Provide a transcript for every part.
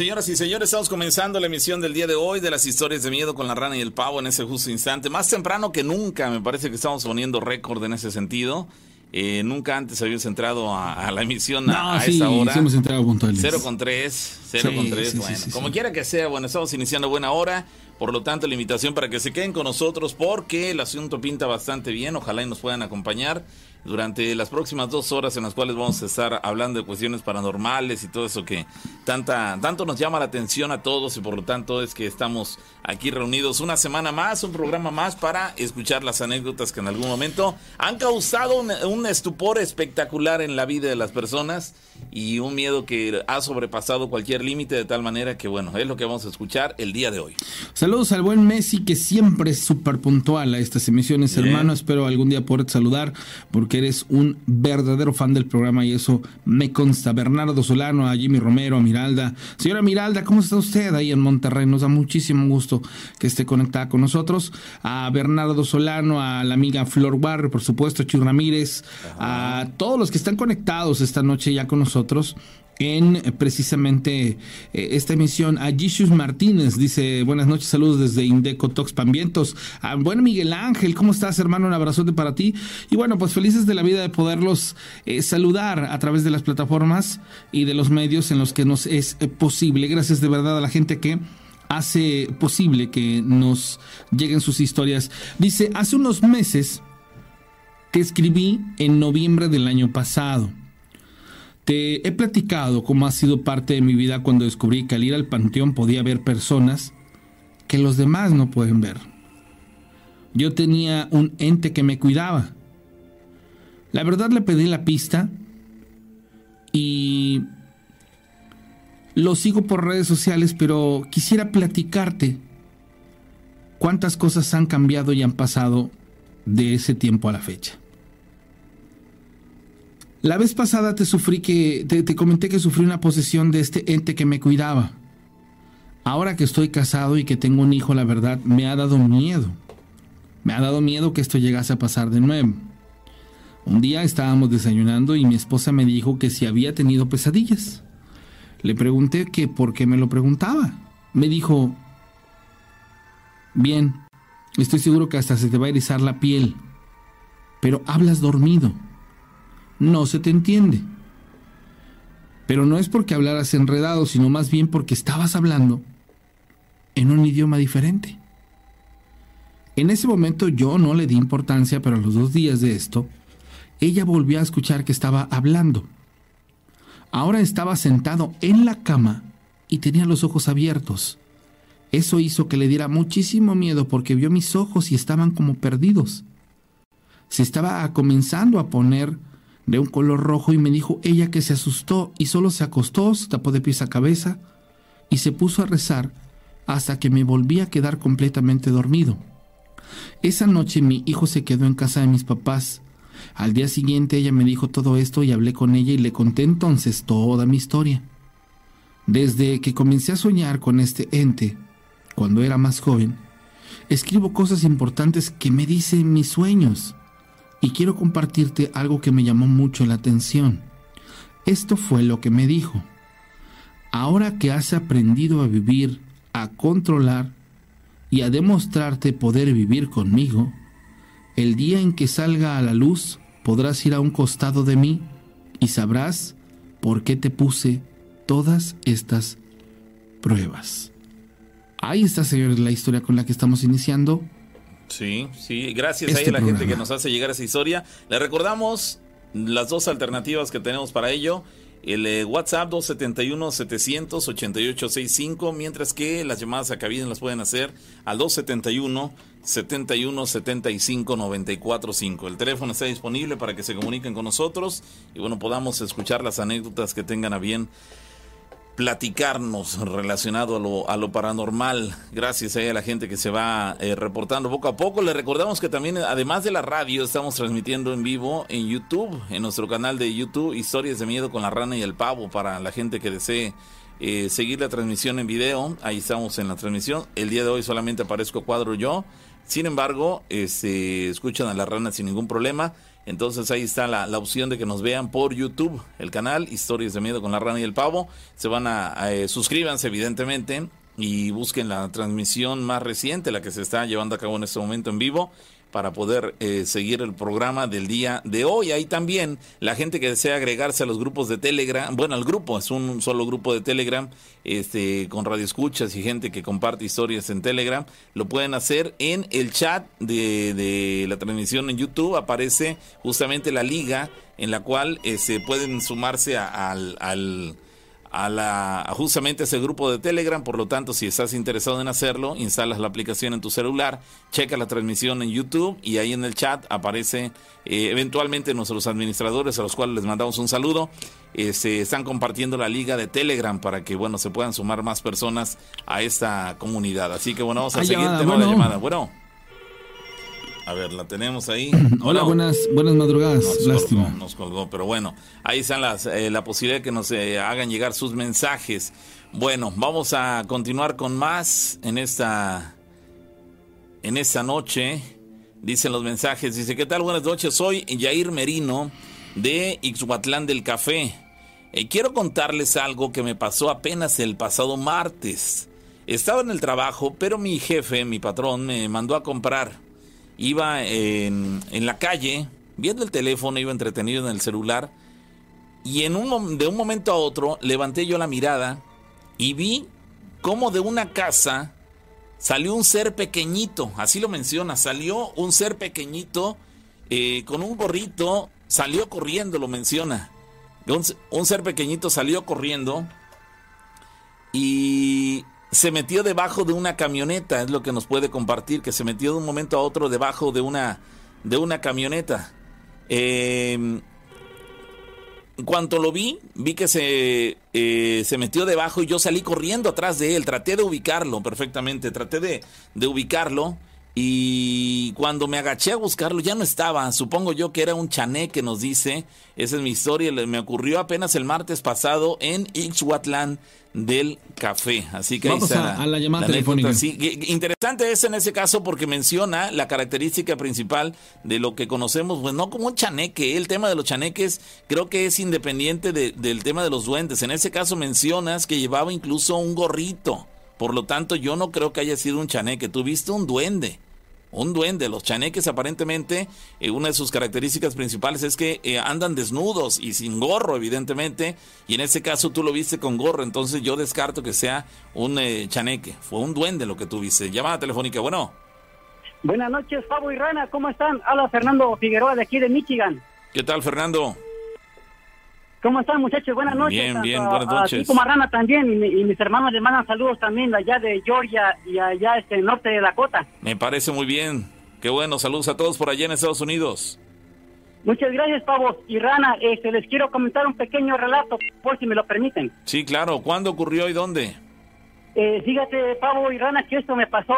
señoras y señores, estamos comenzando la emisión del día de hoy de las historias de miedo con la rana y el pavo en ese justo instante. Más temprano que nunca, me parece que estamos poniendo récord en ese sentido. Eh, nunca antes habíamos entrado a, la emisión a, sí, esta hora. sí hemos entrado puntuales. 0 con 3, 0 Sí, con 3, sí, sí, bueno, sí. como quiera que sea, bueno, estamos iniciando buena hora, por lo tanto la invitación para que se queden con nosotros porque el asunto pinta bastante bien, ojalá y nos puedan acompañar durante las próximas dos horas en las cuales vamos a estar hablando de cuestiones paranormales y todo eso que tanta, tanto nos llama la atención a todos y por lo tanto es que estamos aquí reunidos una semana más, un programa más para escuchar las anécdotas que en algún momento han causado un, un estupor espectacular en la vida de las personas y un miedo que ha sobrepasado cualquier límite de tal manera que bueno, es lo que vamos a escuchar el día de hoy. Saludos al buen Messi que siempre es súper puntual a estas emisiones, Bien. hermano. Espero algún día poderte saludar porque eres un verdadero fan del programa y eso me consta. Bernardo Solano, a Jimmy Romero, a Miralda. Señora Miralda, ¿cómo está usted ahí en Monterrey? Nos da muchísimo gusto que esté conectada con nosotros. A Bernardo Solano, a la amiga Flor Barrio, por supuesto, a Chuy Ramírez, a todos los que están conectados esta noche ya con nosotros en eh, precisamente eh, esta emisión. A Martínez dice, buenas noches, saludos desde Indeco Toxpan Vientos. A buen Miguel Ángel, ¿cómo estás, hermano? Un abrazote para ti. Y bueno, pues felices de la vida de poderlos eh, saludar a través de las plataformas y de los medios en los que nos es posible. Gracias de verdad a la gente que hace posible que nos lleguen sus historias. Dice, hace unos meses te escribí en noviembre del año pasado. Te he platicado cómo ha sido parte de mi vida cuando descubrí que al ir al panteón podía ver personas que los demás no pueden ver. Yo tenía un ente que me cuidaba. La verdad le pedí la pista y lo sigo por redes sociales, pero quisiera platicarte cuántas cosas han cambiado y han pasado de ese tiempo a la fecha. La vez pasada te sufrí que te, comenté que sufrí una posesión de este ente que me cuidaba. Ahora que estoy casado y que tengo un hijo, la verdad me ha dado miedo. Me ha dado miedo que esto llegase a pasar de nuevo. Un día estábamos desayunando y mi esposa me dijo que si había tenido pesadillas. Le pregunté que por qué me lo preguntaba. Me dijo, bien, estoy seguro que hasta se te va a erizar la piel, pero hablas dormido no se te entiende. Pero no es porque hablaras enredado, sino más bien porque estabas hablando en un idioma diferente. En ese momento yo no le di importancia, pero a los dos días de esto, ella volvió a escuchar que estaba hablando. Ahora estaba sentado en la cama y tenía los ojos abiertos. Eso hizo que le diera muchísimo miedo porque vio mis ojos y estaban como perdidos. Se estaba comenzando a poner de un color rojo y me dijo ella que se asustó y solo se acostó, se tapó de pies a cabeza y se puso a rezar hasta que me volví a quedar completamente dormido. Esa noche mi hijo se quedó en casa de mis papás. Al día siguiente ella me dijo todo esto y hablé con ella y le conté entonces toda mi historia. Desde que comencé a soñar con este ente, cuando era más joven, escribo cosas importantes que me dicen mis sueños y quiero compartirte algo que me llamó mucho la atención. Esto fue lo que me dijo. Ahora que has aprendido a vivir, a controlar y a demostrarte poder vivir conmigo, el día en que salga a la luz podrás ir a un costado de mí y sabrás por qué te puse todas estas pruebas. Ahí está, señores, la historia con la que estamos iniciando. Sí, sí, gracias Este a la gente que nos hace llegar esa historia. Le recordamos las dos alternativas que tenemos para ello. El eh, WhatsApp 271-700-8865, mientras que las llamadas a cabina las pueden hacer al 271 71 75 94 5. El teléfono está disponible para que se comuniquen con nosotros y bueno, podamos escuchar las anécdotas que tengan a bien platicarnos relacionado a lo, a lo paranormal, gracias a la gente que se va eh, reportando poco a poco. Le recordamos que también, además de la radio, estamos transmitiendo en vivo en YouTube, en nuestro canal de YouTube, Historias de Miedo con la Rana y el Pavo, para la gente que desee eh, seguir la transmisión en video. Ahí estamos en la transmisión. El día de hoy solamente aparezco cuadro yo. Sin embargo, este, escuchan a la rana sin ningún problema. Entonces ahí está la, opción de que nos vean por YouTube, el canal Historias de Miedo con la Rana y el Pavo. Se van a, eh, suscríbanse evidentemente y busquen la transmisión más reciente, la que se está llevando a cabo en este momento en vivo para poder eh, seguir el programa del día de hoy. Ahí también la gente que desea agregarse a los grupos de Telegram, bueno, al grupo es un solo grupo de Telegram, este, con radioescuchas y gente que comparte historias en Telegram, lo pueden hacer en el chat de, de la transmisión en YouTube. Aparece justamente la liga en la cual eh, se pueden sumarse al, al a, la, justamente ese grupo de Telegram. Por lo tanto, si estás interesado en hacerlo, instalas la aplicación en tu celular, checa la transmisión en YouTube y ahí en el chat aparece eh, eventualmente nuestros administradores a los cuales les mandamos un saludo. Eh, se están compartiendo la liga de Telegram para que bueno se puedan sumar más personas a esta comunidad. Así que bueno, vamos a seguir. Llamada, bueno. llamada. Bueno. A ver, la tenemos ahí. Hola, buenas, buenas madrugadas. Nos Lástima. Colgó, nos colgó, pero bueno, ahí están las, eh, la posibilidad de que nos eh, hagan llegar sus mensajes. Bueno, vamos a continuar con más en esta, en esta noche. Dicen los mensajes, dice, ¿qué tal? Buenas noches, soy Yair Merino de Ixhuatlán del Café. Eh, quiero contarles algo que me pasó apenas el pasado martes. Estaba en el trabajo, pero mi jefe, mi patrón, me mandó a comprar iba en, la calle, viendo el teléfono, iba entretenido en el celular, y en un, de un momento a otro levanté yo la mirada y vi cómo de una casa salió un ser pequeñito, así lo menciona, salió un ser pequeñito eh, con un gorrito, salió corriendo, lo menciona. Un, un ser pequeñito salió corriendo y se metió debajo de una camioneta, es lo que nos puede compartir, que se metió de un momento a otro debajo de una, de una camioneta. Eh, cuanto lo vi, vi que se, eh, se metió debajo y yo salí corriendo atrás de él. Traté de ubicarlo perfectamente, traté de, de ubicarlo. Y cuando me agaché a buscarlo ya no estaba. Supongo yo que era un chané que nos dice. Esa es mi historia. Me ocurrió apenas el martes pasado en Ixhuatlán del café. Así que Vamos a, la, llamada telefónica. interesante es en ese caso porque menciona la característica principal de lo que conocemos, pues no como un chaneque. El tema de los chaneques creo que es independiente del tema de los duendes. En ese caso mencionas que llevaba incluso un gorrito. Por lo tanto, yo no creo que haya sido un chaneque. Tuviste un duende un duende. Los chaneques aparentemente, eh, una de sus características principales es que eh, andan desnudos y sin gorro, evidentemente, y en ese caso tú lo viste con gorro, entonces yo descarto que sea un eh, chaneque. Fue un duende lo que tuviste. Llamada telefónica, bueno. Buenas noches, Pablo y Rana, ¿cómo están? Habla Fernando Figueroa de aquí de Michigan. ¿Qué tal, Fernando? ¿Cómo están, muchachos? Buenas noches. Bien, bien, buenas noches. Como Rana también, y, mis hermanos le mandan saludos también allá de Georgia y allá este norte de Dakota. Me parece muy bien. Qué bueno, saludos a todos por allá en Estados Unidos. Muchas gracias, Pavo y Rana. Este, les quiero comentar un pequeño relato, por si me lo permiten. Sí, claro. ¿Cuándo ocurrió y dónde? Eh, fíjate, Pavo y Rana, que esto me pasó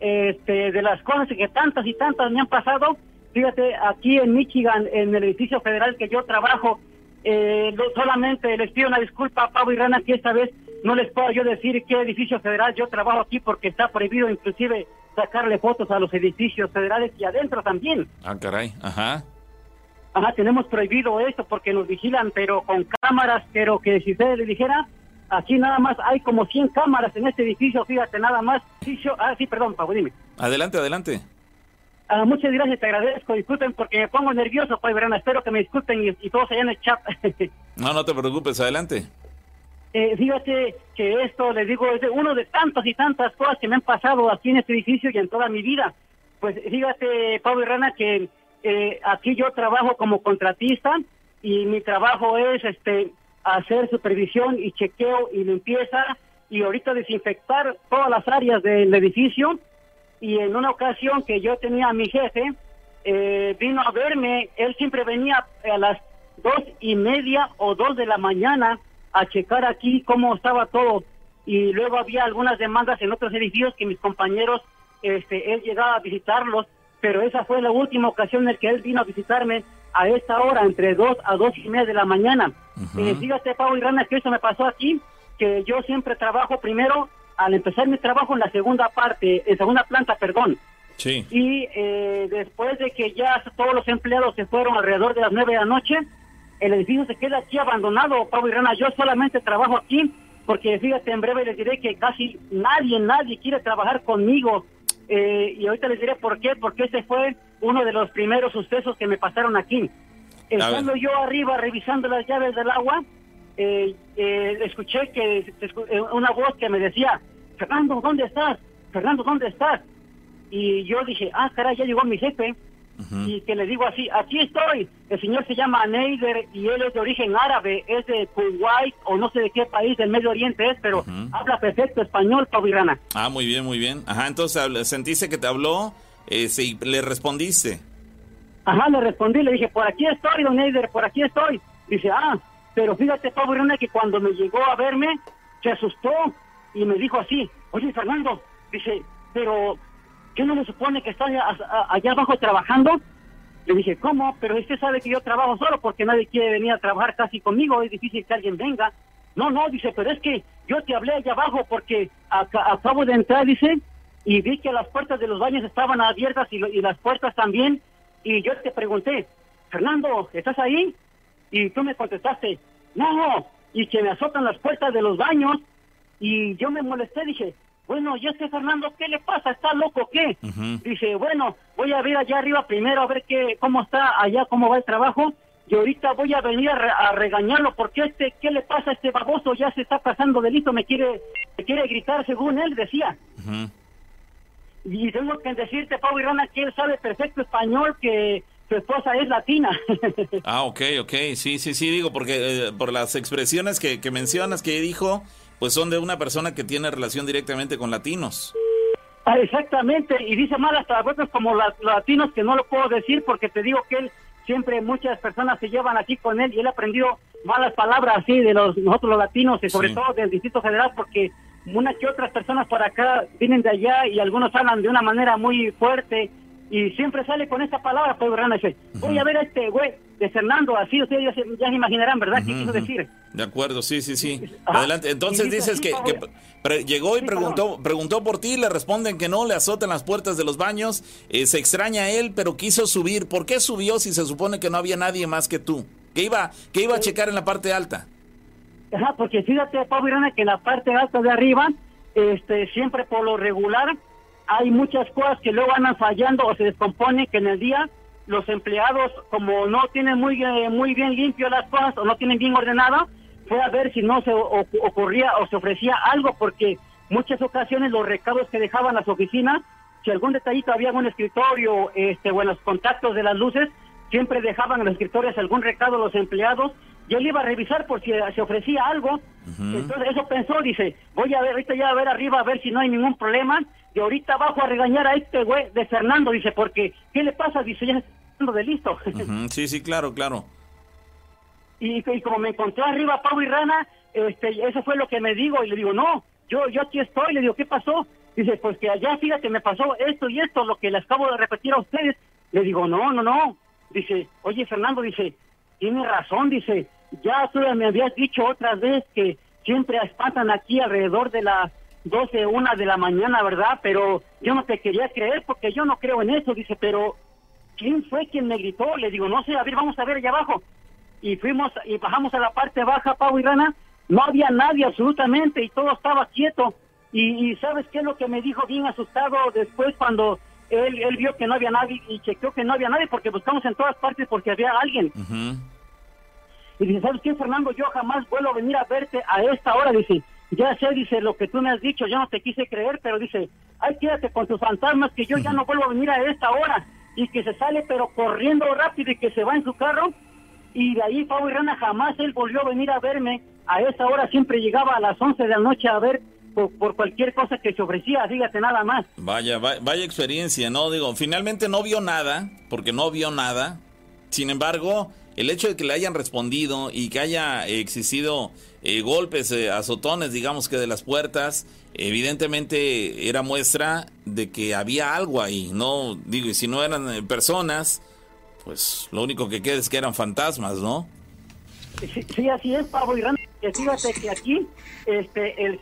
este, de las cosas que tantas y tantas me han pasado. Fíjate, aquí en Michigan, en el edificio federal que yo trabajo, eh, solamente les pido una disculpa a Pablo y Rana que esta vez no les puedo yo decir qué edificio federal yo trabajo aquí porque está prohibido inclusive sacarle fotos a los edificios federales y adentro también. Ah, caray, ajá. Ajá, tenemos prohibido esto porque nos vigilan, pero con cámaras, pero que si usted le dijera, aquí nada más hay como 100 cámaras en este edificio, fíjate, nada más. Ah, sí, perdón, Pablo, dime. Adelante, adelante. Ah, muchas gracias, te agradezco. Disculpen porque me pongo nervioso, pues, verán. Espero que me disculpen y, todos allá en el chat. no, no te preocupes, adelante. Eh, fíjate que esto, les digo, es uno de tantas y tantas cosas que me han pasado aquí en este edificio y en toda mi vida. Pues fíjate, Pablo y Rana, que eh, aquí yo trabajo como contratista y mi trabajo es este hacer supervisión y chequeo y limpieza y ahorita desinfectar todas las áreas del edificio. Y en una ocasión que yo tenía a mi jefe, eh, vino a verme, él siempre venía a las dos y media o dos de la mañana a checar aquí cómo estaba todo. Y luego había algunas demandas en otros edificios que mis compañeros, este, él llegaba a visitarlos, pero esa fue la última ocasión en que él vino a visitarme a esta hora, entre dos a dos y media de la mañana. Eh, fíjate, Pablo y Rana, que eso me pasó aquí, que yo siempre trabajo primero, al empezar mi trabajo en la segunda parte, en segunda planta, perdón. Sí. Y eh, después de que ya todos los empleados se fueron alrededor de las nueve de la noche, el edificio se queda aquí abandonado, Pablo y Rana. Yo solamente trabajo aquí porque fíjate, en breve les diré que casi nadie, nadie quiere trabajar conmigo. Eh, y ahorita les diré por qué, porque ese fue uno de los primeros sucesos que me pasaron aquí. Estando yo arriba revisando las llaves del agua, eh, eh, escuché que eh, una voz que me decía, Fernando, ¿dónde estás? Fernando, ¿dónde estás? Y yo dije, ah, caray, ya llegó mi jefe. Y que le digo así, aquí estoy. El señor se llama Neider y él es de origen árabe, es de Kuwait o no sé de qué país del Medio Oriente es, pero habla perfecto español, Rana. Ah, muy bien, muy bien. Ajá, entonces sentiste que te habló, eh, sí, le respondiste. Ajá, le respondí, le dije, por aquí estoy, don Neider, por aquí estoy. Dice, ah, pero fíjate, Rana, que cuando me llegó a verme, se asustó y me dijo así, oye, Fernando, dice, pero ¿qué no me supone que está allá, abajo trabajando? Le dije, ¿cómo? Pero usted sabe que yo trabajo solo porque nadie quiere venir a trabajar casi conmigo, es difícil que alguien venga. No, no, dice, pero es que yo te hablé allá abajo porque acabo de entrar, dice, y vi que las puertas de los baños estaban abiertas y, y las puertas también, y yo te pregunté, Fernando, ¿estás ahí? Y tú me contestaste, no, y que me azotan las puertas de los baños, y yo me molesté, dije, bueno, ¿y este Fernando qué le pasa? ¿Está loco qué? Dice, bueno, voy a ver allá arriba primero a ver qué, cómo está allá, cómo va el trabajo. Y ahorita voy a venir a, regañarlo porque este, ¿qué le pasa a este baboso? Ya se está pasando delito, me quiere, me quiere gritar según él decía. Y tengo que decirte, Pau Rana, que él sabe perfecto español, que su esposa es latina. ah, ok, ok, sí, sí, sí, digo, porque eh, por las expresiones que, que mencionas que dijo, pues son de una persona que tiene relación directamente con latinos. Ah, exactamente, y dice malas palabras como los latinos que no lo puedo decir porque te digo que él siempre muchas personas se llevan aquí con él y él ha aprendido malas palabras así de los nosotros los latinos y sobre todo del Distrito Federal porque una que otras personas por acá vienen de allá y algunos hablan de una manera muy fuerte y siempre sale con esta palabra, Pedro Rana, dice, voy a ver a este güey de Fernando, así ustedes ya se, ya imaginarán, ¿verdad? ¿Qué quiso decir? De acuerdo, sí, sí, sí. Adelante. Entonces dices que, llegó y preguntó preguntó por ti, le responden que no, le azotan las puertas de los baños, eh, se extraña a él, pero quiso subir. ¿Por qué subió si se supone que no había nadie más que tú? ¿Qué iba, que iba a checar en la parte alta? Ajá, porque fíjate, Pablo Irana, que en la parte alta de arriba, este, siempre por lo regular, hay muchas cosas que luego van fallando o se descompone que en el día los empleados como no tienen muy eh, muy bien limpio las cosas o no tienen bien ordenado fue a ver si no se ocurría o se ofrecía algo porque muchas ocasiones los recados que dejaban las oficinas si algún detallito había un escritorio este o en los contactos de las luces siempre dejaban en los escritorios algún recado los empleados y él iba a revisar por si se ofrecía algo. Entonces eso pensó, dice, voy a ver, ahorita ya a ver arriba a ver si no hay ningún problema y ahorita bajo a regañar a este güey de Fernando, dice, porque ¿qué le pasa? Dice, ya está de listo. Sí, sí, claro, claro. Y, como me encontró arriba Pau y Rana, este, eso fue lo que me digo y le digo, no, yo, yo aquí estoy, le digo, ¿qué pasó? Dice, pues que allá fíjate, me pasó esto y esto, lo que les acabo de repetir a ustedes. Le digo, no, no, no. Dice, oye Fernando, dice, tiene razón, dice, ya tú me habías dicho otra vez que siempre espantan aquí alrededor de las 12, una de la mañana, ¿verdad? Pero yo no te quería creer porque yo no creo en eso, dice, pero ¿quién fue quien me gritó? Le digo, no sé, a ver, vamos a ver allá abajo. Y fuimos y bajamos a la parte baja, Pau y Rana, no había nadie absolutamente y todo estaba quieto. Y, ¿sabes qué es lo que me dijo bien asustado después cuando él, él vio que no había nadie y chequeó que no había nadie porque buscamos en todas partes porque había alguien. Y dice, ¿sabes qué, Fernando? Yo jamás vuelvo a venir a verte a esta hora. Dice, ya sé, dice, lo que tú me has dicho, yo no te quise creer, pero dice, ay, quédate con tus fantasmas, que yo ya no vuelvo a venir a esta hora. Y que se sale, pero corriendo rápido y que se va en su carro. y de ahí Pavo y Rana jamás él volvió a venir a verme. A esa hora siempre llegaba a las 11 de la noche a ver por, cualquier cosa que se ofrecía, fíjate nada más. Vaya, vaya, vaya experiencia, ¿no? Digo, finalmente no vio nada, porque no vio nada. Sin embargo, el hecho de que le hayan respondido y que haya existido eh, golpes, eh, azotones, digamos que de las puertas, evidentemente era muestra de que había algo ahí, ¿no? Digo, y si no eran eh, personas, pues lo único que queda es que eran fantasmas, ¿no? Sí, así es, Pablo y que fíjate que aquí este, el,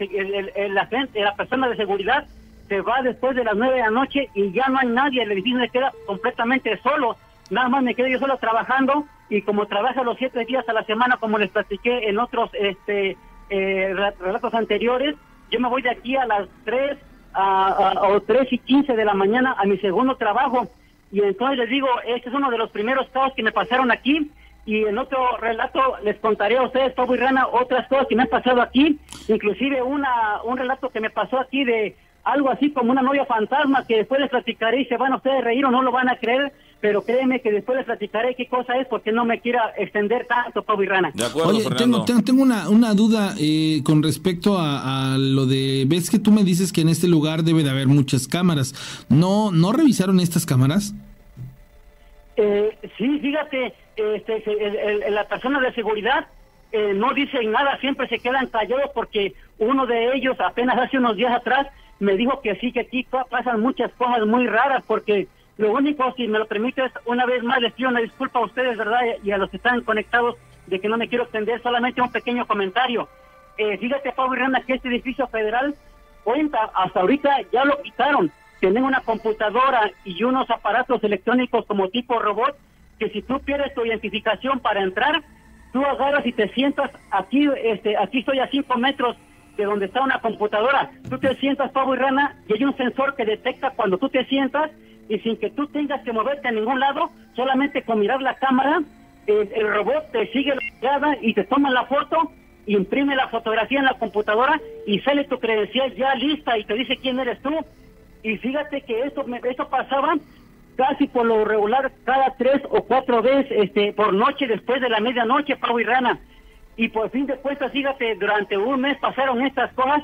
el, la, gente, la persona de seguridad se va después de las nueve de la noche y ya no hay nadie, el edificio se queda completamente solo, nada más me quedo yo solo trabajando y como trabaja los siete días a la semana, como les platiqué en otros este eh, relatos anteriores, yo me voy de aquí a las tres a, o tres y quince de la mañana a mi segundo trabajo. Y entonces les digo, este es uno de los primeros casos que me pasaron aquí. Y en otro relato les contaré a ustedes, Pablo y Rana, otras cosas que me han pasado aquí, inclusive una un relato que me pasó aquí de algo así como una novia fantasma que después les platicaré y se van a ustedes reír o no lo van a creer, pero créeme que después les platicaré qué cosa es porque no me quiera extender tanto, Pablo y Rana. De acuerdo, Oye, tengo, tengo, una, una duda eh, con respecto a, a, lo de, ves que tú me dices que en este lugar debe de haber muchas cámaras, ¿no, no revisaron estas cámaras? Eh, sí, fíjate, este, la persona de seguridad eh, no dice nada, siempre se quedan callados porque uno de ellos apenas hace unos días atrás me dijo que sí, que aquí pasan muchas cosas muy raras porque lo único, si me lo permites, una vez más les pido una disculpa a ustedes, ¿verdad? Y a los que están conectados de que no me quiero extender, solamente un pequeño comentario. Eh, fíjate, Pablo Hernández, que este edificio federal cuenta, hasta ahorita ya lo quitaron, tienen una computadora y unos aparatos electrónicos como tipo robot que si tú pierdes tu identificación para entrar, tú agarras y te sientas aquí, este, aquí estoy a cinco metros de donde está una computadora. Tú te sientas, pavo y rana, y hay un sensor que detecta cuando tú te sientas y sin que tú tengas que moverte a ningún lado, solamente con mirar la cámara, el robot te sigue la mirada y te toma la foto, imprime la fotografía en la computadora y sale tu credencial ya lista y te dice quién eres tú. Y fíjate que esto, esto pasaba casi por lo regular cada tres o cuatro veces este, por noche después de la medianoche, Pavo y Rana. Y por fin de cuentas, fíjate, durante un mes pasaron estas cosas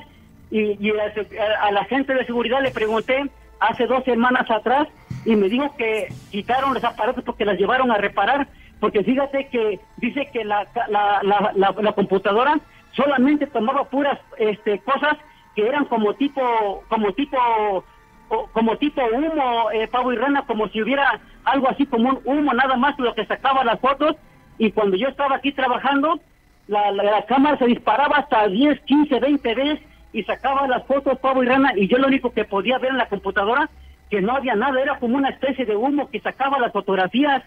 y, a, la gente de seguridad le pregunté hace dos semanas atrás y me dijo que quitaron los aparatos porque las llevaron a reparar, porque fíjate que dice que la, la, la, computadora solamente tomaba puras este, cosas que eran como tipo, como tipo como tipo humo, eh, pavo y rana, como si hubiera algo así como un humo, nada más lo que sacaba las fotos. Y cuando yo estaba aquí trabajando, la, la, cámara se disparaba hasta 10, 15, 20 veces y sacaba las fotos, pavo y rana. Y yo lo único que podía ver en la computadora, que no había nada, era como una especie de humo que sacaba las fotografías.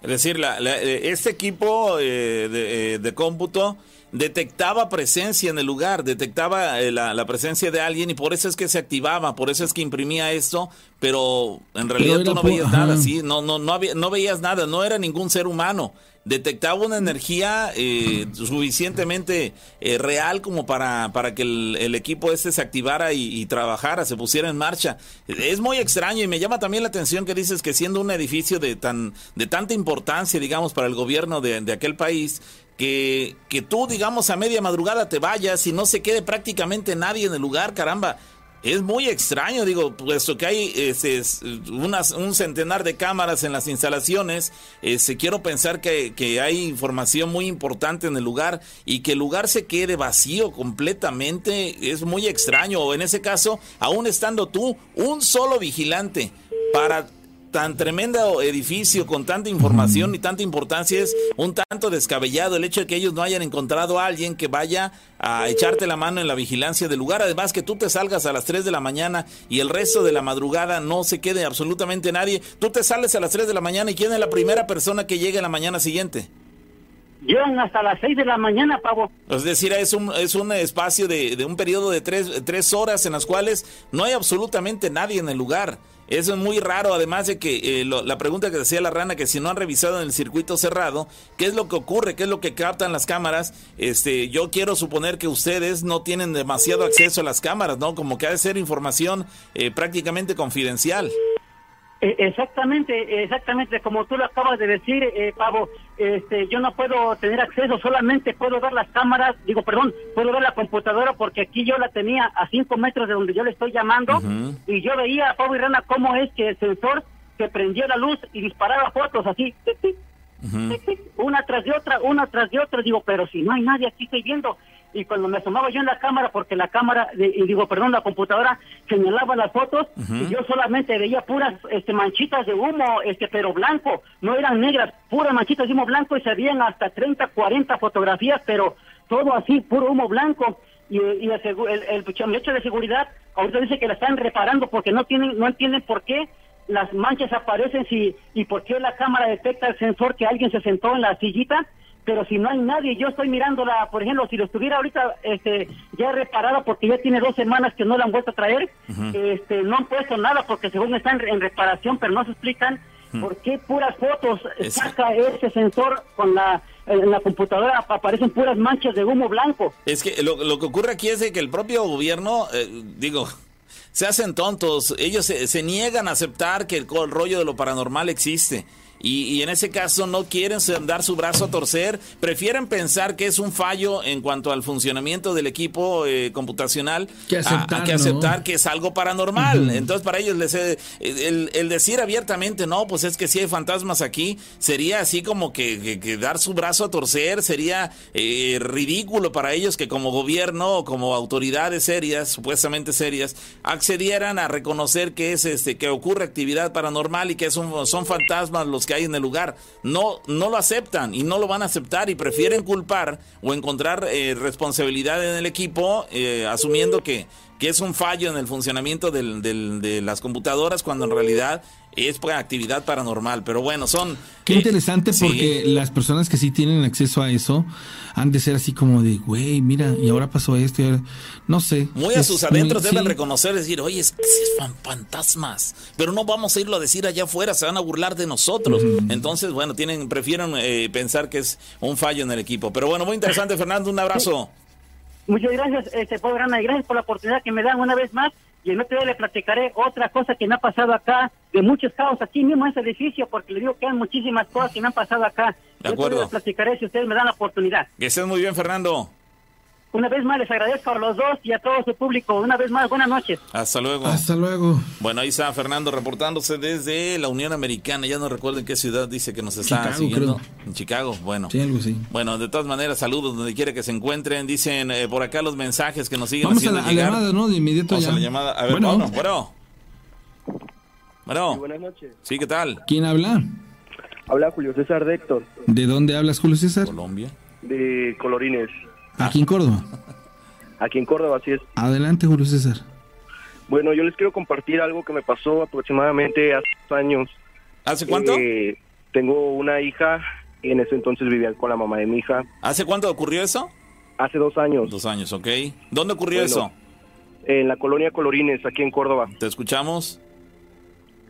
Es decir, la, eh, este equipo eh, de, de cómputo detectaba presencia en el lugar, detectaba eh, la, presencia de alguien y por eso es que se activaba, por eso es que imprimía esto, pero en realidad tú no veías nada, sí, no, no, no, había, no veías nada, no era ningún ser humano. Detectaba una energía eh, suficientemente eh, real como para, para que el, equipo este se activara y, trabajara, se pusiera en marcha. Es muy extraño y me llama también la atención que dices que siendo un edificio de tan de tanta importancia, digamos, para el gobierno de, de aquel país, que, que tú, digamos, a media madrugada te vayas y no se quede prácticamente nadie en el lugar, caramba. Es muy extraño, digo, puesto que hay este, unas, un centenar de cámaras en las instalaciones, este, quiero pensar que, que, hay información muy importante en el lugar y que el lugar se quede vacío completamente es muy extraño. O en ese caso, aún estando tú, un solo vigilante para tan tremendo edificio con tanta información y tanta importancia es un tanto descabellado el hecho de que ellos no hayan encontrado a alguien que vaya a echarte la mano en la vigilancia del lugar. Además que tú te salgas a las 3 de la mañana y el resto de la madrugada no se quede absolutamente nadie. Tú te sales a las 3 de la mañana y ¿quién es la primera persona que llegue la mañana siguiente? Llegan hasta las 6 de la mañana, Pavo. Es decir, es un, es un espacio de, de un periodo de tres, tres horas en las cuales no hay absolutamente nadie en el lugar. Eso es muy raro, además de que eh, la pregunta que decía la rana, que si no han revisado en el circuito cerrado, ¿qué es lo que ocurre? ¿Qué es lo que captan las cámaras? Este, yo quiero suponer que ustedes no tienen demasiado acceso a las cámaras, ¿no? Como que ha de ser información eh, prácticamente confidencial. Eh, exactamente, exactamente, como tú lo acabas de decir, Pavo. Este, yo no puedo tener acceso, solamente puedo ver las cámaras, digo, perdón, puedo ver la computadora porque aquí yo la tenía a cinco metros de donde yo le estoy llamando y yo veía a Pablo y Rana cómo es que el sensor se prendía la luz y disparaba fotos así, una tras de otra, una tras de otra, digo, pero si no hay nadie aquí estoy viendo. Y cuando me asomaba yo en la cámara, porque la cámara, y digo, perdón, la computadora señalaba las fotos, y yo solamente veía puras este, manchitas de humo, este, pero blanco, no eran negras, puras manchitas de humo blanco, y se veían hasta 30, 40 fotografías, pero todo así, puro humo blanco. Y, y el, el, el, hecho de seguridad, ahorita dice que la están reparando porque no tienen, no entienden por qué las manchas aparecen si, y por qué la cámara detecta el sensor que alguien se sentó en la sillita, pero si no hay nadie, yo estoy mirándola, por ejemplo, si lo estuviera ahorita este, ya reparada porque ya tiene dos semanas que no la han vuelto a traer, este, no han puesto nada porque según están en reparación, pero no se explican por qué puras fotos saca ese sensor con la en la computadora aparecen puras manchas de humo blanco. Es que lo, lo que ocurre aquí es de que el propio gobierno, eh, digo, se hacen tontos, ellos se, niegan a aceptar que el, el rollo de lo paranormal existe. Y, en ese caso no quieren dar su brazo a torcer, prefieren pensar que es un fallo en cuanto al funcionamiento del equipo eh, computacional que aceptar, que, aceptar que es algo paranormal. Entonces para ellos les, eh, el, decir abiertamente, no, pues es que si hay fantasmas aquí, sería así como que, dar su brazo a torcer, sería eh, ridículo para ellos que como gobierno o como autoridades serias, supuestamente serias, accedieran a reconocer que es este que ocurre actividad paranormal y que son, son fantasmas los que hay en el lugar. No, no lo aceptan y no lo van a aceptar y prefieren culpar o encontrar eh, responsabilidad en el equipo eh, asumiendo que, que es un fallo en el funcionamiento del, de las computadoras cuando en realidad es actividad paranormal. Pero bueno, son... Qué eh, interesante porque las personas que sí tienen acceso a eso han de ser así como de, güey, mira, y ahora pasó esto, no sé. Muy a sus adentros deben reconocer, decir, oye, es, es fantasmas, pero no vamos a irlo a decir allá afuera, se van a burlar de nosotros. Entonces, bueno, tienen prefieren eh, pensar que es un fallo en el equipo. Pero bueno, muy interesante, Fernando, un abrazo. Muchas gracias, este, y gracias por la oportunidad que me dan una vez más y en otro día le platicaré otra cosa que me ha pasado acá, de muchos caos aquí mismo en ese edificio, porque le digo que hay muchísimas cosas que me han pasado acá. De acuerdo. le platicaré si ustedes me dan la oportunidad. Que estés muy bien, Fernando. Una vez más les agradezco a los dos y a todo su público. Una vez más, buenas noches. Hasta luego. Hasta luego. Bueno, ahí está Fernando reportándose desde la Unión Americana. Ya no recuerdo en qué ciudad dice que nos está siguiendo. En Chicago, bueno. Sí, algo así. Bueno, de todas maneras, saludos donde quiera que se encuentren. Dicen eh, por acá los mensajes que nos siguen Vamos a la, llamada, ¿no? De inmediato Vamos a la llamada. A ver, bueno, bueno. Bueno. buenas noches. Sí, ¿qué tal? ¿Quién habla? Habla Julio César de Héctor. ¿De dónde hablas, Julio César? Colombia. De Colorines. Aquí en Córdoba. Aquí en Córdoba, así es. Adelante, Julio César. Bueno, yo les quiero compartir algo que me pasó aproximadamente hace dos años. ¿Hace cuánto? Eh, tengo una hija y en ese entonces vivía con la mamá de mi hija. ¿Hace cuánto ocurrió eso? Hace dos años. Dos años, ok. ¿Dónde ocurrió eso? En la colonia Colorines, aquí en Córdoba. ¿Te escuchamos?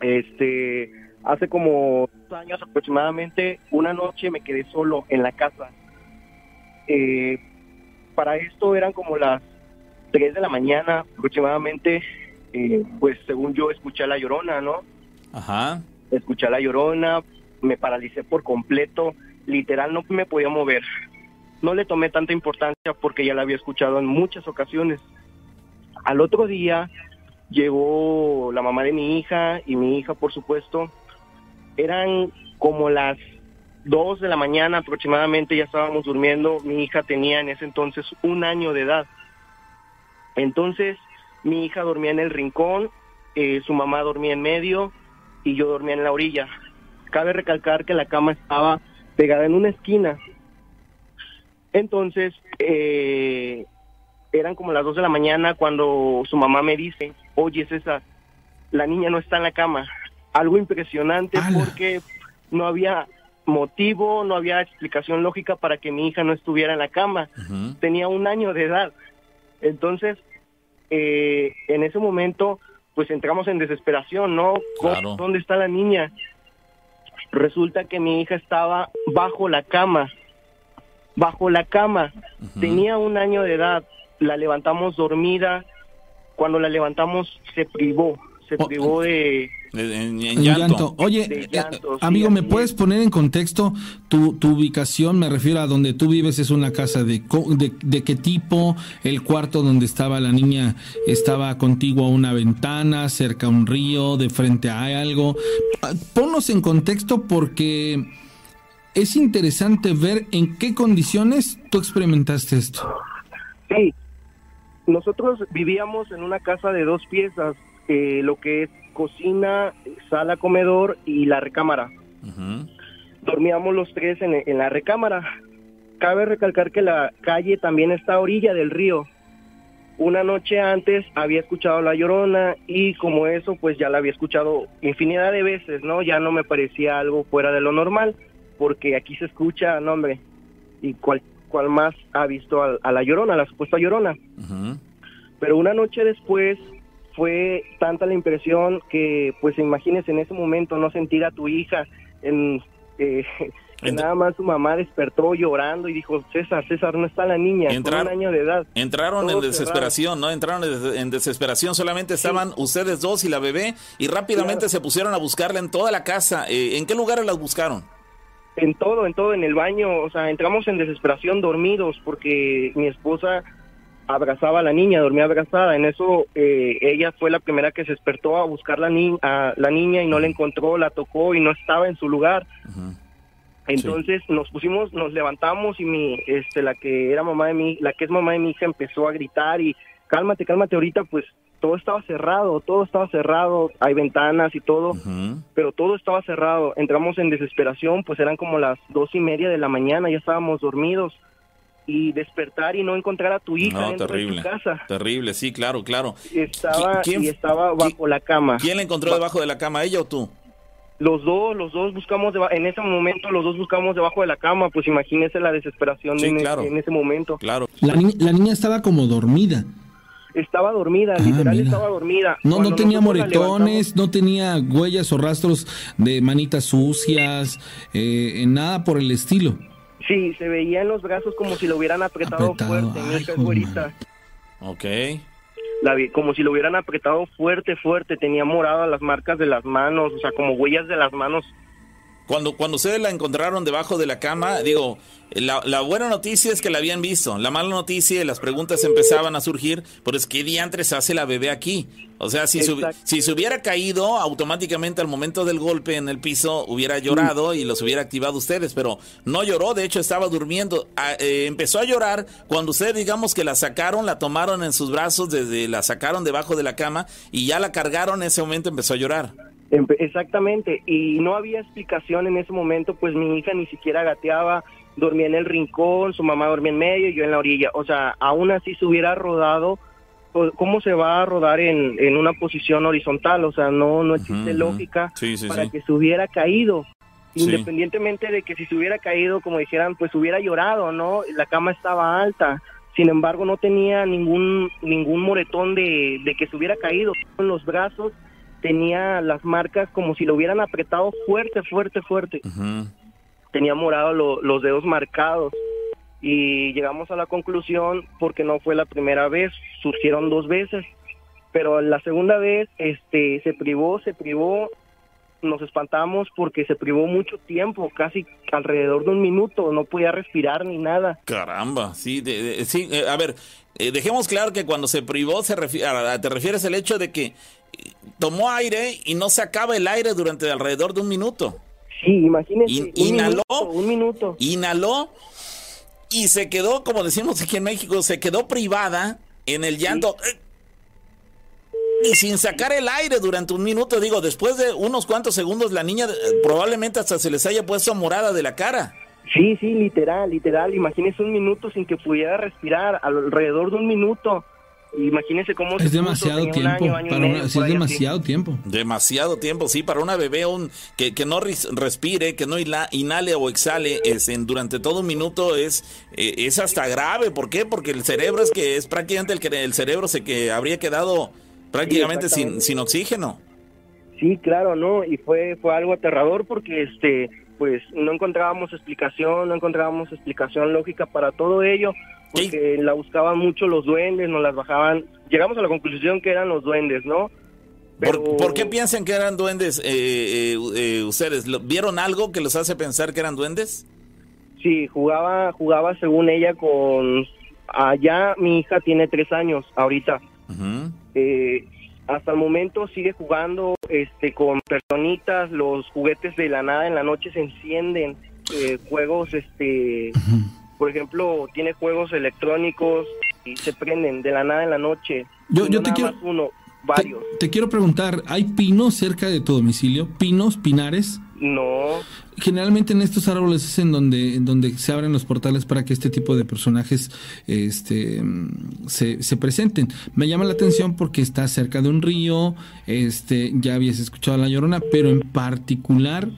Este, hace como dos años aproximadamente, una noche me quedé solo en la casa. Eh, para esto eran como las 3 de la mañana aproximadamente, eh, pues según yo escuché a la llorona, ¿no? Ajá. Escuché a la llorona, me paralicé por completo, literal no me podía mover. No le tomé tanta importancia porque ya la había escuchado en muchas ocasiones. Al otro día llegó la mamá de mi hija y mi hija, por supuesto. Eran como las dos de la mañana aproximadamente ya estábamos durmiendo. Mi hija tenía en ese entonces un año de edad. Entonces mi hija dormía en el rincón, eh, su mamá dormía en medio y yo dormía en la orilla. Cabe recalcar que la cama estaba pegada en una esquina. Entonces, eh, eran como las dos de la mañana cuando su mamá me dice, oye César, la niña no está en la cama. Algo impresionante porque no había motivo, no había explicación lógica para que mi hija no estuviera en la cama. Tenía un año de edad. Entonces, eh, en ese momento, pues entramos en desesperación, ¿no? ¿Dónde está la niña? Resulta que mi hija estaba bajo la cama, bajo la cama. Tenía un año de edad. La levantamos dormida. Cuando la levantamos se privó, se privó de... En, en En llanto. llanto. Oye, De eh, llanto, sí, amigo, ¿me puedes es. poner en contexto tu, tu ubicación? Me refiero a donde tú vives, es una casa de, co- de, de qué tipo, el cuarto donde estaba la niña estaba contiguo a una ventana, cerca a un río, de frente a algo. Ponnos en contexto porque es interesante ver en qué condiciones tú experimentaste esto. Sí, nosotros vivíamos en una casa de dos piezas, eh, lo que es cocina, sala, comedor y la recámara. Dormíamos los tres en, en la recámara. Cabe recalcar que la calle también está a orilla del río. Una noche antes había escuchado La Llorona y como eso pues ya la había escuchado infinidad de veces, ¿no? Ya no me parecía algo fuera de lo normal porque aquí se escucha, no hombre, y cuál cual más ha visto a, a La Llorona, a la supuesta Llorona. Pero una noche después fue tanta la impresión que, pues imagínese en ese momento no sentir a tu hija, en, eh, que nada más su mamá despertó llorando y dijo, César, César, no está la niña, Entrar- con un año de edad. Entraron en desesperación, ¿no? Entraron en des- en desesperación. Solamente estaban ustedes dos y la bebé y rápidamente Claro. se pusieron a buscarla en toda la casa. Eh, ¿En qué lugares las buscaron? En todo, en todo, en el baño, o sea, entramos en desesperación dormidos porque mi esposa abrazaba a la niña, dormía abrazada. En eso eh, ella fue la primera que se despertó a buscar la, ni a la niña y no la encontró, la tocó y no estaba en su lugar. Entonces nos pusimos, nos levantamos y mi, este, la que era mamá de mi, la que es mamá de mi hija empezó a gritar y cálmate, cálmate ahorita, pues todo estaba cerrado, todo estaba cerrado, hay ventanas y todo, pero todo estaba cerrado. Entramos en desesperación, pues eran como las dos y media de la mañana, ya estábamos dormidos y despertar y no encontrar a tu hija No, dentro terrible. de tu casa. Terrible, sí, claro, claro. Estaba ¿Quién- y estaba quién- bajo la cama. ¿Quién la encontró Ba- debajo de la cama, ella o tú? Los dos, los dos buscamos, deba- en ese momento los dos buscamos debajo de la cama, pues imagínese la desesperación Sí, en, claro. en ese momento. Claro. La, ni- la niña estaba como dormida. Estaba dormida, Ah, literal mira. estaba dormida. No, no tenía moretones, no tenía huellas o rastros de manitas sucias, eh, nada por el estilo. Sí, se veía en los brazos como si lo hubieran apretado, Apretado, fuerte. Mi ay, hija es güerita. Ok. La vi- como si lo hubieran apretado fuerte, fuerte. Tenía moradas las marcas de las manos, o sea, como huellas de las manos. Cuando, cuando ustedes la encontraron debajo de la cama, digo, la, la buena noticia es que la habían visto. La mala noticia y las preguntas empezaban a surgir, pero es ¿qué diantres hace la bebé aquí? O sea, si si se hubiera caído, automáticamente al momento del golpe en el piso hubiera llorado y los hubiera activado ustedes, pero no lloró, de hecho estaba durmiendo. Ah, eh, empezó a llorar cuando ustedes, digamos que la sacaron, la tomaron en sus brazos, desde la sacaron debajo de la cama y ya la cargaron, en ese momento empezó a llorar. Exactamente, y no había explicación en ese momento, pues mi hija ni siquiera gateaba, dormía en el rincón, su mamá dormía en medio y yo en la orilla. O sea, aún así se hubiera rodado, ¿cómo se va a rodar en, en una posición horizontal? O sea, no, no existe lógica Sí, sí, para sí. que se hubiera caído. Independientemente de que si se hubiera caído, como dijeran, pues hubiera llorado, ¿no? La cama estaba alta. Sin embargo, no tenía ningún ningún moretón de, de que se hubiera caído en los brazos. Tenía las marcas como si lo hubieran apretado fuerte, fuerte, fuerte. Tenía morado lo- los dedos marcados. Y llegamos a la conclusión, porque no fue la primera vez, surgieron dos veces. Pero la segunda vez este, se privó, se privó nos espantamos porque se privó mucho tiempo, casi alrededor de un minuto, no podía respirar ni nada. Caramba, sí, de- de- sí, eh, a ver, eh, dejemos claro que cuando se privó se refi- a- te refieres al hecho de que tomó aire y no sacaba el aire durante alrededor de un minuto. Sí, imagínense, In- inhaló. minuto, un minuto. Inhaló y se quedó, como decimos aquí en México, se quedó privada en el llanto. Y sin sacar el aire durante un minuto, digo, después de unos cuantos segundos, la niña eh, probablemente hasta se les haya puesto morada de la cara. Sí, sí, literal, literal, imagínense un minuto sin que pudiera respirar, alrededor de un minuto. Imagínense cómo se Es demasiado un tiempo. año, año y para medio, una- sí, por es así. demasiado tiempo. Demasiado tiempo, sí, para una bebé un, que, que no ris- respire, que no ila- inhale o exhale es en, durante todo un minuto es, eh, es hasta grave. ¿Por qué? Porque el cerebro es que es prácticamente el, que el cerebro se que habría quedado prácticamente sin, sin oxígeno. Sí, claro, ¿no? Y fue, fue algo aterrador porque, este, pues, no encontrábamos explicación, no encontrábamos explicación lógica para todo ello, porque la buscaban mucho los duendes, nos las bajaban. Llegamos a la conclusión que eran los duendes, ¿no? ¿Por, qué piensan que eran duendes eh, eh, ustedes? ¿Vieron algo que los hace pensar que eran duendes? Sí, jugaba, jugaba según ella con... Allá mi hija tiene tres años ahorita. Hasta el momento sigue jugando este con personitas, los juguetes de la nada en la noche se encienden, juegos, este, por ejemplo, tiene juegos electrónicos y se prenden de la nada en la noche. Yo, yo te quiero... Uno, varios. Te, quiero preguntar, ¿hay pinos cerca de tu domicilio? ¿Pinos, pinares? No. Generalmente en estos árboles es en donde, en donde se abren los portales para que este tipo de personajes este, se, se, presenten. Me llama la atención porque está cerca de un río, este, ya habías escuchado a La Llorona, pero en particular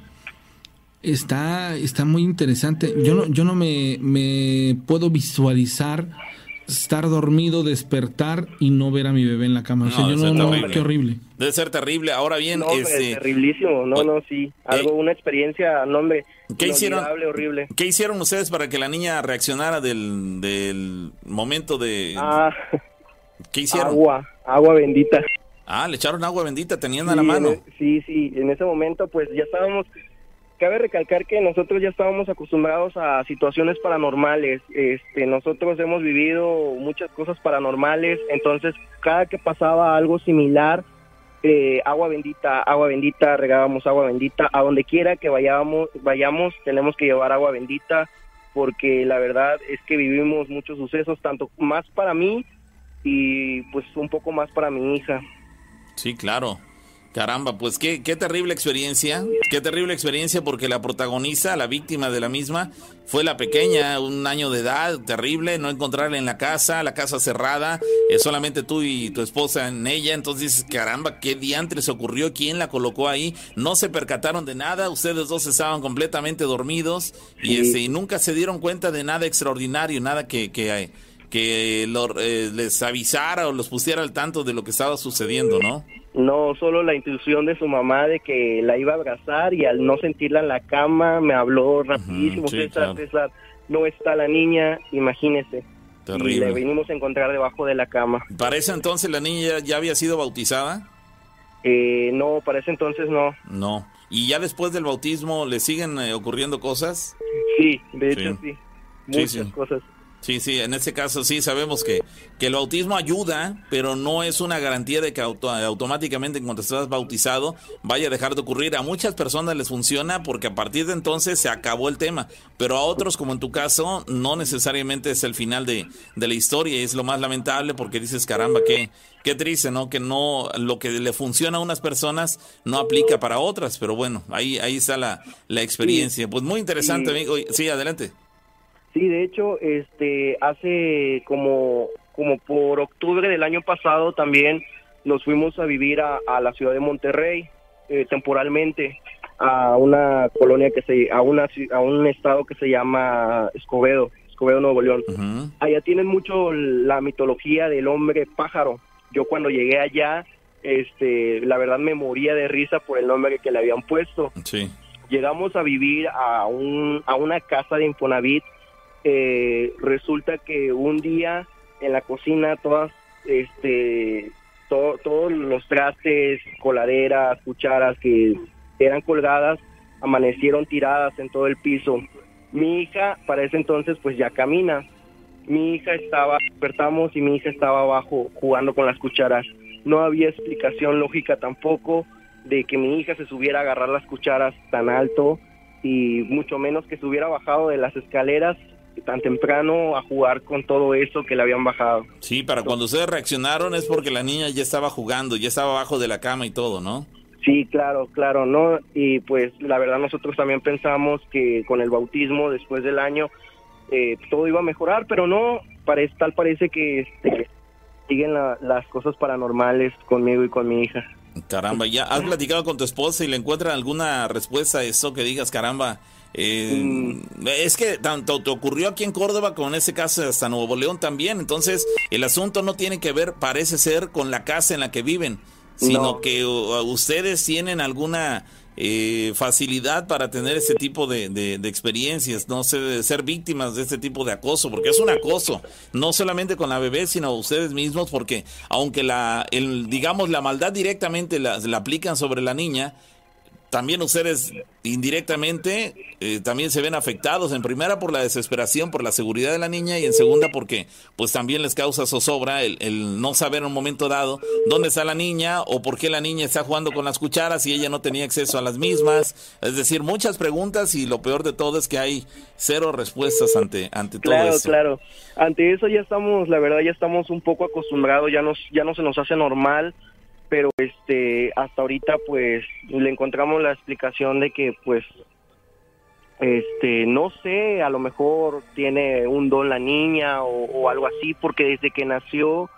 está, está muy interesante. Yo no, yo no me, me puedo visualizar estar dormido, despertar y no ver a mi bebé en la cama. No, yo no, qué horrible. Debe ser terrible. Ahora bien, no, este... terriblísimo. No, no, sí. Algo, una experiencia, no, hombre. ¿Qué hicieron? Horrible. ¿Qué hicieron ustedes para que la niña reaccionara del, del momento de? Ah, ¿Qué hicieron? Agua, agua bendita. Ah, le echaron agua bendita, teniendo a la mano. E, sí, sí. En ese momento, pues ya estábamos cabe recalcar que nosotros ya estábamos acostumbrados a situaciones paranormales. Este, nosotros hemos vivido muchas cosas paranormales, entonces cada que pasaba algo similar, eh, agua bendita, agua bendita, regábamos agua bendita, a donde quiera que vayamos, vayamos, tenemos que llevar agua bendita, porque la verdad es que vivimos muchos sucesos, tanto más para mí y pues un poco más para mi hija. Sí, claro. Caramba, pues qué, qué terrible experiencia, qué terrible experiencia porque la protagonista, la víctima de la misma, fue la pequeña, un año de edad, terrible, no encontrarla en la casa, la casa cerrada, eh, solamente tú y tu esposa en ella, entonces caramba, qué diantres ocurrió, quién la colocó ahí, no se percataron de nada, ustedes dos estaban completamente dormidos y, este, y nunca se dieron cuenta de nada extraordinario, nada que, que, que eh, les avisara o los pusiera al tanto de lo que estaba sucediendo, ¿no? No, solo la intuición de su mamá de que la iba a abrazar y al no sentirla en la cama me habló rapidísimo, César, César, no está la niña, imagínese. Y le venimos a encontrar debajo de la cama. ¿Para ese entonces la niña ya había sido bautizada? Eh, no, para ese entonces no. No. ¿Y ya después del bautismo le siguen eh, ocurriendo cosas? Sí, de hecho sí. Muchas cosas. Sí, sí, en este caso sí sabemos que, que el bautismo ayuda, pero no es una garantía de que automáticamente en cuanto estás bautizado vaya a dejar de ocurrir. A muchas personas les funciona porque a partir de entonces se acabó el tema, pero a otros, como en tu caso, no necesariamente es el final de, de la historia y es lo más lamentable porque dices, caramba, qué, qué triste, ¿no? Que no, lo que le funciona a unas personas no aplica para otras, pero bueno, ahí, ahí está la, la experiencia. Pues muy interesante, amigo. Sí, adelante. Sí, de hecho, este, hace como, como por octubre del año pasado también nos fuimos a vivir a, la ciudad de Monterrey eh, temporalmente a una colonia que se, a una, a un estado que se llama Escobedo, Escobedo Nuevo León. Allá tienen mucho la mitología del hombre pájaro. Yo cuando llegué allá, este, la verdad me moría de risa por el nombre que le habían puesto. Sí. Llegamos a vivir a un, a una casa de Infonavit eh, resulta que un día en la cocina todas, este, todos los trastes, coladeras, cucharas que eran colgadas, amanecieron tiradas en todo el piso. Mi hija para ese entonces pues ya camina. Mi hija estaba, despertamos y mi hija estaba abajo jugando con las cucharas. No había explicación lógica tampoco de que mi hija se subiera a agarrar las cucharas tan alto y mucho menos que se hubiera bajado de las escaleras tan temprano a jugar con todo eso que le habían bajado. Sí, para cuando ustedes reaccionaron es porque la niña ya estaba jugando, ya estaba abajo de la cama y todo, ¿no? Sí, claro, claro, ¿no? Y pues la verdad nosotros también pensamos que con el bautismo después del año eh, todo iba a mejorar, pero no, parece, tal parece que este, siguen las cosas paranormales conmigo y con mi hija. Caramba, ¿ya has platicado con tu esposa y le encuentran alguna respuesta a eso que digas, caramba, eh, mm. Es que tanto te ocurrió aquí en Córdoba con ese caso hasta Nuevo León también. Entonces, el asunto no tiene que ver, parece ser, con la casa en la que viven, sino que ustedes tienen alguna eh, facilidad para tener ese tipo de, de, experiencias, no sé, de ser víctimas de este tipo de acoso, porque es un acoso, no solamente con la bebé, sino ustedes mismos, porque aunque la, el, digamos, la maldad directamente la, la aplican sobre la niña, también ustedes indirectamente eh, también se ven afectados en primera por la desesperación por la seguridad de la niña y en segunda porque pues también les causa zozobra el, el, no saber en un momento dado dónde está la niña o por qué la niña está jugando con las cucharas y ella no tenía acceso a las mismas. Es decir muchas preguntas y lo peor de todo es que hay cero respuestas ante ante todo claro, eso claro. Ante eso ya estamos la verdad ya estamos un poco acostumbrados ya nos ya no se nos hace normal pero este hasta ahorita pues le encontramos la explicación de que pues este no sé a lo mejor tiene un don la niña o, algo así porque desde que nació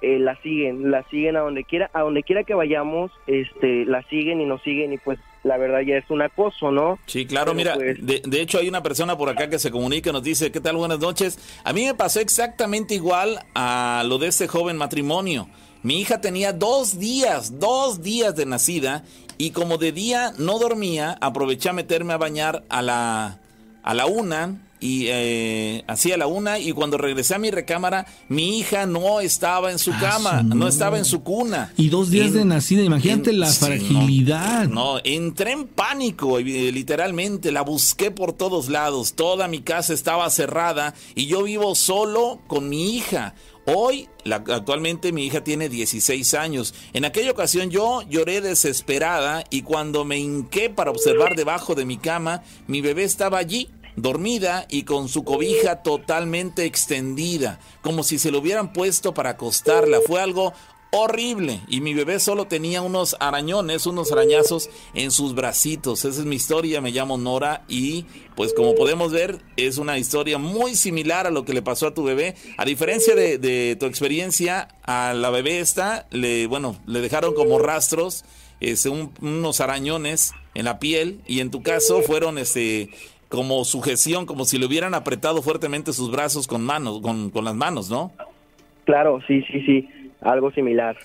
eh, la siguen la siguen a donde quiera a donde quiera que vayamos este la siguen y nos siguen y pues la verdad ya es un acoso, ¿no? Sí, claro, mira, pues de, de, hecho hay una persona por acá que se comunica y nos dice, ¿qué tal? Buenas noches. A mí me pasó exactamente igual a lo de este joven matrimonio. Mi hija tenía dos días, dos días de nacida y como de día no dormía, aproveché a meterme a bañar a la, a la una y eh, así a la una y cuando regresé a mi recámara mi hija no estaba en su ah, cama, no. estaba en su cuna. Y dos días de nacida, imagínate la fragilidad. No, entré en pánico, eh, literalmente, la busqué por todos lados, toda mi casa estaba cerrada y yo vivo solo con mi hija. Hoy, la, actualmente mi hija tiene 16 años. En aquella ocasión yo lloré desesperada y cuando me hinqué para observar debajo de mi cama, mi bebé estaba allí, dormida y con su cobija totalmente extendida, como si se lo hubieran puesto para acostarla. Fue algo horrible. Y mi bebé solo tenía unos arañones, unos arañazos en sus bracitos. Esa es mi historia, me llamo Nora y pues como podemos ver es una historia muy similar a lo que le pasó a tu bebé. A diferencia de, tu experiencia, a la bebé esta, le, bueno, le dejaron como rastros este, unos arañones en la piel y en tu caso fueron este como sujeción, como si le hubieran apretado fuertemente sus brazos con manos, con, con las manos, ¿no? Claro, sí, sí, sí algo similar.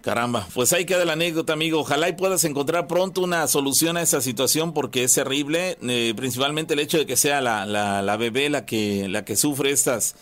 Caramba, pues ahí queda la anécdota, amigo. Ojalá y puedas encontrar pronto una solución a esa situación porque es terrible, eh, principalmente el hecho de que sea la, la, la, bebé la que, la que sufre estas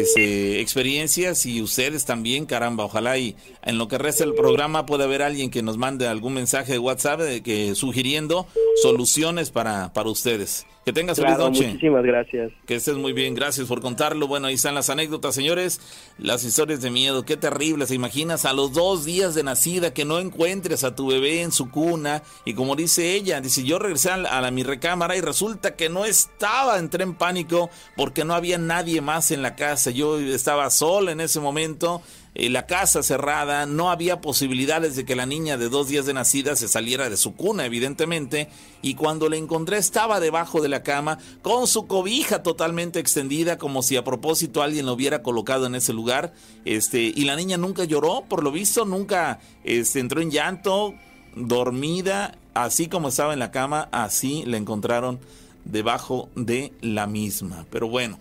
este, experiencias y ustedes también, caramba. Ojalá y en lo que resta del programa pueda haber alguien que nos mande algún mensaje de WhatsApp de que, sugiriendo soluciones para, para ustedes. Que tengas feliz noche. Muchísimas gracias. Que estés muy bien, gracias por contarlo. Bueno, ahí están las anécdotas, señores. Las historias de miedo, qué terrible. ¿Se imaginas a los dos días de nacida que no encuentres a tu bebé en su cuna? Y como dice ella, dice, yo regresé a, a mi recámara y resulta que no estaba, entré en pánico porque no había nadie más en la casa. Yo estaba sola en ese momento eh, la casa cerrada, no había posibilidades de que la niña de dos días de nacida se saliera de su cuna, evidentemente, y cuando la encontré estaba debajo de la cama con su cobija totalmente extendida, como si a propósito alguien lo hubiera colocado en ese lugar, este, y la niña nunca lloró, por lo visto, nunca este, entró en llanto, dormida, así como estaba en la cama, así la encontraron debajo de la misma. Pero bueno.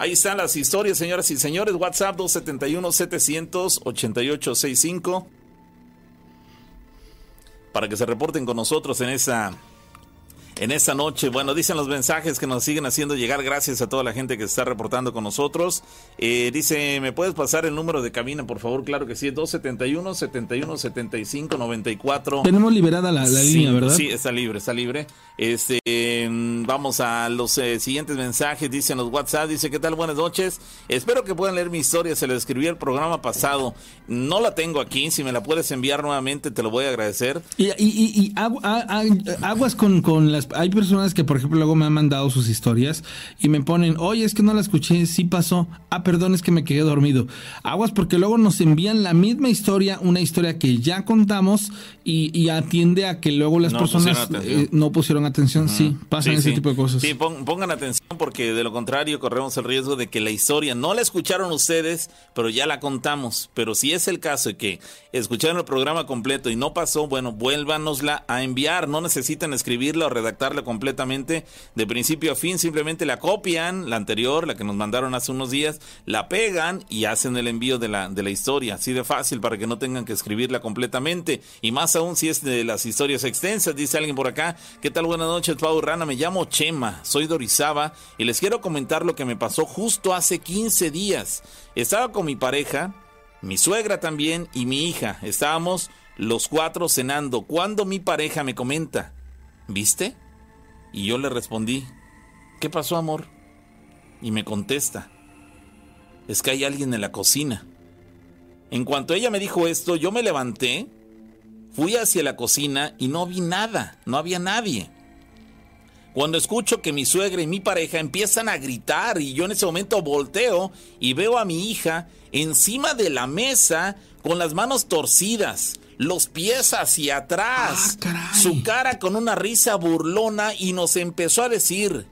Ahí están las historias, señoras y señores. WhatsApp 271-788-65. Para que se reporten con nosotros en esa en esta noche. Bueno, dicen los mensajes que nos siguen haciendo llegar. Gracias a toda la gente que se está reportando con nosotros. Eh, dice, ¿me puedes pasar el número de cabina, por favor? Claro que sí, es 271 71 75 94. Tenemos liberada la, línea, ¿verdad? Sí, está libre, está libre. Este, mm, vamos a los eh, siguientes mensajes. Dicen los WhatsApp, dice, ¿qué tal? Buenas noches. Espero que puedan leer mi historia. Se la escribí el programa pasado. No la tengo aquí. Si me la puedes enviar nuevamente, te lo voy a agradecer. Y, y, aguas con, con las hay personas que, por ejemplo, luego me han mandado sus historias y me ponen, oye, es que no la escuché, sí pasó. Ah, perdón, es que me quedé dormido. Aguas porque luego nos envían la misma historia, una historia que ya contamos y, atiende a que luego las personas no pusieron atención. Sí, pasan ese tipo tipo de cosas. Sí, pongan atención porque de lo contrario corremos el riesgo de que la historia no la escucharon ustedes, pero ya la contamos. Pero si es el caso de que escucharon el programa completo y no pasó, bueno, vuélvanosla a enviar. No necesitan escribirla o completamente de principio a fin. Simplemente la copian, la anterior, la que nos mandaron hace unos días, la pegan y hacen el envío de la, de la historia. Así de fácil para que no tengan que escribirla completamente. Y más aún si es de las historias extensas, dice alguien por acá. ¿Qué tal? Buenas noches, Pau Rana. Me llamo Chema, soy de Orizaba y les quiero comentar lo que me pasó justo hace 15 días. Estaba con mi pareja, mi suegra también y mi hija. Estábamos los cuatro cenando cuando mi pareja me comenta, ¿viste? Y yo le respondí, ¿qué pasó, amor? Y me contesta, es que hay alguien en la cocina. En cuanto ella me dijo esto, yo me levanté, fui hacia la cocina y no vi nada, no había nadie. Cuando escucho que mi suegra y mi pareja empiezan a gritar y yo en ese momento volteo y veo a mi hija encima de la mesa con las manos torcidas, los pies hacia atrás, ah, su cara con una risa burlona y nos empezó a decir,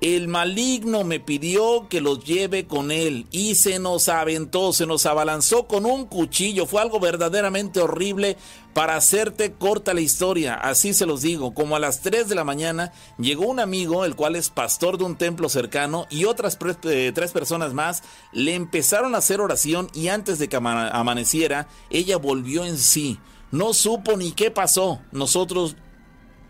el maligno me pidió que los lleve con él y se nos aventó, se nos abalanzó con un cuchillo. Fue algo verdaderamente horrible para hacerte corta la historia. Así se los digo, como a las 3 de la mañana llegó un amigo, el cual es pastor de un templo cercano, y otras eh, tres personas más le empezaron a hacer oración y antes de que amaneciera, ella volvió en sí. No supo ni qué pasó. Nosotros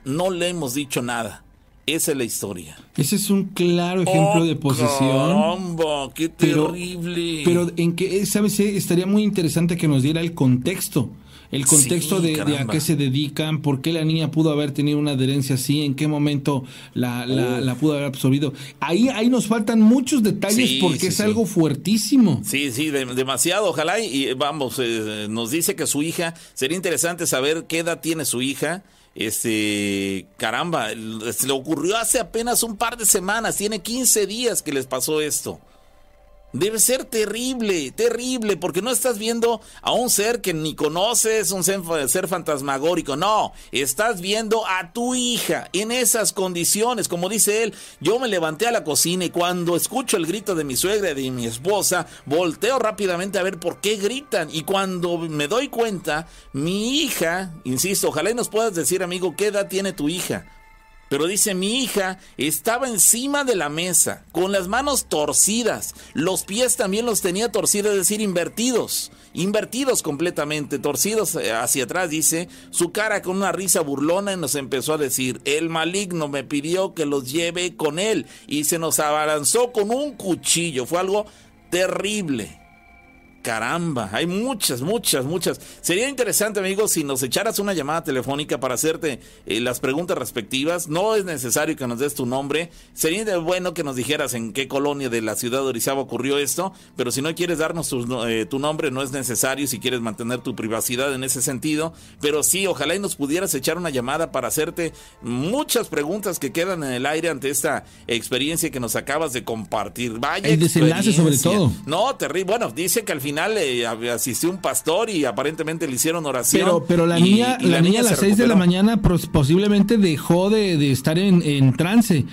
no le hemos dicho nada. Esa es la historia. Ese es un claro ejemplo de oh, posesión. Caramba, qué terrible. Pero, en que, ¿sabes? Estaría muy interesante que nos diera el contexto. El contexto de, a qué se dedican, por qué la niña pudo haber tenido una adherencia así, en qué momento la, la, pudo haber absorbido. Ahí, ahí nos faltan muchos detalles porque es algo fuertísimo. Sí, sí, demasiado. Ojalá y, vamos, eh, nos dice que su hija, sería interesante saber qué edad tiene su hija este, caramba, se le ocurrió hace apenas un par de semanas, tiene 15 días que les pasó esto. Debe ser terrible, terrible, porque no estás viendo a un ser que ni conoces, un ser, fantasmagórico, no, estás viendo a tu hija en esas condiciones, como dice él, yo me levanté a la cocina y cuando escucho el grito de mi suegra y de mi esposa, volteo rápidamente a ver por qué gritan. Y cuando me doy cuenta, mi hija, insisto, ojalá y nos puedas decir amigo, ¿qué edad tiene tu hija? Pero dice, mi hija estaba encima de la mesa, con las manos torcidas, los pies también los tenía torcidos, es decir, invertidos, invertidos completamente, torcidos eh, hacia atrás, dice, su cara con una risa burlona y nos empezó a decir, el maligno me pidió que los lleve con él y se nos abalanzó con un cuchillo, fue algo terrible. Caramba, hay muchas, muchas, muchas. Sería interesante, amigos, si nos echaras una llamada telefónica para hacerte eh, las preguntas respectivas. No es necesario que nos des tu nombre. Sería bueno que nos dijeras en qué colonia de la ciudad de Orizaba ocurrió esto. Pero si no quieres darnos tu, eh, tu nombre, no es necesario si quieres mantener tu privacidad en ese sentido. Pero sí, ojalá y nos pudieras echar una llamada para hacerte muchas preguntas que quedan en el aire ante esta experiencia que nos acabas de compartir. Vaya. El desenlace sobre todo. No, terrible. Bueno, dice que al final final eh, asistió un pastor y aparentemente le hicieron oración. Pero, pero la niña, la, niña, a las 6 de la mañana posiblemente dejó de, estar en, trance.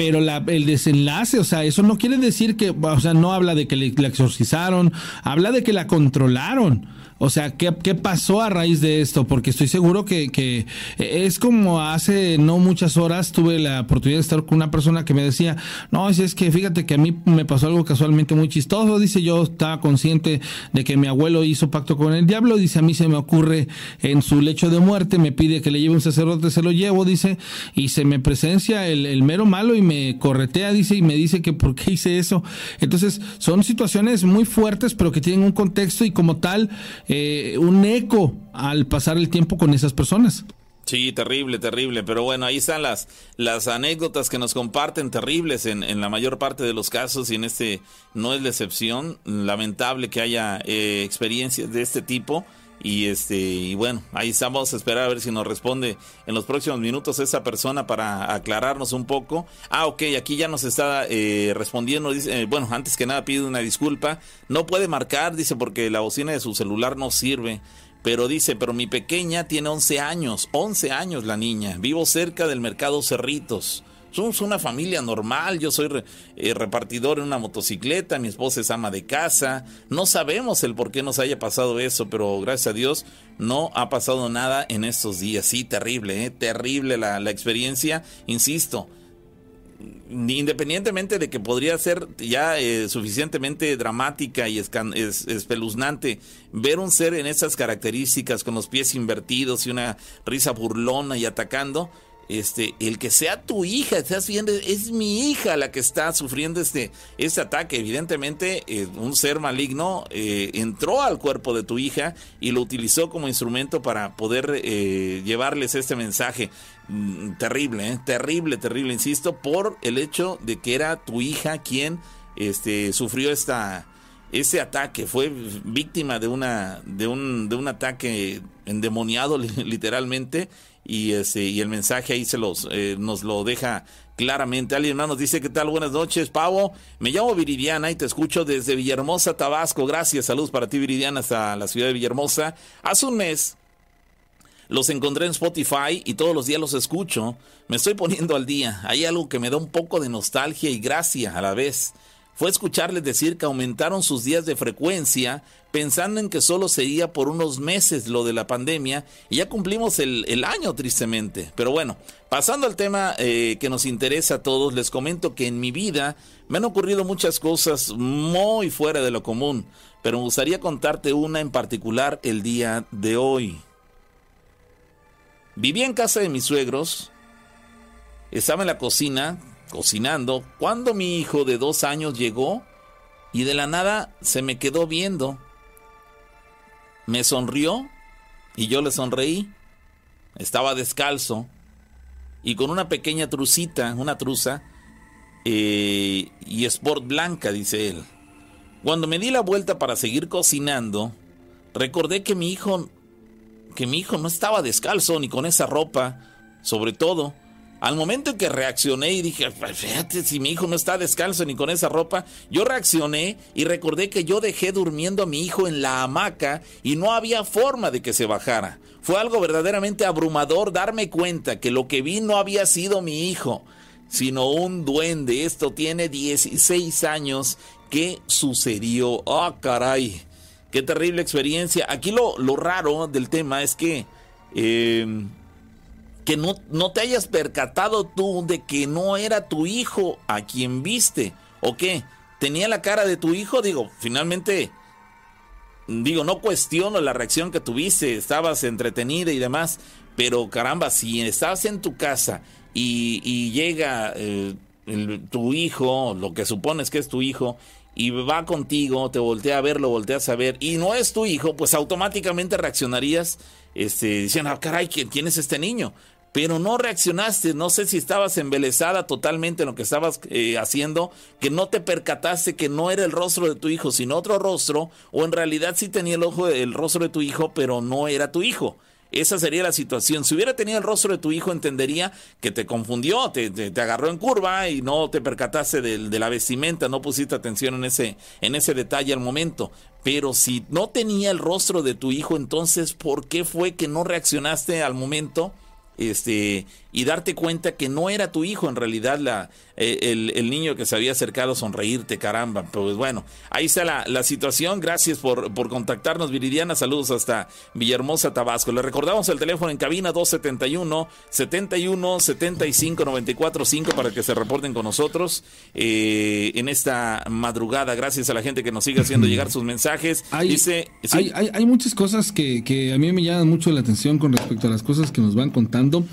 Pero la, el desenlace, o sea, eso no quiere decir que, o sea, no habla de que le, la exorcizaron, habla de que la controlaron. O sea, ¿qué, ¿qué, pasó a raíz de esto? Porque estoy seguro que, que, es como hace no muchas horas tuve la oportunidad de estar con una persona que me decía, no, es que fíjate que a mí me pasó algo casualmente muy chistoso. Dice, yo estaba consciente de que mi abuelo hizo pacto con el diablo. Dice, a mí se me ocurre en su lecho de muerte, me pide que le lleve un sacerdote, se lo llevo, dice, y se me presencia el, el mero malo y corretea, dice, y me dice que por qué hice eso. Entonces, son situaciones muy fuertes, pero que tienen un contexto y como tal, eh, un eco al pasar el tiempo con esas personas. Sí, terrible, terrible. Pero bueno, ahí están las, las anécdotas que nos comparten, terribles en, en la mayor parte de los casos y en este no es la excepción. Lamentable que haya eh, experiencias de este tipo. Y este, y bueno, ahí estamos a esperar a ver si nos responde en los próximos minutos esa persona para aclararnos un poco. Ah, ok, aquí ya nos está eh, respondiendo. Dice, eh, bueno, antes que nada pide una disculpa. No puede marcar, dice, porque la bocina de su celular no sirve. Pero dice, pero mi pequeña tiene 11 años, 11 años la niña. Vivo cerca del mercado Cerritos. Somos una familia normal, yo soy eh, repartidor en una motocicleta, mi esposa es ama de casa, no sabemos el por qué nos haya pasado eso, pero gracias a Dios no ha pasado nada en estos días. Sí, terrible, ¿eh? terrible la, experiencia, insisto independientemente de que podría ser ya eh, suficientemente dramática y espeluznante ver un ser en esas características con los pies invertidos y una risa burlona y atacando, este, el que sea tu hija, estás viendo, es mi hija la que está sufriendo este, este ataque. Evidentemente, eh, un ser maligno eh, entró al cuerpo de tu hija y lo utilizó como instrumento para poder eh, llevarles este mensaje. Mm, terrible, terrible, terrible, insisto, por el hecho de que era tu hija quien este, sufrió esta, ataque. Fue víctima de, una, de, un, de un ataque endemoniado, literalmente y este y el mensaje ahí se los eh, nos lo deja claramente. Alguien más nos dice, ¿qué tal? Buenas noches, Pavo. Me llamo Viridiana y te escucho desde Villahermosa, Tabasco. Gracias, saludos para ti, Viridiana, hasta la ciudad de Villahermosa. Hace un mes los encontré en Spotify y todos los días los escucho. Me estoy poniendo al día. Hay algo que me da un poco de nostalgia y gracia a la vez fue escucharles decir que aumentaron sus días de frecuencia pensando en que solo sería por unos meses lo de la pandemia y ya cumplimos el, año tristemente. Pero bueno, pasando al tema eh, que nos interesa a todos, les comento que en mi vida me han ocurrido muchas cosas muy fuera de lo común, pero me gustaría contarte una en particular el día de hoy. Vivía en casa de mis suegros, estaba en la cocina cocinando, cuando mi hijo de dos años llegó y de la nada se me quedó viendo. Me sonrió y yo le sonreí. Estaba descalzo y con una pequeña trucita, una truza, eh, y sport blanca, dice él. Cuando me di la vuelta para seguir cocinando, recordé que mi hijo, que mi hijo no estaba descalzo ni con esa ropa, sobre todo, al momento en que reaccioné y dije, fíjate, si mi hijo no está descalzo ni con esa ropa, yo reaccioné y recordé que yo dejé durmiendo a mi hijo en la hamaca y no había forma de que se bajara. Fue algo verdaderamente abrumador darme cuenta que lo que vi no había sido mi hijo, sino un duende. Esto tiene 16 años. ¿Qué sucedió? ¡Ah, caray! ¡Qué terrible experiencia! Aquí lo, lo raro del tema es que... Eh, que no, no te hayas percatado tú de que no era tu hijo a quien viste, ¿o qué? ¿Tenía la cara de tu hijo? Digo, finalmente, digo, no cuestiono la reacción que tuviste, estabas entretenida y demás, pero caramba, si estabas en tu casa y, llega eh, tu hijo, lo que supones que es tu hijo, y va contigo, te voltea a ver, lo volteas a ver, y no es tu hijo, pues automáticamente reaccionarías este, diciendo, ah, caray, ¿quién, es este niño? Pero no reaccionaste, no sé si estabas embelesada totalmente en lo que estabas eh, haciendo, que no te percataste que no era el rostro de tu hijo, sino otro rostro, o en realidad sí tenía el ojo, el rostro de tu hijo, pero no era tu hijo. Esa sería la situación. Si hubiera tenido el rostro de tu hijo, entendería que te confundió, te, te, agarró en curva y no te percataste de, de, la vestimenta, no pusiste atención en ese, en ese detalle al momento. Pero si no tenía el rostro de tu hijo, entonces, ¿por qué fue que no reaccionaste al momento? Este, y darte cuenta que no era tu hijo en realidad la, eh, el, niño que se había acercado a sonreírte, caramba. Pues bueno, ahí está la, situación. Gracias por, por, contactarnos, Viridiana. Saludos hasta Villahermosa, Tabasco. Le recordamos el teléfono en cabina 271 71 75 94 5 para que se reporten con nosotros eh, en esta madrugada. Gracias a la gente que nos sigue haciendo llegar sus mensajes. Hay, Dice, hay, hay, muchas cosas que, que a mí me llaman mucho la atención con respecto a las cosas que nos van contando.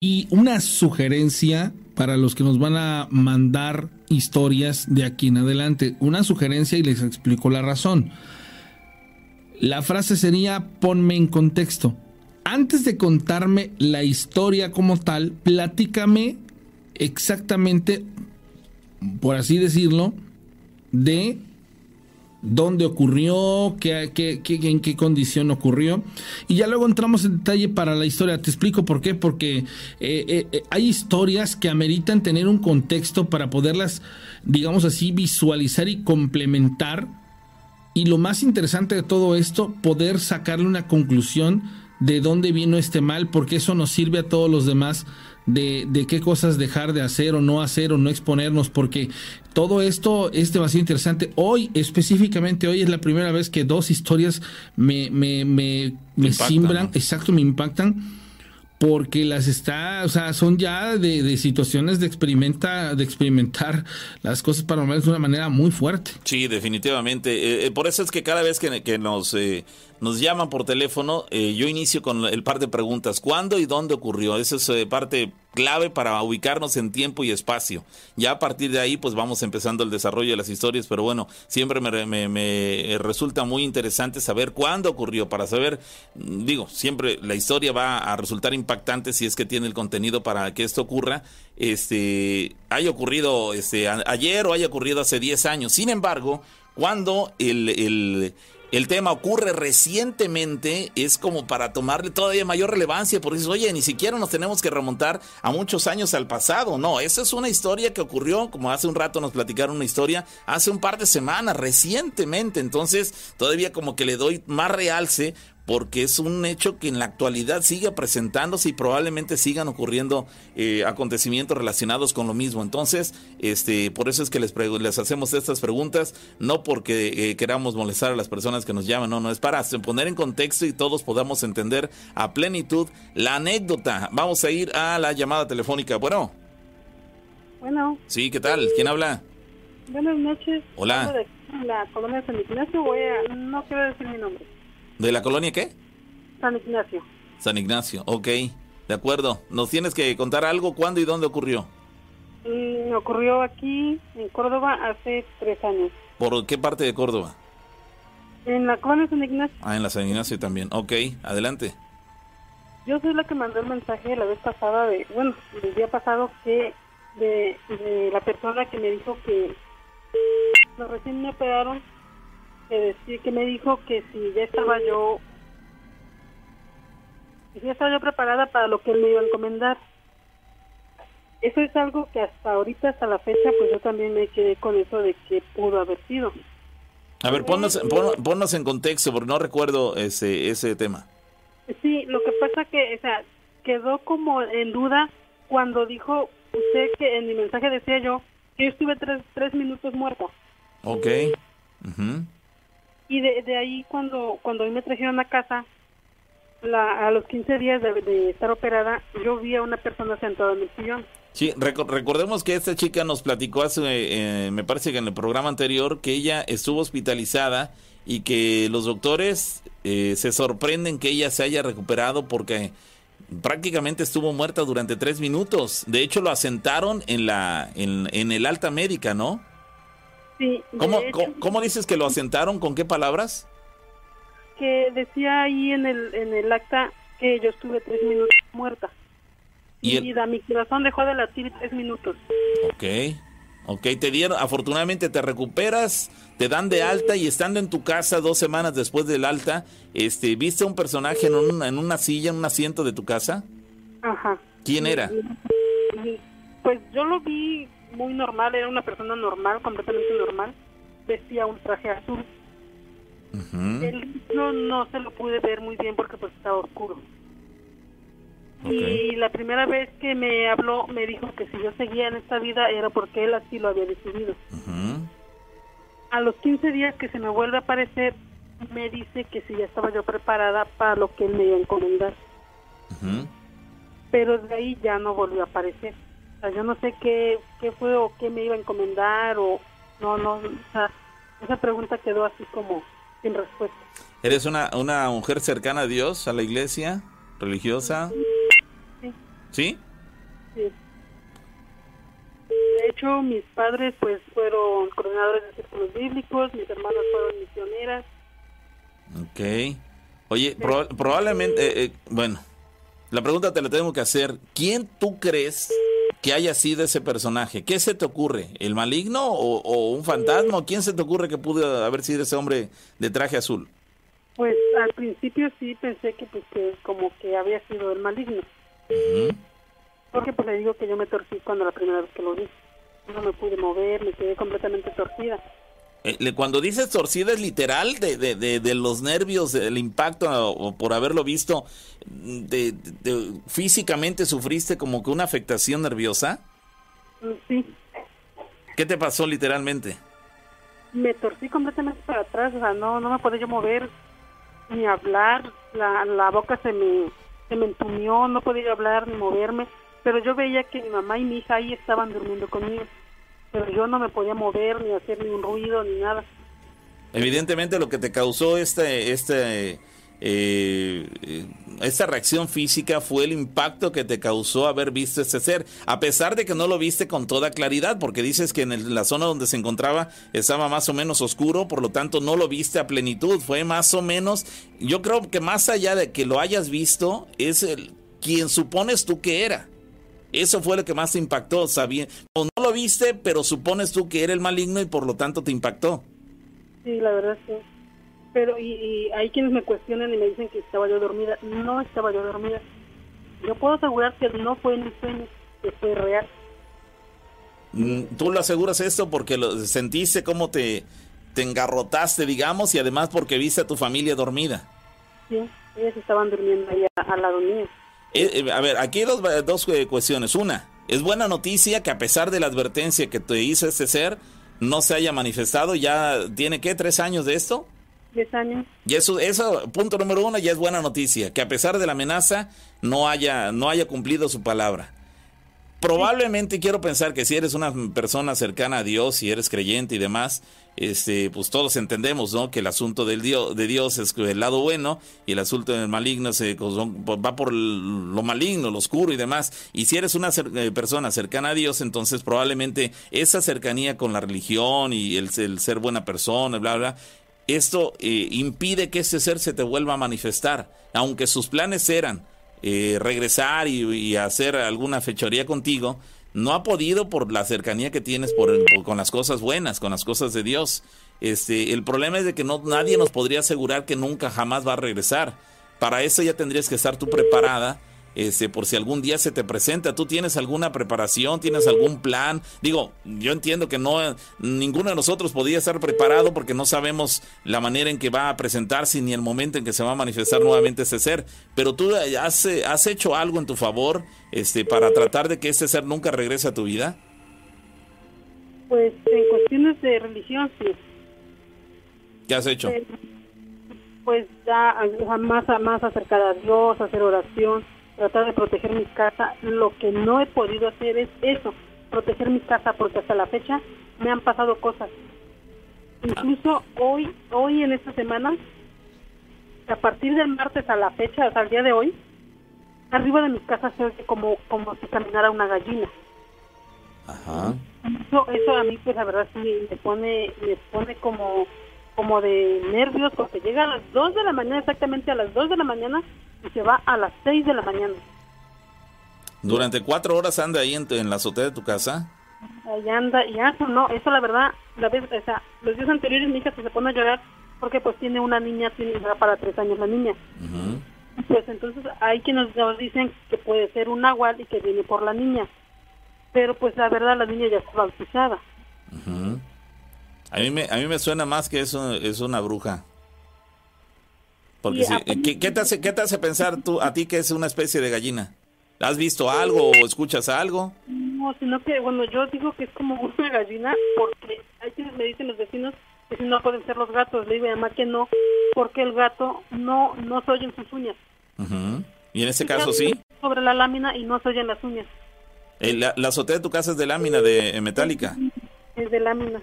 Y una sugerencia para los que nos van a mandar historias de aquí en adelante. Una sugerencia y les explico la razón. La frase sería ponme en contexto. Antes de contarme la historia como tal, platícame exactamente, por así decirlo, de dónde ocurrió, qué, qué, en qué condición ocurrió. Y ya luego entramos en detalle para la historia. Te explico por qué. Porque eh, eh, eh, hay historias que ameritan tener un contexto para poderlas, digamos así, visualizar y complementar. Y lo más interesante de todo esto, poder sacarle una conclusión de dónde vino este mal, porque eso nos sirve a todos los demás de, de, qué cosas dejar de hacer o no hacer o no exponernos, porque todo esto es demasiado interesante. Hoy, específicamente hoy, es la primera vez que dos historias me, me, me, me simbran, exacto, me impactan porque las está, o sea, son ya de, de, situaciones de experimenta, de experimentar las cosas paranormales de una manera muy fuerte. Sí, definitivamente. Eh, eh, por eso es que cada vez que, que nos eh, nos llaman por teléfono, eh, yo inicio con el par de preguntas. ¿Cuándo y dónde ocurrió? Esa es eh, parte clave para ubicarnos en tiempo y espacio. Ya a partir de ahí, pues vamos empezando el desarrollo de las historias, pero bueno, siempre me, resulta muy interesante saber cuándo ocurrió, para saber, mm, digo, siempre la historia va a resultar impactante si es que tiene el contenido para que esto ocurra, este, haya ocurrido este, ayer o haya ocurrido hace 10 años. Sin embargo, cuando el, el el tema ocurre recientemente, es como para tomarle todavía mayor relevancia, porque dices, oye, ni siquiera nos tenemos que remontar a muchos años al pasado. No, esa es una historia que ocurrió, como hace un rato nos platicaron una historia, hace un par de semanas, recientemente. Entonces, todavía como que le doy más realce porque es un hecho que en la actualidad sigue presentándose y probablemente sigan ocurriendo eh, acontecimientos relacionados con lo mismo. Entonces, este, por eso es que les, les hacemos estas preguntas, no porque eh, queramos molestar a las personas que nos llaman, no, no, es para poner en contexto y todos podamos entender a plenitud la anécdota. Vamos a ir a la llamada telefónica. Bueno. Bueno. Sí, ¿qué tal? ¿Quién habla? Buenas noches. Hola. la colonia San Ignacio, voy a, no quiero decir mi nombre. ¿De la colonia qué? San Ignacio. San Ignacio, ok. De acuerdo. ¿Nos tienes que contar algo? ¿Cuándo y dónde ocurrió? Mm, ocurrió aquí, en Córdoba, hace tres años. ¿Por qué parte de Córdoba? En la colonia San Ignacio. Ah, en la San Ignacio también. Ok, adelante. Yo soy la que mandó el mensaje la vez pasada, de bueno, el día pasado, que de, de la persona que me dijo que recién me operaron que decir que me dijo que si ya estaba yo si ya estaba yo preparada para lo que él me iba a encomendar. Eso es algo que hasta ahorita hasta la fecha pues yo también me quedé con eso de que pudo haber sido. A ver ponnos, ponnos en contexto porque no recuerdo ese ese tema. Sí lo que pasa que o sea quedó como en duda cuando dijo usted que en mi mensaje decía yo que yo estuve tres, tres minutos muerta. Ok. Y de, de ahí cuando cuando me trajeron a casa, la, a los 15 días de, estar operada, yo vi a una persona sentada en el sillón. Sí, recordemos que esta chica nos platicó hace, eh, me parece que en el programa anterior, que ella estuvo hospitalizada y que los doctores eh, se sorprenden que ella se haya recuperado porque prácticamente estuvo muerta durante tres minutos. De hecho, lo asentaron en la en, en el alta médica, ¿no? ¿Cómo, dices que lo asentaron? ¿Con qué palabras? Que decía ahí en el, en el acta que yo estuve tres minutos muerta. Y, mi corazón dejó de latir tres minutos. Ok, ok, te dieron, afortunadamente te recuperas, te dan de alta y estando en tu casa dos semanas después del alta, este, ¿viste un personaje en, en una silla, en un asiento de tu casa? Ajá. ¿Quién era? Pues yo lo vi muy normal, era una persona normal, completamente normal, vestía un traje azul. El no, no se lo pude ver muy bien porque pues estaba oscuro. Y la primera vez que me habló me dijo que si yo seguía en esta vida era porque él así lo había decidido. A los 15 días que se me vuelve a aparecer, me dice que si ya estaba yo preparada para lo que él me iba a encomendar. Pero de ahí ya no volvió a aparecer. O sea, yo no sé qué, qué fue o qué me iba a encomendar o no, no, o sea, esa pregunta quedó así como sin respuesta. ¿Eres una, una mujer cercana a Dios, a la iglesia, religiosa? Sí. ¿Sí? Sí. De hecho, mis padres pues fueron coordinadores de círculos bíblicos, mis hermanas fueron misioneras. Ok. Oye, probablemente, eh, eh, bueno, la pregunta te la tengo que hacer. ¿Quién tú crees que haya sido ese personaje. ¿Qué se te ocurre? ¿El maligno o, un fantasma? ¿Quién se te ocurre que pudo haber sido ese hombre de traje azul? Pues al principio sí pensé que, pues, que como que había sido el maligno. Porque pues le digo que yo me torcí cuando la primera vez que lo vi. No me pude mover, me quedé completamente torcida. Eh, cuando dices torcida es literal de, de, de, los nervios, del impacto o, por haberlo visto, de, físicamente sufriste como que una afectación nerviosa. Sí. ¿Qué te pasó literalmente? Me torcí completamente para atrás, o sea, no, no me podía yo mover ni hablar, la, la boca se me, se me entumió, no podía hablar ni moverme, pero yo veía que mi mamá y mi hija ahí estaban durmiendo conmigo pero yo no me podía mover ni hacer ni un ruido ni nada. Evidentemente lo que te causó este, este, eh, esta reacción física fue el impacto que te causó haber visto este ser, a pesar de que no lo viste con toda claridad, porque dices que en la zona donde se encontraba estaba más o menos oscuro, por lo tanto no lo viste a plenitud, fue más o menos, yo creo que más allá de que lo hayas visto, es el quien supones tú que era. Eso fue lo que más te impactó, sabía. O no lo viste, pero supones tú que era el maligno y por lo tanto te impactó. Sí, la verdad sí. Pero y, hay quienes me cuestionan y me dicen que estaba yo dormida. No estaba yo dormida. Yo puedo asegurar que no fue en mi sueño, que fue real. Mm, Tú lo aseguras esto porque lo, sentiste cómo te, te engarrotaste, digamos, y además porque viste a tu familia dormida. Sí, ellas estaban durmiendo ahí al lado mío. Eh, eh, a ver, aquí hay dos, dos eh, cuestiones. Una, es buena noticia que a pesar de la advertencia que te hizo este ser, no se haya manifestado. Ya tiene, ¿qué? ¿Tres años de esto? Diez años. Y eso, eso, punto número uno, ya es buena noticia. Que a pesar de la amenaza, no haya, no haya cumplido su palabra. Probablemente quiero pensar que si eres una persona cercana a Dios, si eres creyente y demás, este, pues todos entendemos, ¿no? Que el asunto del Dios, de Dios es el lado bueno y el asunto del maligno se, pues, va por lo maligno, lo oscuro y demás. Y si eres una eh, persona cercana a Dios, entonces probablemente esa cercanía con la religión y el, ser buena persona, bla, bla, esto eh, impide que ese ser se te vuelva a manifestar, aunque sus planes eran eh, regresar y, hacer alguna fechoría contigo no ha podido por la cercanía que tienes por, con las cosas buenas, con las cosas de Dios. Este, el problema es de que no nadie nos podría asegurar que nunca jamás va a regresar. Para eso ya tendrías que estar tú preparada este, por si algún día se te presenta. ¿Tú tienes alguna preparación? ¿Tienes algún plan? Digo, yo entiendo que no, ninguno de nosotros podía estar preparado porque no sabemos la manera en que va a presentarse ni el momento en que se va a manifestar nuevamente ese ser. Pero tú has, has hecho algo en tu favor este, para tratar de que ese ser nunca regrese a tu vida. Pues en cuestiones de religión, sí. ¿Qué has hecho? Pues, pues ya más, más acercada a Dios, hacer oración tratar de proteger mi casa. Lo que no he podido hacer es eso, proteger mi casa, porque hasta la fecha me han pasado cosas. Incluso hoy, hoy en esta semana, a partir del martes a la fecha, hasta el día de hoy, arriba de mi casa se oye como, como si caminara una gallina. Ajá. Eso, eso a mí, pues la verdad sí me pone, me pone como, como de nervios, porque llega a las 2 de la mañana, exactamente a las 2 de la mañana, y se va a las 6 de la mañana. ¿Durante cuatro horas anda ahí en, la azotea de tu casa? Ahí anda, y eso no, eso la verdad, la vez, o sea, los días anteriores mi hija se pone a llorar porque pues tiene una niña, tiene para tres años la niña. Pues entonces hay quienes nos dicen que puede ser un nahual y que viene por la niña. Pero pues la verdad la niña ya está bautizada. A mí me, a mí me suena más que eso es una bruja. Porque ¿qué, te hace, ¿qué te hace pensar tú, a ti que es una especie de gallina? ¿Has visto algo o escuchas algo? No, sino que, bueno, yo digo que es como una gallina porque hay quienes me dicen los vecinos que si no pueden ser los gatos. Le digo a mamá que no, porque el gato no, no se oyen sus uñas. ¿Y en ese caso sí? Sobre la lámina y no se oyen las uñas. Eh, la, azotea de tu casa es de lámina de eh, metálica. Es de lámina.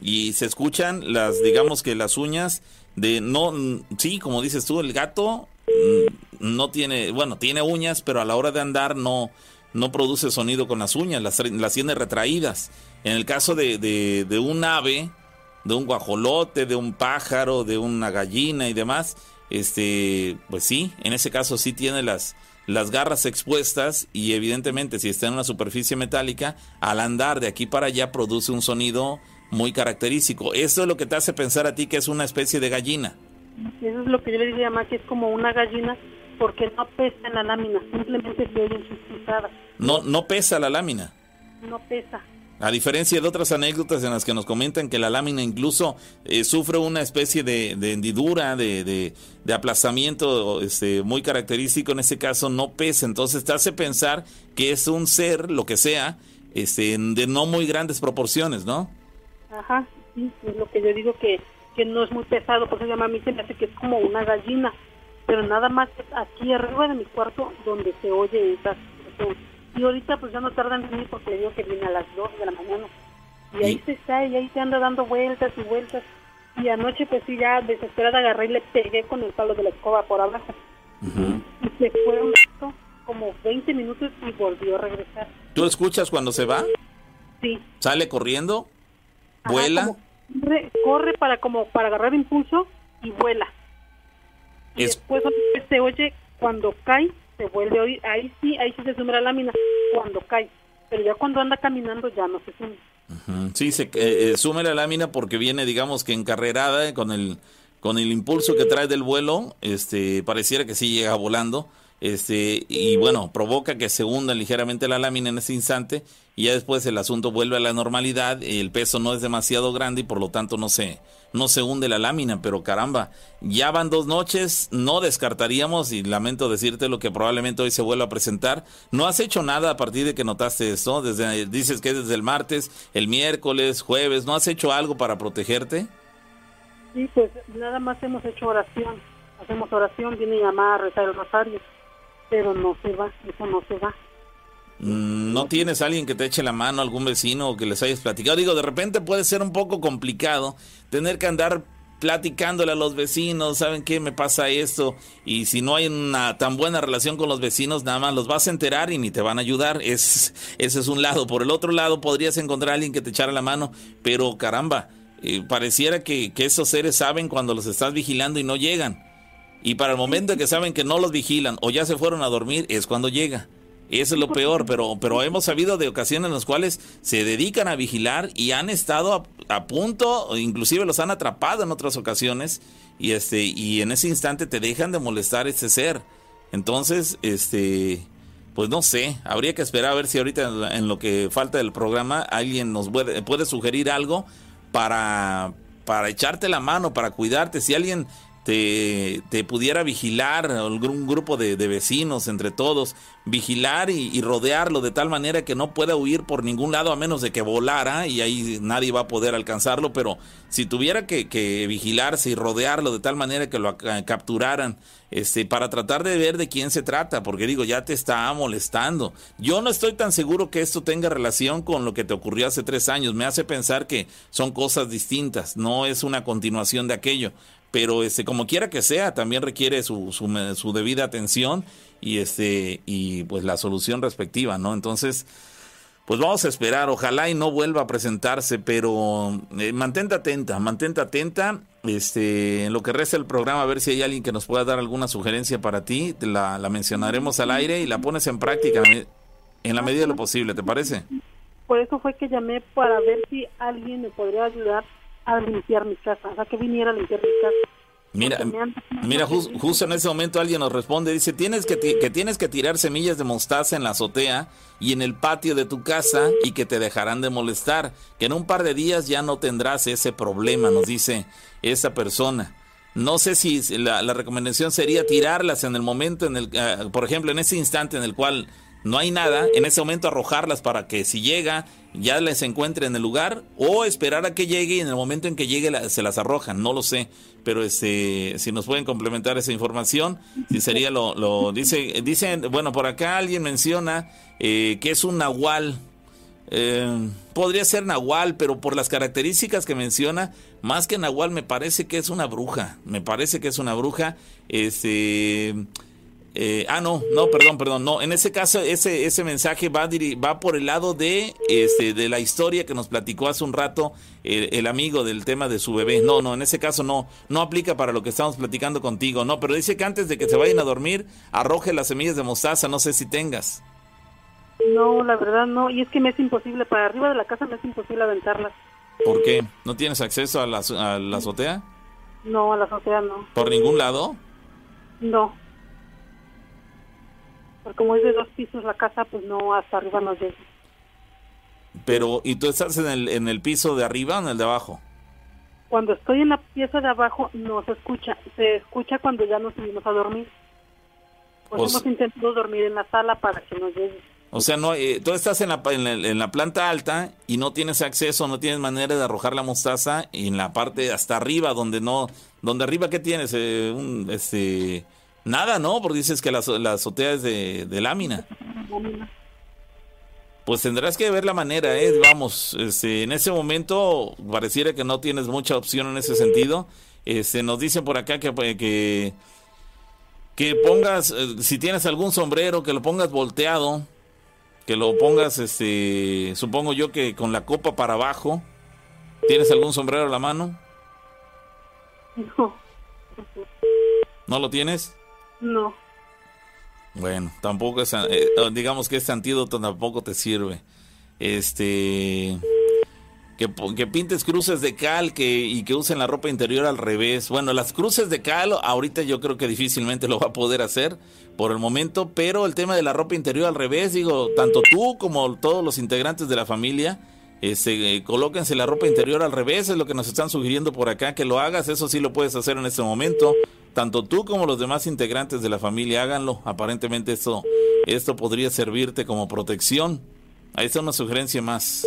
Y se escuchan las, digamos que las uñas de no, sí, como dices tú, el gato mm, no tiene, bueno, tiene uñas, pero a la hora de andar no, no produce sonido con las uñas, las, las tiene retraídas. En el caso de, de, de un ave, de un guajolote, de un pájaro, de una gallina y demás, este, pues sí, en ese caso sí tiene las, las garras expuestas y evidentemente si está en una superficie metálica, al andar de aquí para allá produce un sonido muy característico. Eso es lo que te hace pensar a ti que es una especie de gallina. Eso es lo que yo le dije a que es como una gallina porque no pesa en la lámina, simplemente se oyen sus pisadas. No, no pesa la lámina. No pesa. A diferencia de otras anécdotas en las que nos comentan que la lámina incluso eh, sufre una especie de, hendidura, de, de, aplazamiento este, muy característico, en este caso no pesa, entonces te hace pensar que es un ser, lo que sea, este, de no muy grandes proporciones, ¿no? Ajá, sí, es lo que yo digo que, que no es muy pesado, porque llama a mí se me hace que es como una gallina, pero nada más aquí arriba de mi cuarto donde se oye esa y ahorita pues ya no tardan en venir porque le digo que viene a las 2 de la mañana. Y ahí se está, y ahí se anda dando vueltas y vueltas. Y anoche pues sí, ya desesperada agarré y le pegué con el palo de la escoba por abajo. Y se fue un rato, como 20 minutos y volvió a regresar. ¿Tú escuchas cuando se va? Sí. ¿Sale corriendo? ¿Vuela? corre, para como para agarrar impulso y vuela. Y después se oye cuando cae se vuelve oír, ahí sí, ahí sí se sume la lámina cuando cae, pero ya cuando anda caminando ya no se sume. Sí, se eh, eh, sume la lámina porque viene, digamos que encarrerada con el con el impulso que trae del vuelo, este pareciera que sí llega volando este y bueno provoca que se hunda ligeramente la lámina en ese instante y ya después el asunto vuelve a la normalidad el peso no es demasiado grande y por lo tanto no se no se hunde la lámina pero caramba ya van dos noches no descartaríamos y lamento decirte lo que probablemente hoy se vuelva a presentar no has hecho nada a partir de que notaste esto desde dices que desde el martes el miércoles jueves no has hecho algo para protegerte sí pues nada más hemos hecho oración hacemos oración viene a llamar a rezar el rosario pero no se va, eso no se va. Mm, ¿No tienes alguien que te eche la mano, algún vecino o que les hayas platicado? Digo, de repente puede ser un poco complicado tener que andar platicándole a los vecinos, ¿saben qué? Me pasa esto. Y si no hay una tan buena relación con los vecinos, nada más los vas a enterar y ni te van a ayudar. Es, ese es un lado. Por el otro lado, podrías encontrar a alguien que te echara la mano, pero caramba, eh, pareciera que, que esos seres saben cuando los estás vigilando y no llegan. Y para el momento en que saben que no los vigilan o ya se fueron a dormir, es cuando llega. Eso es lo peor, pero, pero hemos sabido de ocasiones en las cuales se dedican a vigilar y han estado a, punto, inclusive los han atrapado en otras ocasiones, y este, y en ese instante te dejan de molestar ese ser. Entonces, este, pues no sé, habría que esperar a ver si ahorita en lo que falta del programa alguien nos puede, puede sugerir algo para, para echarte la mano, para cuidarte. Si alguien te, pudiera vigilar, algún grupo de, vecinos entre todos, vigilar y, rodearlo de tal manera que no pueda huir por ningún lado a menos de que volara y ahí nadie va a poder alcanzarlo, pero si tuviera que, que vigilarse y rodearlo de tal manera que lo capturaran, este, para tratar de ver de quién se trata, porque digo, ya te está molestando. Yo no estoy tan seguro que esto tenga relación con lo que te ocurrió hace tres años, me hace pensar que son cosas distintas, no es una continuación de aquello pero este como quiera que sea también requiere su, su, debida atención y este y pues la solución respectiva no entonces pues vamos a esperar. Ojalá y no vuelva a presentarse pero eh, mantente atenta mantente atenta. Este en lo que resta el programa a ver si hay alguien que nos pueda dar alguna sugerencia para ti. La, la mencionaremos al aire y la pones en práctica en la medida de lo posible te parece por eso fue que llamé para ver si alguien me podría ayudar a limpiar mi casa, o sea, que viniera a limpiar mi casa. Mira, mira justo en ese momento alguien nos responde, dice, tienes que, que tienes que tirar semillas de mostaza en la azotea y en el patio de tu casa y que te dejarán de molestar, que en un par de días ya no tendrás ese problema, nos dice esa persona. No sé si la, recomendación sería tirarlas en el momento en el, uh, por ejemplo, en ese instante en el cual no hay nada, en ese momento arrojarlas para que si llega ya les encuentre en el lugar o esperar a que llegue y en el momento en que llegue se las arrojan, no lo sé, pero este si nos pueden complementar esa información, si sería lo, dice dicen, bueno, por acá alguien menciona eh, que es un nahual. Eh, podría ser nahual, pero por las características que menciona, más que nahual me parece que es una bruja, me parece que es una bruja, este eh, ah, no, no, perdón, perdón, no. En ese caso, ese, ese mensaje va, va por el lado de, este, de la historia que nos platicó hace un rato el, amigo del tema de su bebé. No, no, en ese caso no, no aplica para lo que estamos platicando contigo, no. Pero dice que antes de que se vayan a dormir, arroje las semillas de mostaza, no sé si tengas. No, la verdad no, y es que me es imposible, para arriba de la casa me es imposible aventarlas. ¿Por qué? ¿No tienes acceso a la, a la azotea? No, a la azotea no. ¿Por ningún lado? No. Porque como es de dos pisos la casa, pues no, hasta arriba no llega. Pero, ¿y tú estás en el, en el piso de arriba o en el de abajo? Cuando estoy en la pieza de abajo no se escucha, se escucha cuando ya nos subimos a dormir. Pues Pues- hemos intentado dormir en la sala para que nos llegue. O sea, no, eh, tú estás en la, en, la, en la planta alta y no tienes acceso, no tienes manera de arrojar la mostaza en la parte hasta arriba, donde no, donde arriba, ¿qué tienes? Eh, un, este, nada, ¿no? Porque dices que la, la azotea es de, de lámina. Pues tendrás que ver la manera, ¿eh? Vamos, este, en ese momento pareciera que no tienes mucha opción en ese sentido. Este, nos dicen por acá que, pues, que, que pongas, eh, si tienes algún sombrero, que lo pongas volteado, que lo pongas, este, supongo yo que con la copa para abajo. ¿Tienes algún sombrero a la mano? No, ¿No lo tienes? No. Bueno, tampoco es, eh, digamos que este antídoto tampoco te sirve. Este, que, pintes cruces de cal que, y que usen la ropa interior al revés. Bueno, las cruces de cal ahorita yo creo que difícilmente lo va a poder hacer por el momento, pero el tema de la ropa interior al revés, digo, tanto tú como todos los integrantes de la familia, este, eh, colóquense la ropa interior al revés, es lo que nos están sugiriendo por acá, que lo hagas, eso sí lo puedes hacer en este momento. Tanto tú como los demás integrantes de la familia háganlo. Aparentemente esto, esto podría servirte como protección. Ahí está una sugerencia más.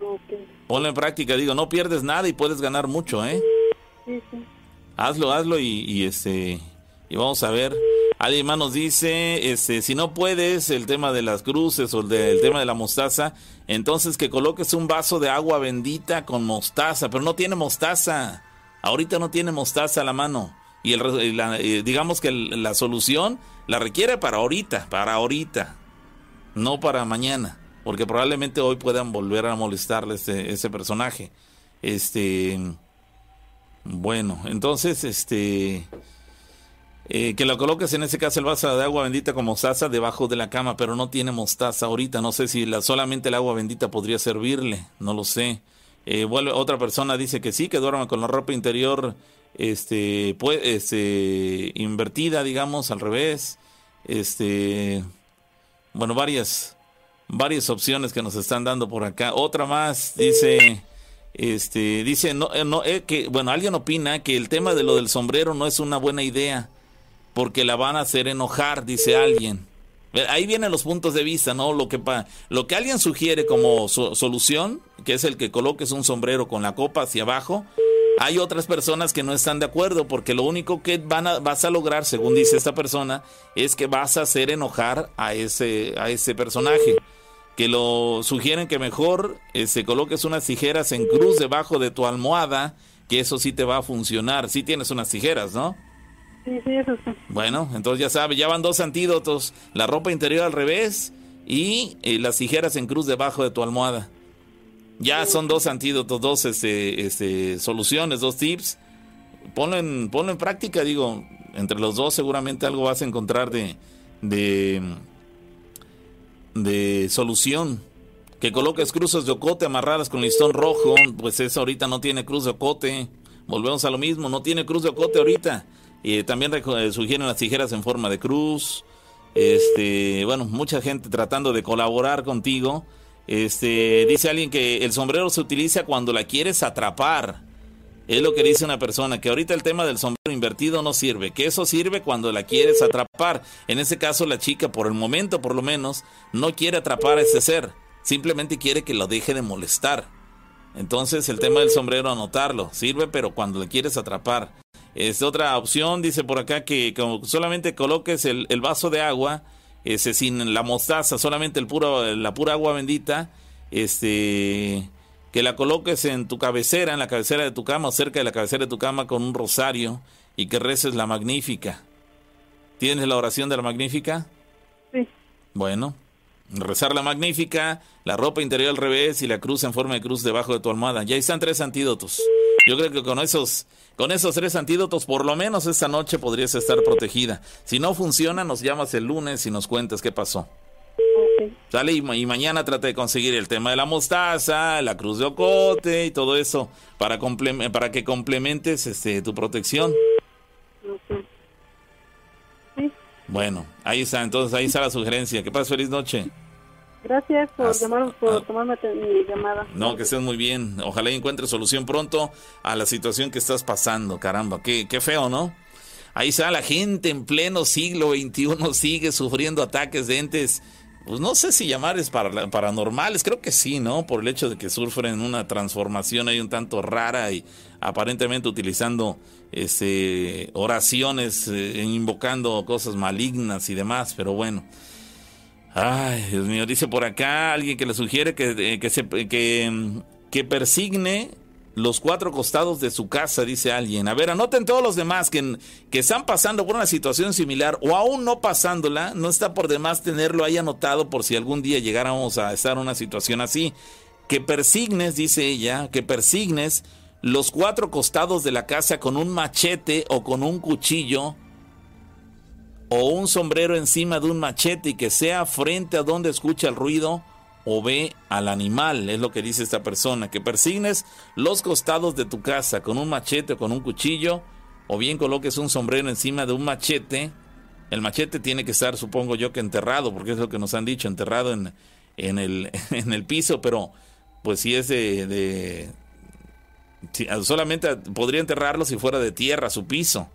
Ok. Ponlo en práctica, digo, no pierdes nada y puedes ganar mucho, ¿eh? Sí, sí. Hazlo, hazlo y, y, este y vamos a ver. Alguien más nos dice, este, si no puedes el tema de las cruces o el, de- el tema de la mostaza, entonces que coloques un vaso de agua bendita con mostaza, pero no tiene mostaza. Ahorita no tiene mostaza a la mano. Y, el, digamos que la solución la requiere para ahorita, para ahorita, no para mañana, porque probablemente hoy puedan volver a molestarle ese personaje. Este, bueno, entonces, este, eh, que lo coloques en ese caso el vaso de agua bendita con mostaza debajo de la cama, pero no tiene mostaza ahorita. No sé si la, solamente el agua bendita podría servirle, no lo sé. Eh, otra persona dice que sí, que duerma con la ropa interior, este, pues, este, invertida, digamos, al revés. Este, bueno, varias, varias opciones que nos están dando por acá. Otra más dice, este, dice, no, eh, no, eh, que, bueno, alguien opina que el tema de lo del sombrero no es una buena idea porque la van a hacer enojar, dice alguien. Ahí vienen los puntos de vista, ¿no? Lo que, pa- lo que alguien sugiere como so- solución, que es el que coloques un sombrero con la copa hacia abajo, hay otras personas que no están de acuerdo porque lo único que van a- vas a lograr, según dice esta persona, es que vas a hacer enojar a ese, a ese personaje. Que lo sugieren que mejor este, coloques unas tijeras en cruz debajo de tu almohada, que eso sí te va a funcionar. Sí tienes unas tijeras, ¿no? Sí, sí, eso sí. Bueno, entonces ya sabe, ya van dos antídotos, la ropa interior al revés y eh, las tijeras en cruz debajo de tu almohada. Ya son dos antídotos, dos este, este, soluciones, dos tips. Ponlo en, ponlo en práctica, digo, entre los dos seguramente algo vas a encontrar de, de, de solución. Que coloques cruces de ocote amarradas con listón rojo, pues eso ahorita no tiene cruz de ocote. Volvemos a lo mismo, no tiene cruz de ocote ahorita. También eh, sugieren las tijeras en forma de cruz. Este, bueno, mucha gente tratando de colaborar contigo. Este, dice alguien que el sombrero se utiliza cuando la quieres atrapar. Es lo que dice una persona, que ahorita el tema del sombrero invertido no sirve, que eso sirve cuando la quieres atrapar. En ese caso la chica, por el momento por lo menos, no quiere atrapar a ese ser, simplemente quiere que lo deje de molestar. Entonces el tema del sombrero anotarlo, sirve pero cuando le quieres atrapar. Es otra opción, dice por acá que como solamente coloques el, el vaso de agua, ese sin la mostaza, solamente el puro, la pura agua bendita, este que la coloques en tu cabecera, en la cabecera de tu cama o cerca de la cabecera de tu cama con un rosario y que reces la magnífica. ¿Tienes la oración de la magnífica? Sí. Bueno, rezar la magnífica, la ropa interior al revés y la cruz en forma de cruz debajo de tu almohada. Ya están tres antídotos. Yo creo que con esos, con esos tres antídotos, por lo menos esta noche podrías estar protegida. Si no funciona, nos llamas el lunes y nos cuentas qué pasó. Ok. Sale y, ma- y mañana trata de conseguir el tema de la mostaza, la cruz de ocote y todo eso para, para que complementes este, tu protección. Ok. Bueno, ahí está, entonces ahí está la sugerencia. Que pases feliz noche. Gracias por, llamar, por ah. tomarme mi llamada. No, que estés muy bien. Ojalá encuentres solución pronto a la situación que estás pasando. Caramba, qué, qué feo, ¿no? Ahí está la gente en pleno siglo XXI sigue sufriendo ataques de entes, pues no sé si llamarles para, paranormales, creo que sí, ¿no? Por el hecho de que sufren una transformación ahí un tanto rara y aparentemente utilizando este, oraciones, eh, invocando cosas malignas y demás, pero bueno. Ay, Dios mío, dice por acá alguien que le sugiere que, eh, que, se, que, que persigne los cuatro costados de su casa, dice alguien. A ver, anoten todos los demás que, que están pasando por una situación similar o aún no pasándola. No está por demás tenerlo ahí anotado por si algún día llegáramos a estar en una situación así. Que persignes, dice ella, que persignes los cuatro costados de la casa con un machete o con un cuchillo o un sombrero encima de un machete y que sea frente a donde escucha el ruido o ve al animal, es lo que dice esta persona, que persignes los costados de tu casa con un machete o con un cuchillo, o bien coloques un sombrero encima de un machete. El machete tiene que estar, supongo yo, que enterrado, porque es lo que nos han dicho, enterrado en, en, el, en el piso, pero pues si es de... de solamente podría enterrarlo si fuera de tierra su piso.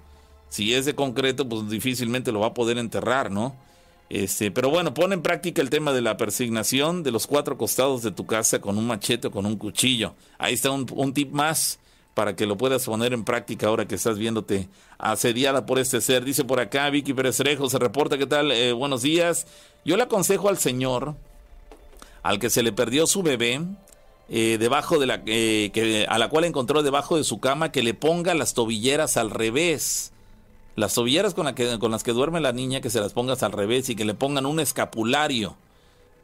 Si es de concreto, pues difícilmente lo va a poder enterrar, ¿no? Este, pero bueno, pon en práctica el tema de la persignación de los cuatro costados de tu casa con un machete o con un cuchillo. Ahí está un, tip más para que lo puedas poner en práctica ahora que estás viéndote asediada por este ser. Dice por acá Vicky Pérez Rejo, se reporta, ¿qué tal? Eh, buenos días. Yo le aconsejo al señor, al que se le perdió su bebé, eh, debajo de la, eh, que, a la cual encontró debajo de su cama, que le ponga las tobilleras al revés las tobilleras con, con las que duerme la niña, que se las pongas al revés y que le pongan un escapulario.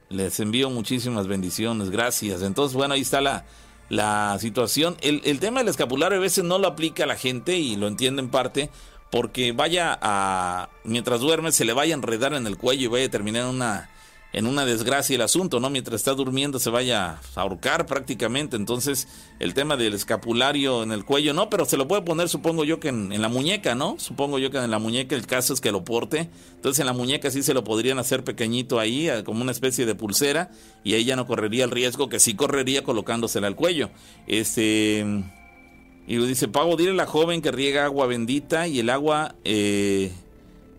Les envío muchísimas bendiciones, gracias. Entonces, bueno, ahí está la, la situación. El, el tema del escapulario a veces no lo aplica a la gente y lo entiende en parte porque vaya a, mientras duerme, se le vaya a enredar en el cuello y vaya a terminar una en una desgracia el asunto, ¿no? Mientras está durmiendo se vaya a ahorcar prácticamente. Entonces, el tema del escapulario en el cuello, no, pero se lo puede poner, supongo yo que en, la muñeca, ¿no? Supongo yo que en la muñeca el caso es que lo porte. Entonces, en la muñeca sí se lo podrían hacer pequeñito ahí, como una especie de pulsera, y ahí ya no correría el riesgo que sí correría colocándosela al cuello. Este. Y dice, Pago, dile a la joven que riega agua bendita y el agua. Eh,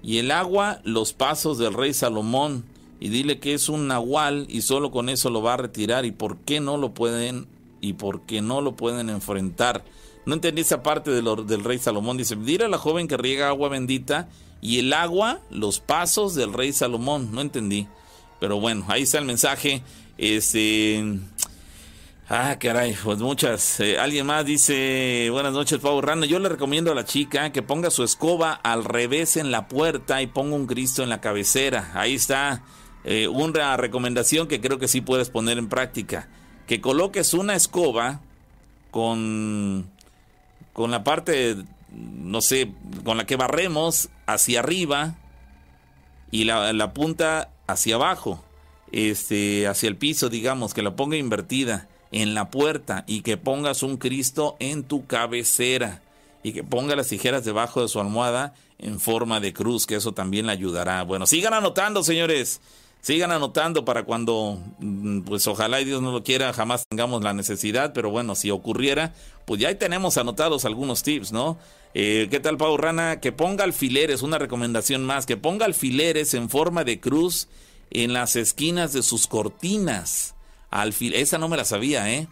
y el agua, los pasos del rey Salomón y dile que es un nahual y solo con eso lo va a retirar y por qué no lo pueden y por qué no lo pueden enfrentar. No entendí esa parte de del rey Salomón. Dice, dile a la joven que riega agua bendita y el agua, los pasos del rey Salomón. No entendí. Pero bueno, ahí está el mensaje. Este... Ah, caray, pues muchas. Eh, alguien más dice, buenas noches, Pau Rana. Yo le recomiendo a la chica que ponga su escoba al revés en la puerta y ponga un Cristo en la cabecera. Ahí está. Eh, una recomendación que creo que sí puedes poner en práctica. Que coloques una escoba con, con la parte, no sé, con la que barremos hacia arriba y la, la punta hacia abajo, este, hacia el piso, digamos, que la ponga invertida en la puerta y que pongas un Cristo en tu cabecera y que ponga las tijeras debajo de su almohada en forma de cruz, que eso también le ayudará. Bueno, sigan anotando, señores. Sigan anotando para cuando, mm, pues ojalá y Dios no lo quiera, jamás tengamos la necesidad, pero bueno, si ocurriera, pues ya ahí tenemos anotados algunos tips, ¿no? Eh, ¿Qué tal, Pau Rana? Que ponga alfileres, una recomendación más, que ponga alfileres en forma de cruz en las esquinas de sus cortinas. esa no me la sabía, ¿eh?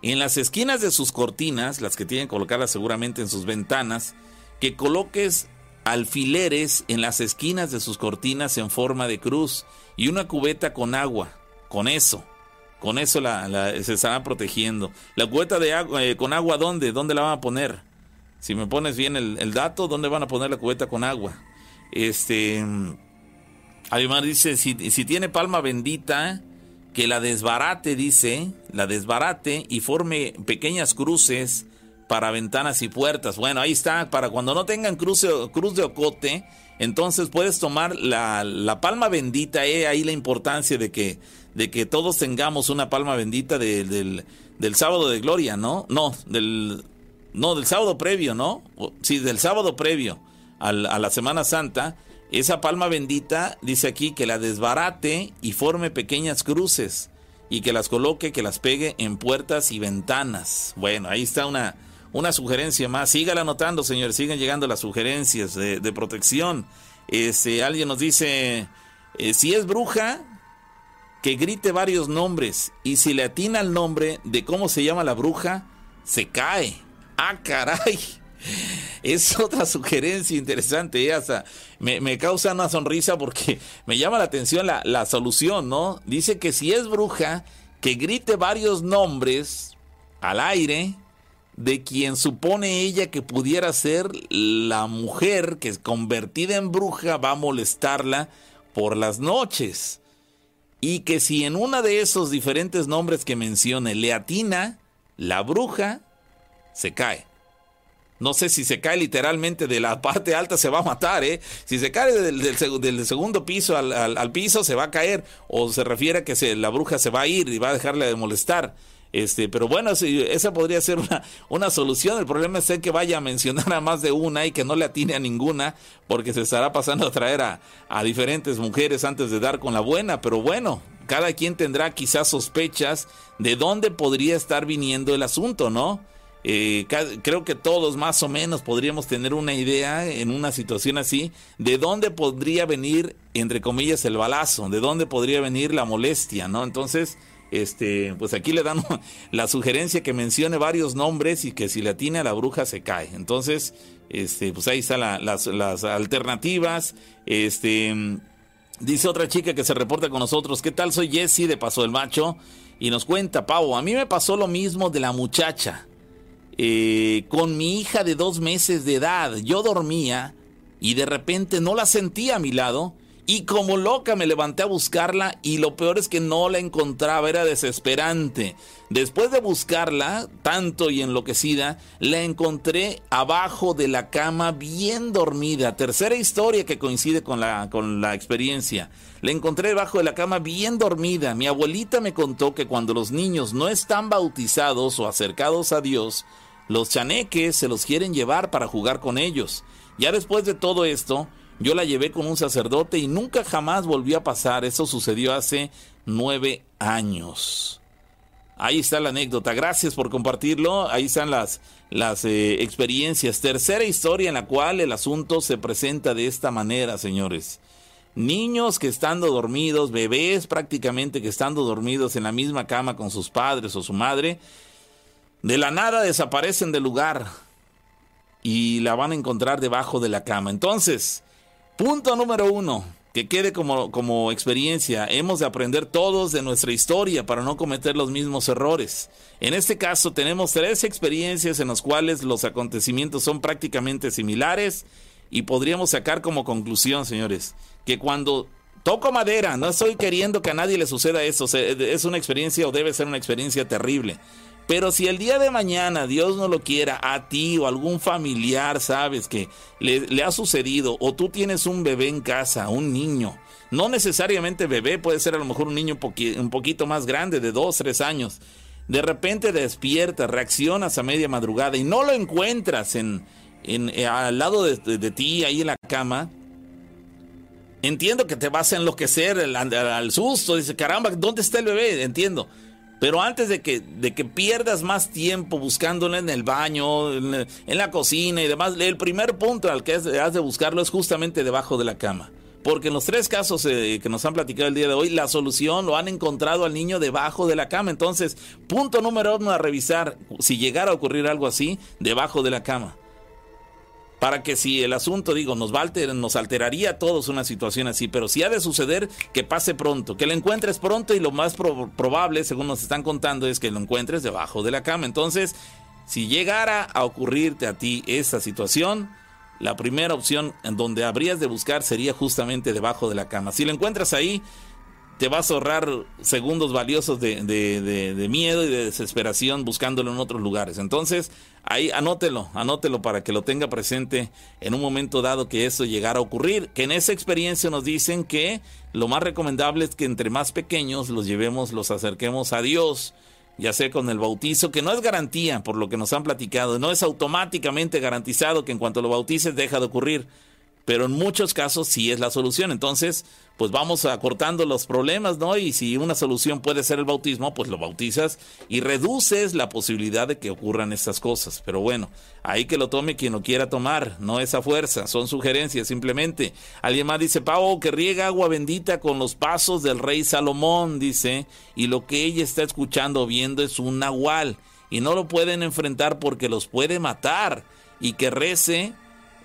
En las esquinas de sus cortinas, las que tienen colocadas seguramente en sus ventanas, que coloques alfileres en las esquinas de sus cortinas en forma de cruz y una cubeta con agua. Con eso. Con eso la, se estará protegiendo. La cubeta de agua, eh, con agua, ¿dónde? ¿Dónde la van a poner? Si me pones bien el, dato, ¿dónde van a poner la cubeta con agua? Este. Además dice, si, si tiene palma bendita, que la desbarate, dice, la desbarate y forme pequeñas cruces para ventanas y puertas. Bueno, ahí está, para cuando no tengan cruz, cruz de ocote, entonces puedes tomar la, palma bendita, eh, ahí la importancia de que, de que todos tengamos una palma bendita del, del, sábado de gloria, ¿no? No, del, no, del sábado previo, ¿no? Sí, del sábado previo a la Semana Santa. esa palma bendita dice aquí que la desbarate y forme pequeñas cruces y que las coloque, que las pegue en puertas y ventanas. Bueno, ahí está una, una sugerencia más. Sígala anotando, señores. Siguen llegando las sugerencias de, protección. Este, alguien nos dice, eh, si es bruja, que grite varios nombres. Y si le atina el nombre de cómo se llama la bruja, se cae. Ah, caray. Es otra sugerencia interesante, ¿eh? me, causa una sonrisa porque me llama la atención la, la solución, ¿no? Dice que si es bruja, que grite varios nombres al aire de quien supone ella que pudiera ser la mujer que convertida en bruja va a molestarla por las noches. Y que si en uno de esos diferentes nombres que mencione le atina, la bruja se cae. No sé si se cae literalmente de la parte alta se va a matar, ¿eh? Si se cae del, segundo piso al, piso se va a caer. O se refiere a que la bruja se va a ir y va a dejarle de molestar. Este, pero bueno, esa podría ser una, una solución. El problema es que vaya a mencionar a más de una y que no le atine a ninguna, porque se estará pasando a traer a, a diferentes mujeres antes de dar con la buena. Pero bueno, cada quien tendrá quizás sospechas de dónde podría estar viniendo el asunto, ¿no? Eh, creo que todos más o menos podríamos tener una idea en una situación así de dónde podría venir, entre comillas, el balazo, de dónde podría venir la molestia, ¿no? Entonces, este, pues aquí le dan la sugerencia que mencione varios nombres y que si le atina a la bruja se cae. Entonces, este, pues ahí están las, las, alternativas. Este, dice otra chica que se reporta con nosotros, ¿qué tal? Soy Jessie de Paso del Macho y nos cuenta, Pau, a mí me pasó lo mismo de la muchacha. Eh, con mi hija de dos meses de edad. Yo dormía y de repente no la sentía a mi lado y como loca me levanté a buscarla y lo peor es que no la encontraba, era desesperante. Después de buscarla, tanto y enloquecida, la encontré abajo de la cama bien dormida. Tercera historia que coincide con la, con la experiencia. La encontré debajo de la cama bien dormida. Mi abuelita me contó que cuando los niños no están bautizados o acercados a Dios, los chaneques se los quieren llevar para jugar con ellos. Ya después de todo esto, yo la llevé con un sacerdote y nunca jamás volvió a pasar. Eso sucedió hace nueve años. Ahí está la anécdota. Gracias por compartirlo. Ahí están las, las eh, experiencias. Tercera historia en la cual el asunto se presenta de esta manera, señores. Niños que estando dormidos, bebés prácticamente que estando dormidos en la misma cama con sus padres o su madre, de la nada desaparecen del lugar y la van a encontrar debajo de la cama. Entonces, Punto número uno, que quede como, como experiencia. Hemos de aprender todos de nuestra historia para no cometer los mismos errores. En este caso tenemos tres experiencias en las cuales los acontecimientos son prácticamente similares y podríamos sacar como conclusión, señores, que cuando toco madera, no estoy queriendo que a nadie le suceda eso, es una experiencia o debe ser una experiencia terrible. Pero si el día de mañana, Dios no lo quiera, a ti o algún familiar, sabes que le, ha sucedido, o tú tienes un bebé en casa, un niño, no necesariamente bebé, puede ser a lo mejor un niño un, poquito más grande, de dos, tres años, de repente despiertas, reaccionas a media madrugada y no lo encuentras en, en eh, al lado de, ti, ahí en la cama, entiendo que te vas a enloquecer al, al susto, dice, caramba, ¿dónde está el bebé? Entiendo. Pero antes de que, de que pierdas más tiempo buscándolo en el baño, en, la cocina y demás, el primer punto al que has, de buscarlo es justamente debajo de la cama. Porque en los tres casos eh, que nos han platicado el día de hoy, la solución lo han encontrado al niño debajo de la cama. Entonces, punto número uno a revisar, si llegara a ocurrir algo así, debajo de la cama para que si el asunto, digo, nos, va nos alteraría a todos una situación así, pero si ha de suceder, que pase pronto, que lo encuentres pronto y lo más probable, según nos están contando, es que lo encuentres debajo de la cama. Entonces, si llegara a ocurrirte a ti esa situación, la primera opción en donde habrías de buscar sería justamente debajo de la cama. Si lo encuentras ahí, te vas a ahorrar segundos valiosos de, de, miedo y de desesperación buscándolo en otros lugares. Entonces, ahí anótelo, anótelo para que lo tenga presente en un momento dado que eso llegara a ocurrir. Que en esa experiencia nos dicen que lo más recomendable es que entre más pequeños los llevemos, los acerquemos a Dios, ya sea con el bautizo, que no es garantía por lo que nos han platicado, no es automáticamente garantizado que en cuanto lo bautices deja de ocurrir pero en muchos casos sí es la solución. Entonces, pues vamos acortando los problemas, ¿no? Y si una solución puede ser el bautismo, pues lo bautizas y reduces la posibilidad de que ocurran estas cosas. Pero bueno, ahí que lo tome quien lo quiera tomar, no esa fuerza, son sugerencias simplemente. Alguien más dice, Pau, que riega agua bendita con los pasos del rey Salomón, dice, y lo que ella está escuchando, viendo es un nahual, y no lo pueden enfrentar porque los puede matar, y que rece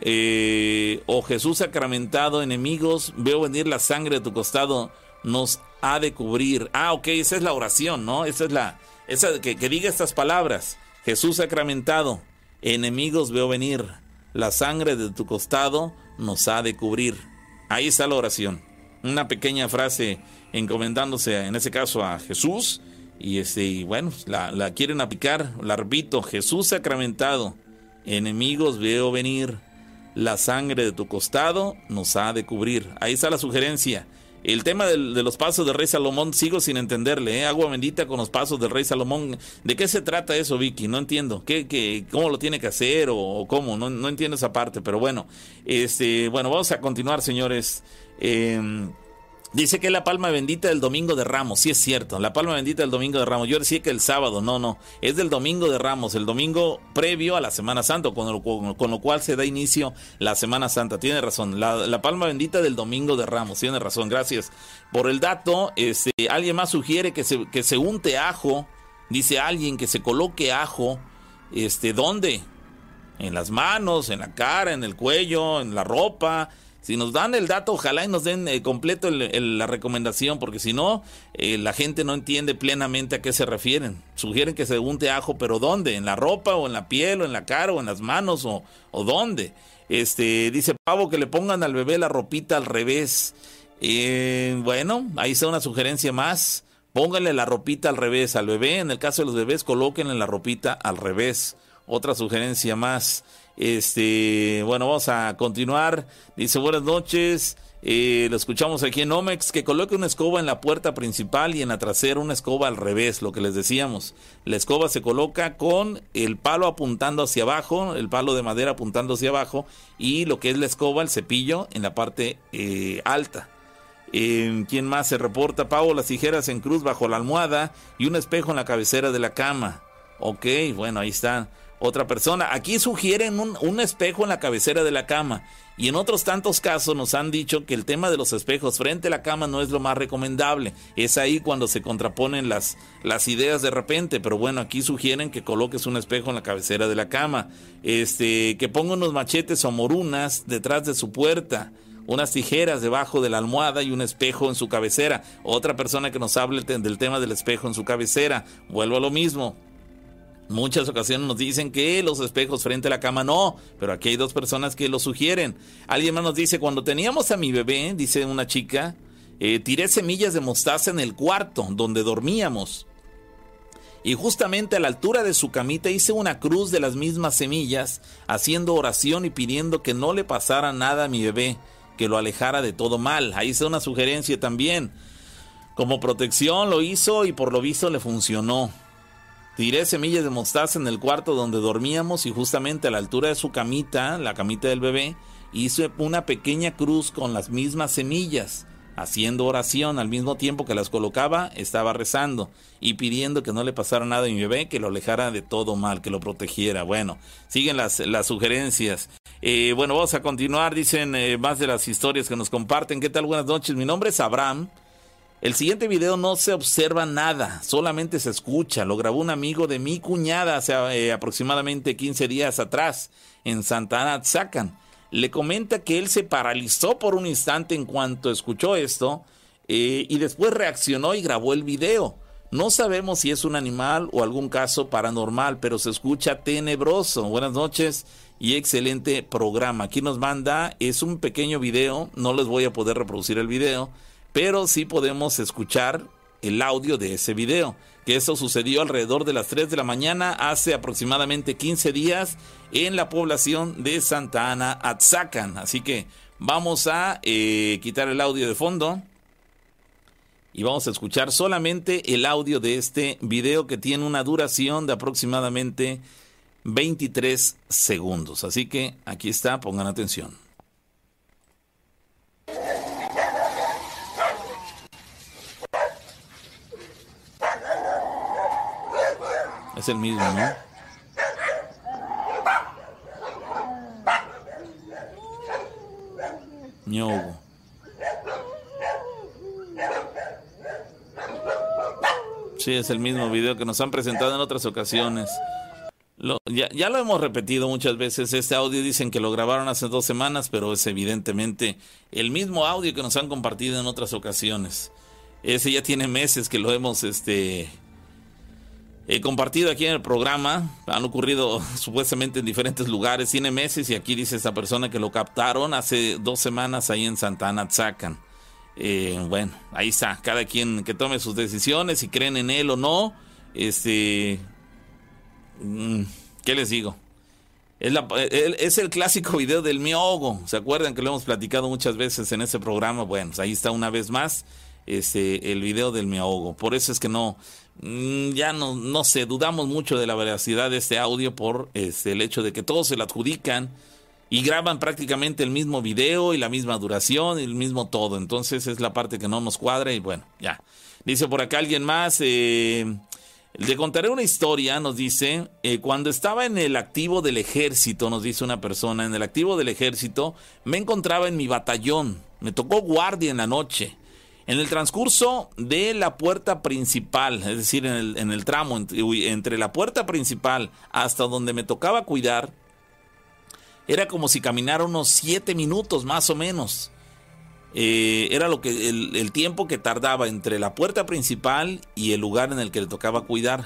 eh, oh Jesús sacramentado, enemigos, veo venir la sangre de tu costado, nos ha de cubrir. Ah, ok, esa es la oración, ¿no? Esa es la, esa que, que diga estas palabras. Jesús sacramentado, enemigos veo venir, la sangre de tu costado nos ha de cubrir. Ahí está la oración. Una pequeña frase encomendándose en ese caso a Jesús. Y este, bueno, la, la quieren aplicar, la repito, Jesús sacramentado, enemigos veo venir la sangre de tu costado nos ha de cubrir. Ahí está la sugerencia. El tema de los pasos del rey Salomón sigo sin entenderle. ¿eh? Agua bendita con los pasos del rey Salomón. ¿De qué se trata eso, Vicky? No entiendo. ¿Qué, qué, ¿Cómo lo tiene que hacer o, cómo? No, entiendo esa parte. Pero bueno, este, bueno, vamos a continuar, señores. Eh, Dice que es la palma bendita del domingo de Ramos. Sí es cierto, la palma bendita del domingo de Ramos. Yo decía que el sábado, no, no. Es del domingo de Ramos, el domingo previo a la Semana Santa, con lo, con, lo cual se da inicio la Semana Santa. Tiene razón. La, palma bendita del domingo de Ramos. Tiene razón. Gracias por el dato. Este, alguien más sugiere que se, que unte ajo. Dice alguien que se coloque ajo. Este, ¿dónde? En las manos, en la cara, en el cuello, en la ropa si nos dan el dato, ojalá y nos den eh, completo la recomendación, porque si no, eh, la gente no entiende plenamente a qué se refieren. Sugieren que se unte ajo, pero ¿dónde? ¿En la ropa o en la piel o en la cara o en las manos o, dónde? Este, dice Pavo que le pongan al bebé la ropita al revés. Eh, bueno, ahí está una sugerencia más. Pónganle la ropita al revés al bebé. En el caso de los bebés, colóquenle la ropita al revés. Otra sugerencia más. Este, bueno, vamos a continuar. Dice buenas noches. Eh, lo escuchamos aquí en Omex, que coloque una escoba en la puerta principal y en la trasera una escoba al revés, lo que les decíamos. La escoba se coloca con el palo apuntando hacia abajo, el palo de madera apuntando hacia abajo, y lo que es la escoba, el cepillo, en la parte eh, alta. Eh, ¿Quién más se reporta? Pavo, las tijeras en cruz bajo la almohada y un espejo en la cabecera de la cama. Ok, bueno, ahí está otra persona. Aquí sugieren un, espejo en la cabecera de la cama. Y en otros tantos casos nos han dicho que el tema de los espejos frente a la cama no es lo más recomendable. Es ahí cuando se contraponen las, las ideas de repente. Pero bueno, aquí sugieren que coloques un espejo en la cabecera de la cama. Este, que ponga unos machetes o morunas detrás de su puerta unas tijeras debajo de la almohada y un espejo en su cabecera. Otra persona que nos hable del tema del espejo en su cabecera. Vuelvo a lo mismo. Muchas ocasiones nos dicen que los espejos frente a la cama no, pero aquí hay dos personas que lo sugieren. Alguien más nos dice, cuando teníamos a mi bebé, dice una chica, eh, tiré semillas de mostaza en el cuarto donde dormíamos. Y justamente a la altura de su camita hice una cruz de las mismas semillas, haciendo oración y pidiendo que no le pasara nada a mi bebé, que lo alejara de todo mal. Ahí hice una sugerencia también. Como protección lo hizo y por lo visto le funcionó. Tiré semillas de mostaza en el cuarto donde dormíamos y justamente a la altura de su camita, la camita del bebé, hice una pequeña cruz con las mismas semillas, haciendo oración al mismo tiempo que las colocaba, estaba rezando y pidiendo que no le pasara nada a mi bebé, que lo alejara de todo mal, que lo protegiera. Bueno, siguen las, las sugerencias. Eh, bueno, vamos a continuar, dicen eh, más de las historias que nos comparten. ¿Qué tal? Buenas noches, mi nombre es Abraham. El siguiente video no se observa nada, solamente se escucha. Lo grabó un amigo de mi cuñada hace eh, aproximadamente 15 días atrás en Santana Atzacan. Le comenta que él se paralizó por un instante en cuanto escuchó esto eh, y después reaccionó y grabó el video. No sabemos si es un animal o algún caso paranormal, pero se escucha tenebroso. Buenas noches y excelente programa. Aquí nos manda, es un pequeño video, no les voy a poder reproducir el video pero sí podemos escuchar el audio de ese video, que eso sucedió alrededor de las 3 de la mañana hace aproximadamente 15 días en la población de Santa Ana, Atzacan. Así que vamos a eh, quitar el audio de fondo y vamos a escuchar solamente el audio de este video que tiene una duración de aproximadamente 23 segundos. Así que aquí está, pongan atención. Es el mismo, ¿no? Ñogo. Sí, es el mismo video que nos han presentado en otras ocasiones. ya, ya, lo hemos repetido muchas veces. Este audio dicen que lo grabaron hace dos semanas, pero es evidentemente el mismo audio que nos han compartido en otras ocasiones. Ese ya tiene meses que lo hemos este, He compartido aquí en el programa. Han ocurrido supuestamente en diferentes lugares. Tiene meses y aquí dice esta persona que lo captaron hace dos semanas ahí en Santana Tzacan. Eh, bueno, ahí está. Cada quien que tome sus decisiones, si creen en él o no. Este. Mm, ¿Qué les digo? Es, el clásico video del miogo. ¿Se acuerdan que lo hemos platicado muchas veces en ese programa? Bueno, pues ahí está una vez más este, el video del me Por eso es que no, ya no, no sé, dudamos mucho de la veracidad de este audio por este, el hecho de que todos se lo adjudican y graban prácticamente el mismo video y la misma duración y el mismo todo. Entonces es la parte que no nos cuadra y bueno, ya. Dice por acá alguien más, eh, le contaré una historia, nos dice, eh, cuando estaba en el activo del ejército, nos dice una persona, en el activo del ejército, me encontraba en mi batallón, me tocó guardia en la noche. En el transcurso de la puerta principal, es decir, en el, tramo entre, la puerta principal hasta donde me tocaba cuidar, era como si caminara unos siete minutos más o menos. Eh, era lo que el, tiempo que tardaba entre la puerta principal y el lugar en el que le tocaba cuidar.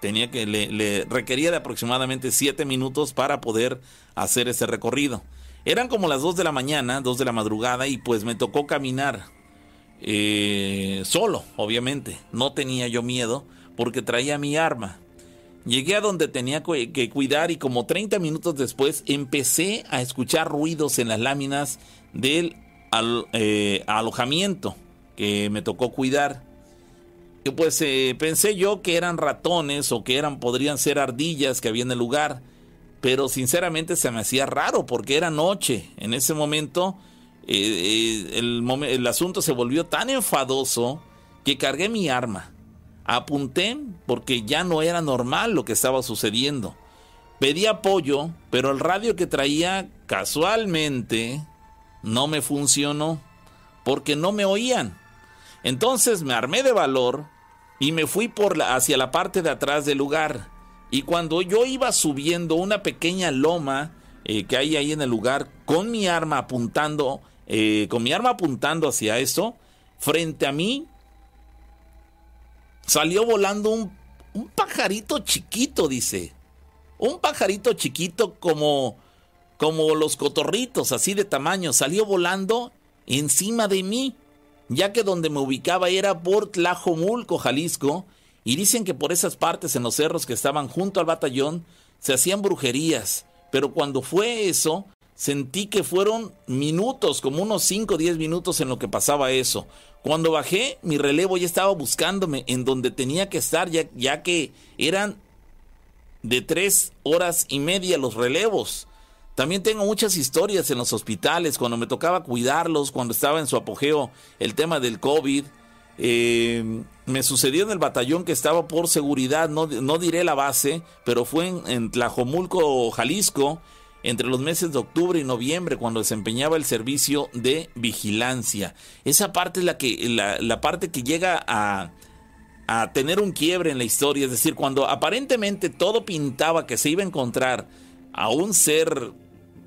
Tenía que le, le requería de aproximadamente siete minutos para poder hacer ese recorrido. Eran como las dos de la mañana, dos de la madrugada y pues me tocó caminar eh, solo, obviamente. No tenía yo miedo porque traía mi arma. Llegué a donde tenía que cuidar y como 30 minutos después empecé a escuchar ruidos en las láminas del eh, alojamiento que me tocó cuidar. Y pues eh, pensé yo que eran ratones o que eran podrían ser ardillas que había en el lugar, pero sinceramente se me hacía raro porque era noche. En ese momento eh, eh, el, asunto se volvió tan enfadoso que cargué mi arma. Apunté porque ya no era normal lo que estaba sucediendo. Pedí apoyo, pero el radio que traía casualmente no me funcionó porque no me oían. Entonces me armé de valor y me fui por la, hacia la parte de atrás del lugar. Y cuando yo iba subiendo una pequeña loma eh, que hay ahí en el lugar con mi arma apuntando eh, con mi arma apuntando hacia eso, frente a mí salió volando un, pajarito chiquito, dice. Un pajarito chiquito como, como los cotorritos, así de tamaño, salió volando encima de mí, ya que donde me ubicaba era por Tlajomulco, Jalisco, y dicen que por esas partes en los cerros que estaban junto al batallón se hacían brujerías, pero cuando fue eso, sentí que fueron minutos, como unos 5 o 10 minutos en lo que pasaba eso. Cuando bajé, mi relevo ya estaba buscándome en donde tenía que estar, ya, ya que eran de 3 horas y media los relevos. También tengo muchas historias en los hospitales, cuando me tocaba cuidarlos, cuando estaba en su apogeo el tema del COVID. Eh, me sucedió en el batallón que estaba por seguridad, no, no diré la base, pero fue en, en Tlajomulco, Jalisco, entre los meses de octubre y noviembre cuando desempeñaba el servicio de vigilancia. Esa parte es la que la, parte que llega a, tener un quiebre en la historia, es decir, cuando aparentemente todo pintaba que se iba a encontrar a un ser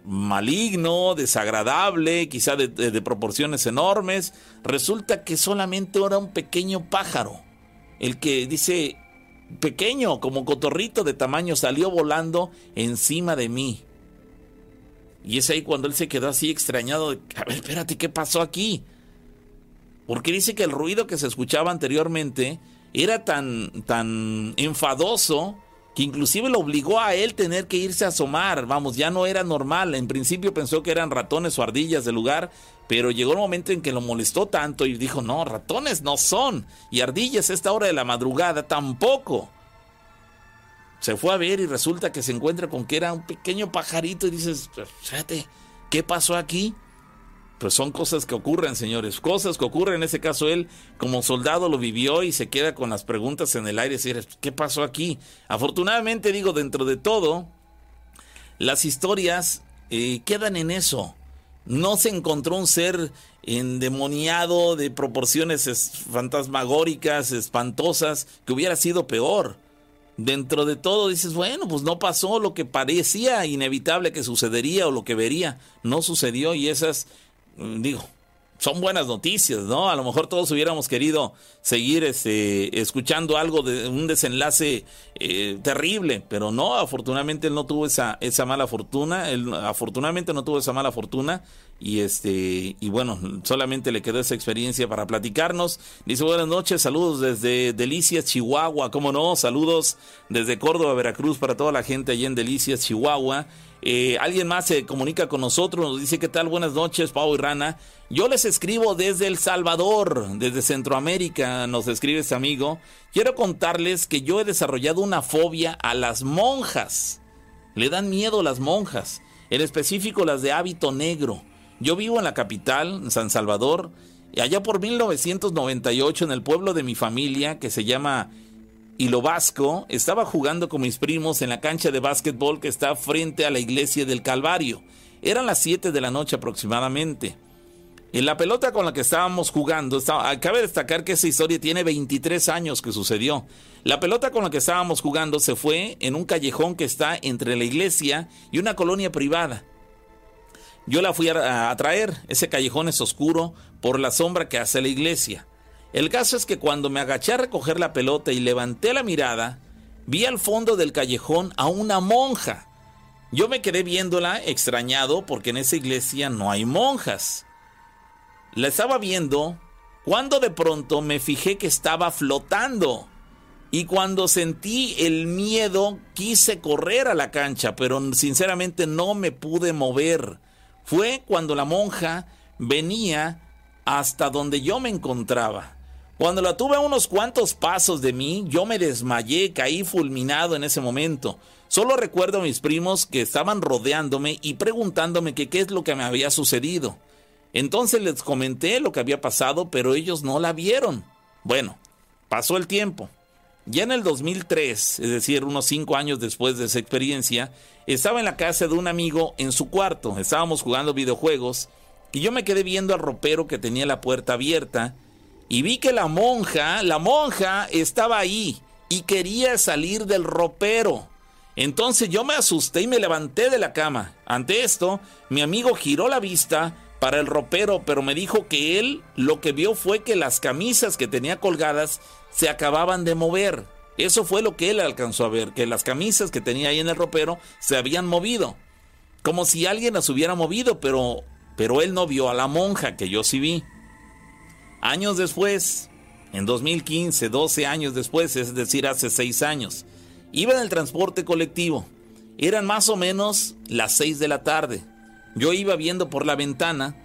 maligno, desagradable, quizá de, de, proporciones enormes, resulta que solamente era un pequeño pájaro, el que dice pequeño, como cotorrito de tamaño, salió volando encima de mí. Y es ahí cuando él se quedó así extrañado. A ver, espérate, ¿qué pasó aquí? Porque dice que el ruido que se escuchaba anteriormente era tan, tan enfadoso que inclusive lo obligó a él tener que irse a asomar. Vamos, ya no era normal. En principio pensó que eran ratones o ardillas del lugar, pero llegó el momento en que lo molestó tanto y dijo, no, ratones no son. Y ardillas a esta hora de la madrugada tampoco. Se fue a ver y resulta que se encuentra con que era un pequeño pajarito y dices, fíjate, ¿qué pasó aquí? pues son cosas que ocurren, señores, cosas que ocurren. En ese caso, él como soldado lo vivió y se queda con las preguntas en el aire, decir, ¿qué pasó aquí? Afortunadamente, digo, dentro de todo, las historias eh, quedan en eso. No se encontró un ser endemoniado de proporciones fantasmagóricas, espantosas, que hubiera sido peor. Dentro de todo dices, bueno, pues no pasó lo que parecía inevitable que sucedería o lo que vería. No sucedió y esas Mm, digo, son buenas noticias, ¿no? A lo mejor todos hubiéramos querido seguir este, escuchando algo de un desenlace eh, terrible, pero no, afortunadamente él no tuvo esa, esa mala fortuna, él afortunadamente no tuvo esa mala fortuna y este y bueno, solamente le quedó esa experiencia para platicarnos. Dice buenas noches, saludos desde Delicias, Chihuahua, cómo no, saludos desde Córdoba, Veracruz para toda la gente allí en Delicias, Chihuahua. Eh, alguien más se comunica con nosotros, nos dice qué tal, buenas noches, Pau y Rana. Yo les escribo desde El Salvador, desde Centroamérica, nos escribe este amigo. Quiero contarles que yo he desarrollado una fobia a las monjas. Le dan miedo las monjas, en específico las de hábito negro. Yo vivo en la capital, en San Salvador, y allá por 1998 en el pueblo de mi familia que se llama y lo vasco, estaba jugando con mis primos en la cancha de básquetbol que está frente a la iglesia del Calvario. Eran las 7 de la noche aproximadamente. En la pelota con la que estábamos jugando, cabe destacar que esa historia tiene 23 años que sucedió. La pelota con la que estábamos jugando se fue en un callejón que está entre la iglesia y una colonia privada. Yo la fui a, a traer, ese callejón es oscuro por la sombra que hace la iglesia. El caso es que cuando me agaché a recoger la pelota y levanté la mirada, vi al fondo del callejón a una monja. Yo me quedé viéndola extrañado porque en esa iglesia no hay monjas. La estaba viendo cuando de pronto me fijé que estaba flotando. Y cuando sentí el miedo quise correr a la cancha, pero sinceramente no me pude mover. Fue cuando la monja venía hasta donde yo me encontraba. Cuando la tuve a unos cuantos pasos de mí, yo me desmayé, caí fulminado en ese momento. Solo recuerdo a mis primos que estaban rodeándome y preguntándome qué es lo que me había sucedido. Entonces les comenté lo que había pasado, pero ellos no la vieron. Bueno, pasó el tiempo. Ya en el 2003, es decir, unos cinco años después de esa experiencia, estaba en la casa de un amigo en su cuarto. Estábamos jugando videojuegos y yo me quedé viendo al ropero que tenía la puerta abierta y vi que la monja, la monja estaba ahí y quería salir del ropero. Entonces yo me asusté y me levanté de la cama. Ante esto, mi amigo giró la vista para el ropero, pero me dijo que él lo que vio fue que las camisas que tenía colgadas se acababan de mover. Eso fue lo que él alcanzó a ver, que las camisas que tenía ahí en el ropero se habían movido. Como si alguien las hubiera movido, pero, pero él no vio a la monja, que yo sí vi. Años después, en 2015, 12 años después, es decir, hace 6 años, iba en el transporte colectivo. Eran más o menos las 6 de la tarde. Yo iba viendo por la ventana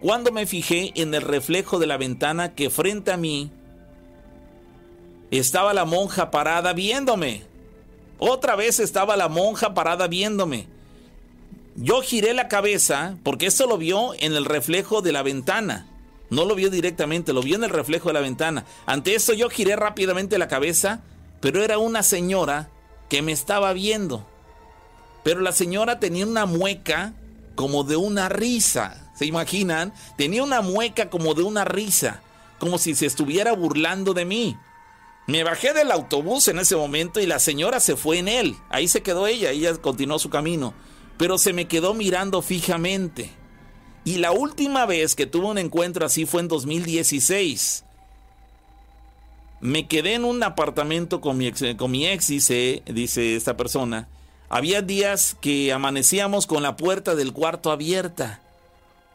cuando me fijé en el reflejo de la ventana que frente a mí estaba la monja parada viéndome. Otra vez estaba la monja parada viéndome. Yo giré la cabeza porque esto lo vio en el reflejo de la ventana. No lo vio directamente, lo vio en el reflejo de la ventana. Ante eso yo giré rápidamente la cabeza, pero era una señora que me estaba viendo. Pero la señora tenía una mueca como de una risa. ¿Se imaginan? Tenía una mueca como de una risa, como si se estuviera burlando de mí. Me bajé del autobús en ese momento y la señora se fue en él. Ahí se quedó ella, ella continuó su camino. Pero se me quedó mirando fijamente. Y la última vez que tuve un encuentro así fue en 2016. Me quedé en un apartamento con mi ex, con mi ex dice, dice esta persona. Había días que amanecíamos con la puerta del cuarto abierta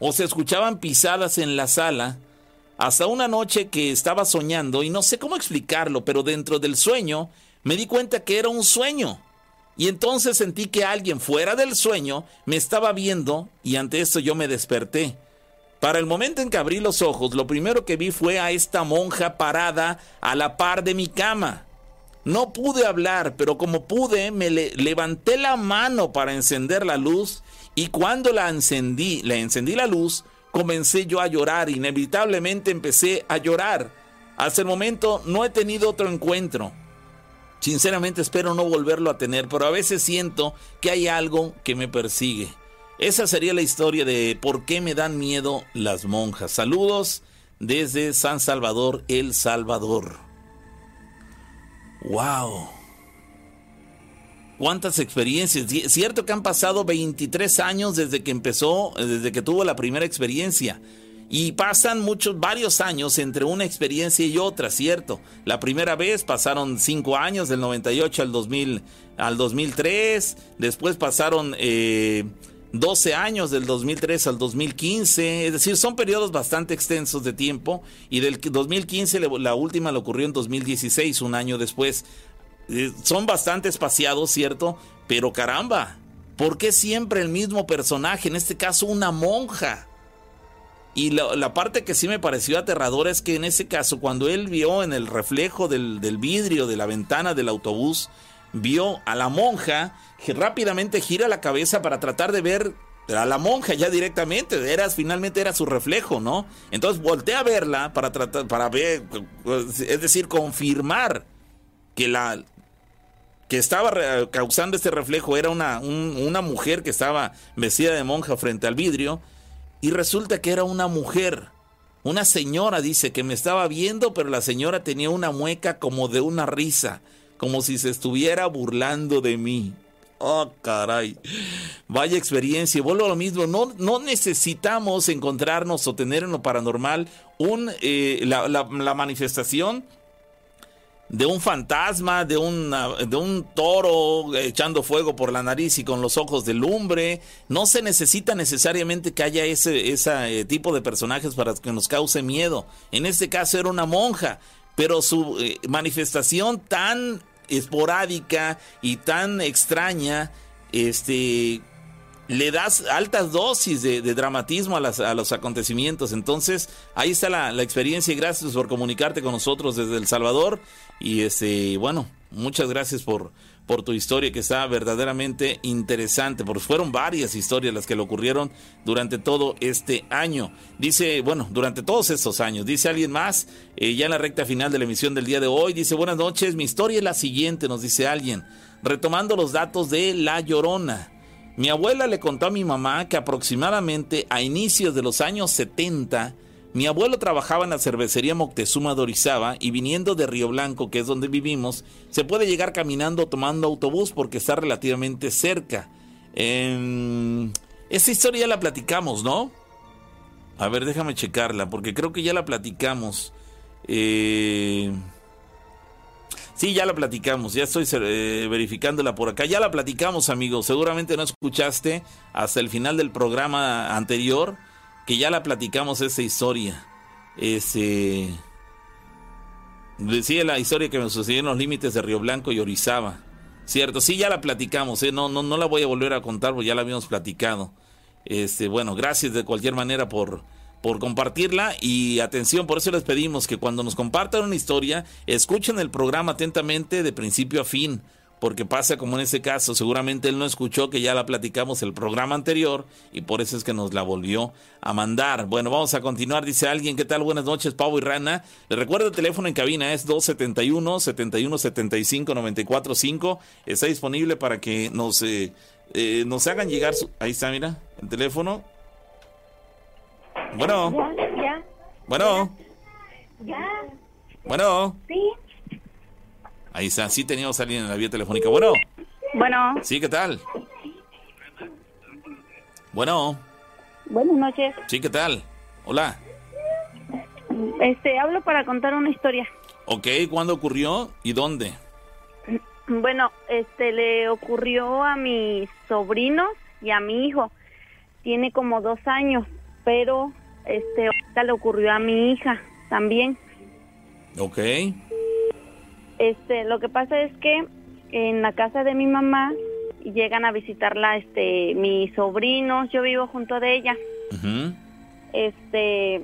o se escuchaban pisadas en la sala. Hasta una noche que estaba soñando y no sé cómo explicarlo, pero dentro del sueño me di cuenta que era un sueño. Y entonces sentí que alguien fuera del sueño me estaba viendo y ante esto yo me desperté. Para el momento en que abrí los ojos, lo primero que vi fue a esta monja parada a la par de mi cama. No pude hablar, pero como pude, me levanté la mano para encender la luz y cuando la encendí, le encendí la luz, comencé yo a llorar, inevitablemente empecé a llorar. Hasta el momento no he tenido otro encuentro. Sinceramente espero no volverlo a tener, pero a veces siento que hay algo que me persigue. Esa sería la historia de por qué me dan miedo las monjas. Saludos desde San Salvador, El Salvador. ¡Wow! ¿Cuántas experiencias? Cierto que han pasado 23 años desde que empezó, desde que tuvo la primera experiencia. Y pasan muchos, varios años entre una experiencia y otra, ¿cierto? La primera vez pasaron 5 años, del 98 al, 2000, al 2003. Después pasaron eh, 12 años del 2003 al 2015, es decir, son periodos bastante extensos de tiempo y del 2015 la última le ocurrió en 2016, un año después. Eh, son bastante espaciados, ¿cierto? Pero caramba, ¿por qué siempre el mismo personaje? En este caso una monja. Y la, parte que sí me pareció aterradora es que en ese caso, cuando él vio en el reflejo del, del vidrio de la ventana del autobús, vio a la monja que rápidamente gira la cabeza para tratar de ver a la monja ya directamente, era, finalmente era su reflejo, ¿no? Entonces voltea a verla para tratar, para ver, es decir, confirmar que la que estaba causando este reflejo era una, una mujer que estaba vestida de monja frente al vidrio y resulta que era una mujer. Una señora dice que me estaba viendo, pero la señora tenía una mueca como de una risa como si se estuviera burlando de mí. Oh, caray. Vaya experiencia. Vuelvo a lo mismo. No, no necesitamos encontrarnos o tener en lo paranormal un, eh, la, la, manifestación de un fantasma, de, de un toro echando fuego por la nariz y con los ojos de lumbre. No se necesita necesariamente que haya ese, ese tipo de personajes para que nos cause miedo. En este caso era una monja, pero su eh, manifestación tan esporádica y tan extraña, este, le das altas dosis de, dramatismo a, los acontecimientos. Entonces, ahí está la, experiencia y gracias por comunicarte con nosotros desde El Salvador. Y este, bueno, muchas gracias por, por tu historia que está verdaderamente interesante, porque fueron varias historias las que le ocurrieron durante todo este año. Dice, bueno, durante todos estos años, dice alguien más, eh, ya en la recta final de la emisión del día de hoy, dice, buenas noches, mi historia es la siguiente, nos dice alguien, retomando los datos de La Llorona. Mi abuela le contó a mi mamá que aproximadamente a inicios de los años 70, mi abuelo trabajaba en la cervecería Moctezuma de Orizaba y viniendo de Río Blanco, que es donde vivimos, se puede llegar caminando o tomando autobús porque está relativamente cerca. Eh, esta historia ya la platicamos, ¿no? A ver, déjame checarla, porque creo que ya la platicamos. Eh, sí, ya la platicamos, ya estoy eh, verificándola por acá. Ya la platicamos, amigos. Seguramente no escuchaste hasta el final del programa anterior que ya la platicamos esa historia. Ese decía la historia que me sucedió en los límites de Río Blanco y Orizaba. Cierto, sí ya la platicamos, ¿eh? no, no, no la voy a volver a contar porque ya la habíamos platicado. Este, bueno, gracias de cualquier manera por, por compartirla y atención, por eso les pedimos que cuando nos compartan una historia, escuchen el programa atentamente de principio a fin porque pasa como en ese caso, seguramente él no escuchó que ya la platicamos el programa anterior y por eso es que nos la volvió a mandar. Bueno, vamos a continuar, dice alguien, ¿qué tal? Buenas noches, Pavo y Rana. Le recuerdo el teléfono en cabina es 271 7175 945. Está disponible para que nos eh, eh, nos hagan llegar su... ahí está, mira, el teléfono. Bueno. Ya, Bueno. Ya. Bueno. Sí. Ahí está, sí teníamos a alguien en la vía telefónica. Bueno. Bueno. Sí, ¿qué tal? Bueno. Buenas noches. Sí, ¿qué tal? Hola. Este, hablo para contar una historia. Ok, ¿cuándo ocurrió y dónde? Bueno, este, le ocurrió a mi sobrino y a mi hijo. Tiene como dos años, pero este, ahorita le ocurrió a mi hija también. Ok. Este, lo que pasa es que en la casa de mi mamá llegan a visitarla este mis sobrinos, yo vivo junto de ella. Este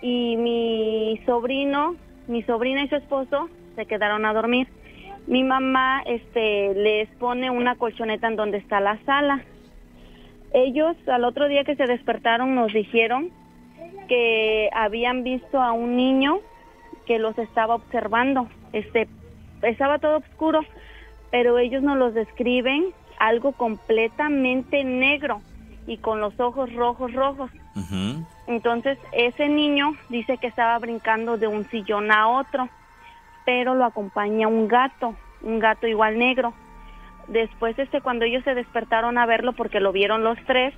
y mi sobrino, mi sobrina y su esposo se quedaron a dormir. Mi mamá este les pone una colchoneta en donde está la sala. Ellos al otro día que se despertaron nos dijeron que habían visto a un niño que los estaba observando. Este estaba todo oscuro, pero ellos nos los describen algo completamente negro y con los ojos rojos rojos. Entonces ese niño dice que estaba brincando de un sillón a otro, pero lo acompaña un gato, un gato igual negro. Después este cuando ellos se despertaron a verlo porque lo vieron los tres,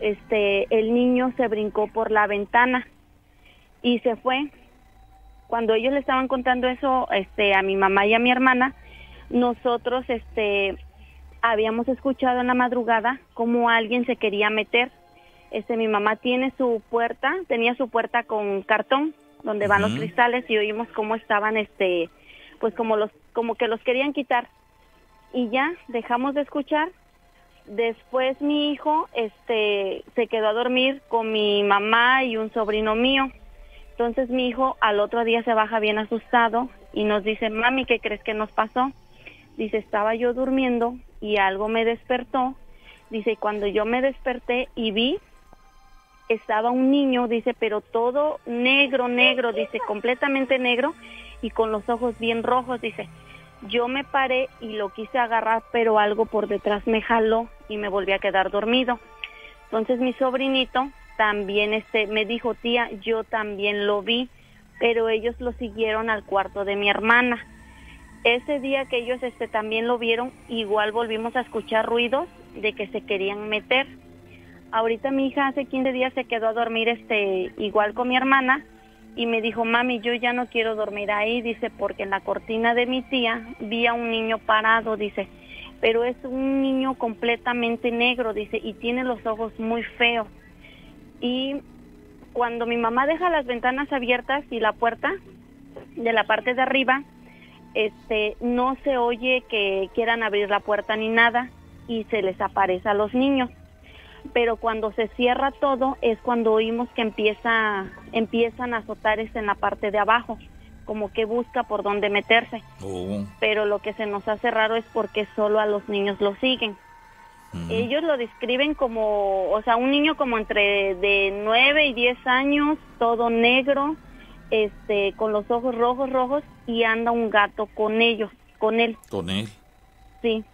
este el niño se brincó por la ventana y se fue. Cuando ellos le estaban contando eso este a mi mamá y a mi hermana, nosotros este habíamos escuchado en la madrugada como alguien se quería meter. Este mi mamá tiene su puerta, tenía su puerta con cartón donde van los cristales y oímos cómo estaban este pues como los como que los querían quitar. Y ya dejamos de escuchar. Después mi hijo este se quedó a dormir con mi mamá y un sobrino mío. Entonces mi hijo al otro día se baja bien asustado y nos dice, "Mami, ¿qué crees que nos pasó?" Dice, "Estaba yo durmiendo y algo me despertó." Dice, "Cuando yo me desperté y vi estaba un niño, dice, pero todo negro, negro, dice, completamente negro y con los ojos bien rojos, dice. Yo me paré y lo quise agarrar, pero algo por detrás me jaló y me volví a quedar dormido. Entonces mi sobrinito también este me dijo, "Tía, yo también lo vi", pero ellos lo siguieron al cuarto de mi hermana. Ese día que ellos este también lo vieron, igual volvimos a escuchar ruidos de que se querían meter. Ahorita mi hija hace 15 días se quedó a dormir este igual con mi hermana y me dijo, "Mami, yo ya no quiero dormir ahí", dice, "porque en la cortina de mi tía vi a un niño parado", dice, "pero es un niño completamente negro", dice, "y tiene los ojos muy feos." Y cuando mi mamá deja las ventanas abiertas y la puerta de la parte de arriba, este no se oye que quieran abrir la puerta ni nada y se les aparece a los niños pero cuando se cierra todo es cuando oímos que empieza empiezan a azotar este en la parte de abajo como que busca por dónde meterse Oh. pero lo que se nos hace raro es porque solo a los niños lo siguen ellos lo describen como o sea un niño como entre de 9 y 10 años todo negro este con los ojos rojos rojos y anda un gato con ellos con él Con él. sí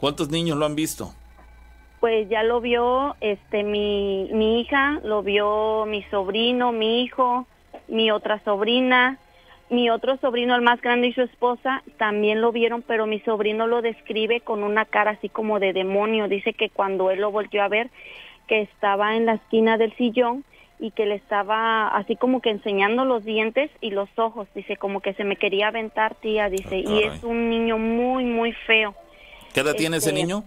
¿Cuántos niños lo han visto? Pues ya lo vio este mi, mi hija, lo vio mi sobrino, mi hijo, mi otra sobrina, mi otro sobrino, el más grande y su esposa, también lo vieron, pero mi sobrino lo describe con una cara así como de demonio. Dice que cuando él lo volvió a ver, que estaba en la esquina del sillón y que le estaba así como que enseñando los dientes y los ojos. Dice como que se me quería aventar, tía, dice, y caray. es un niño muy, muy feo. ¿Qué edad tiene ese Este, niño?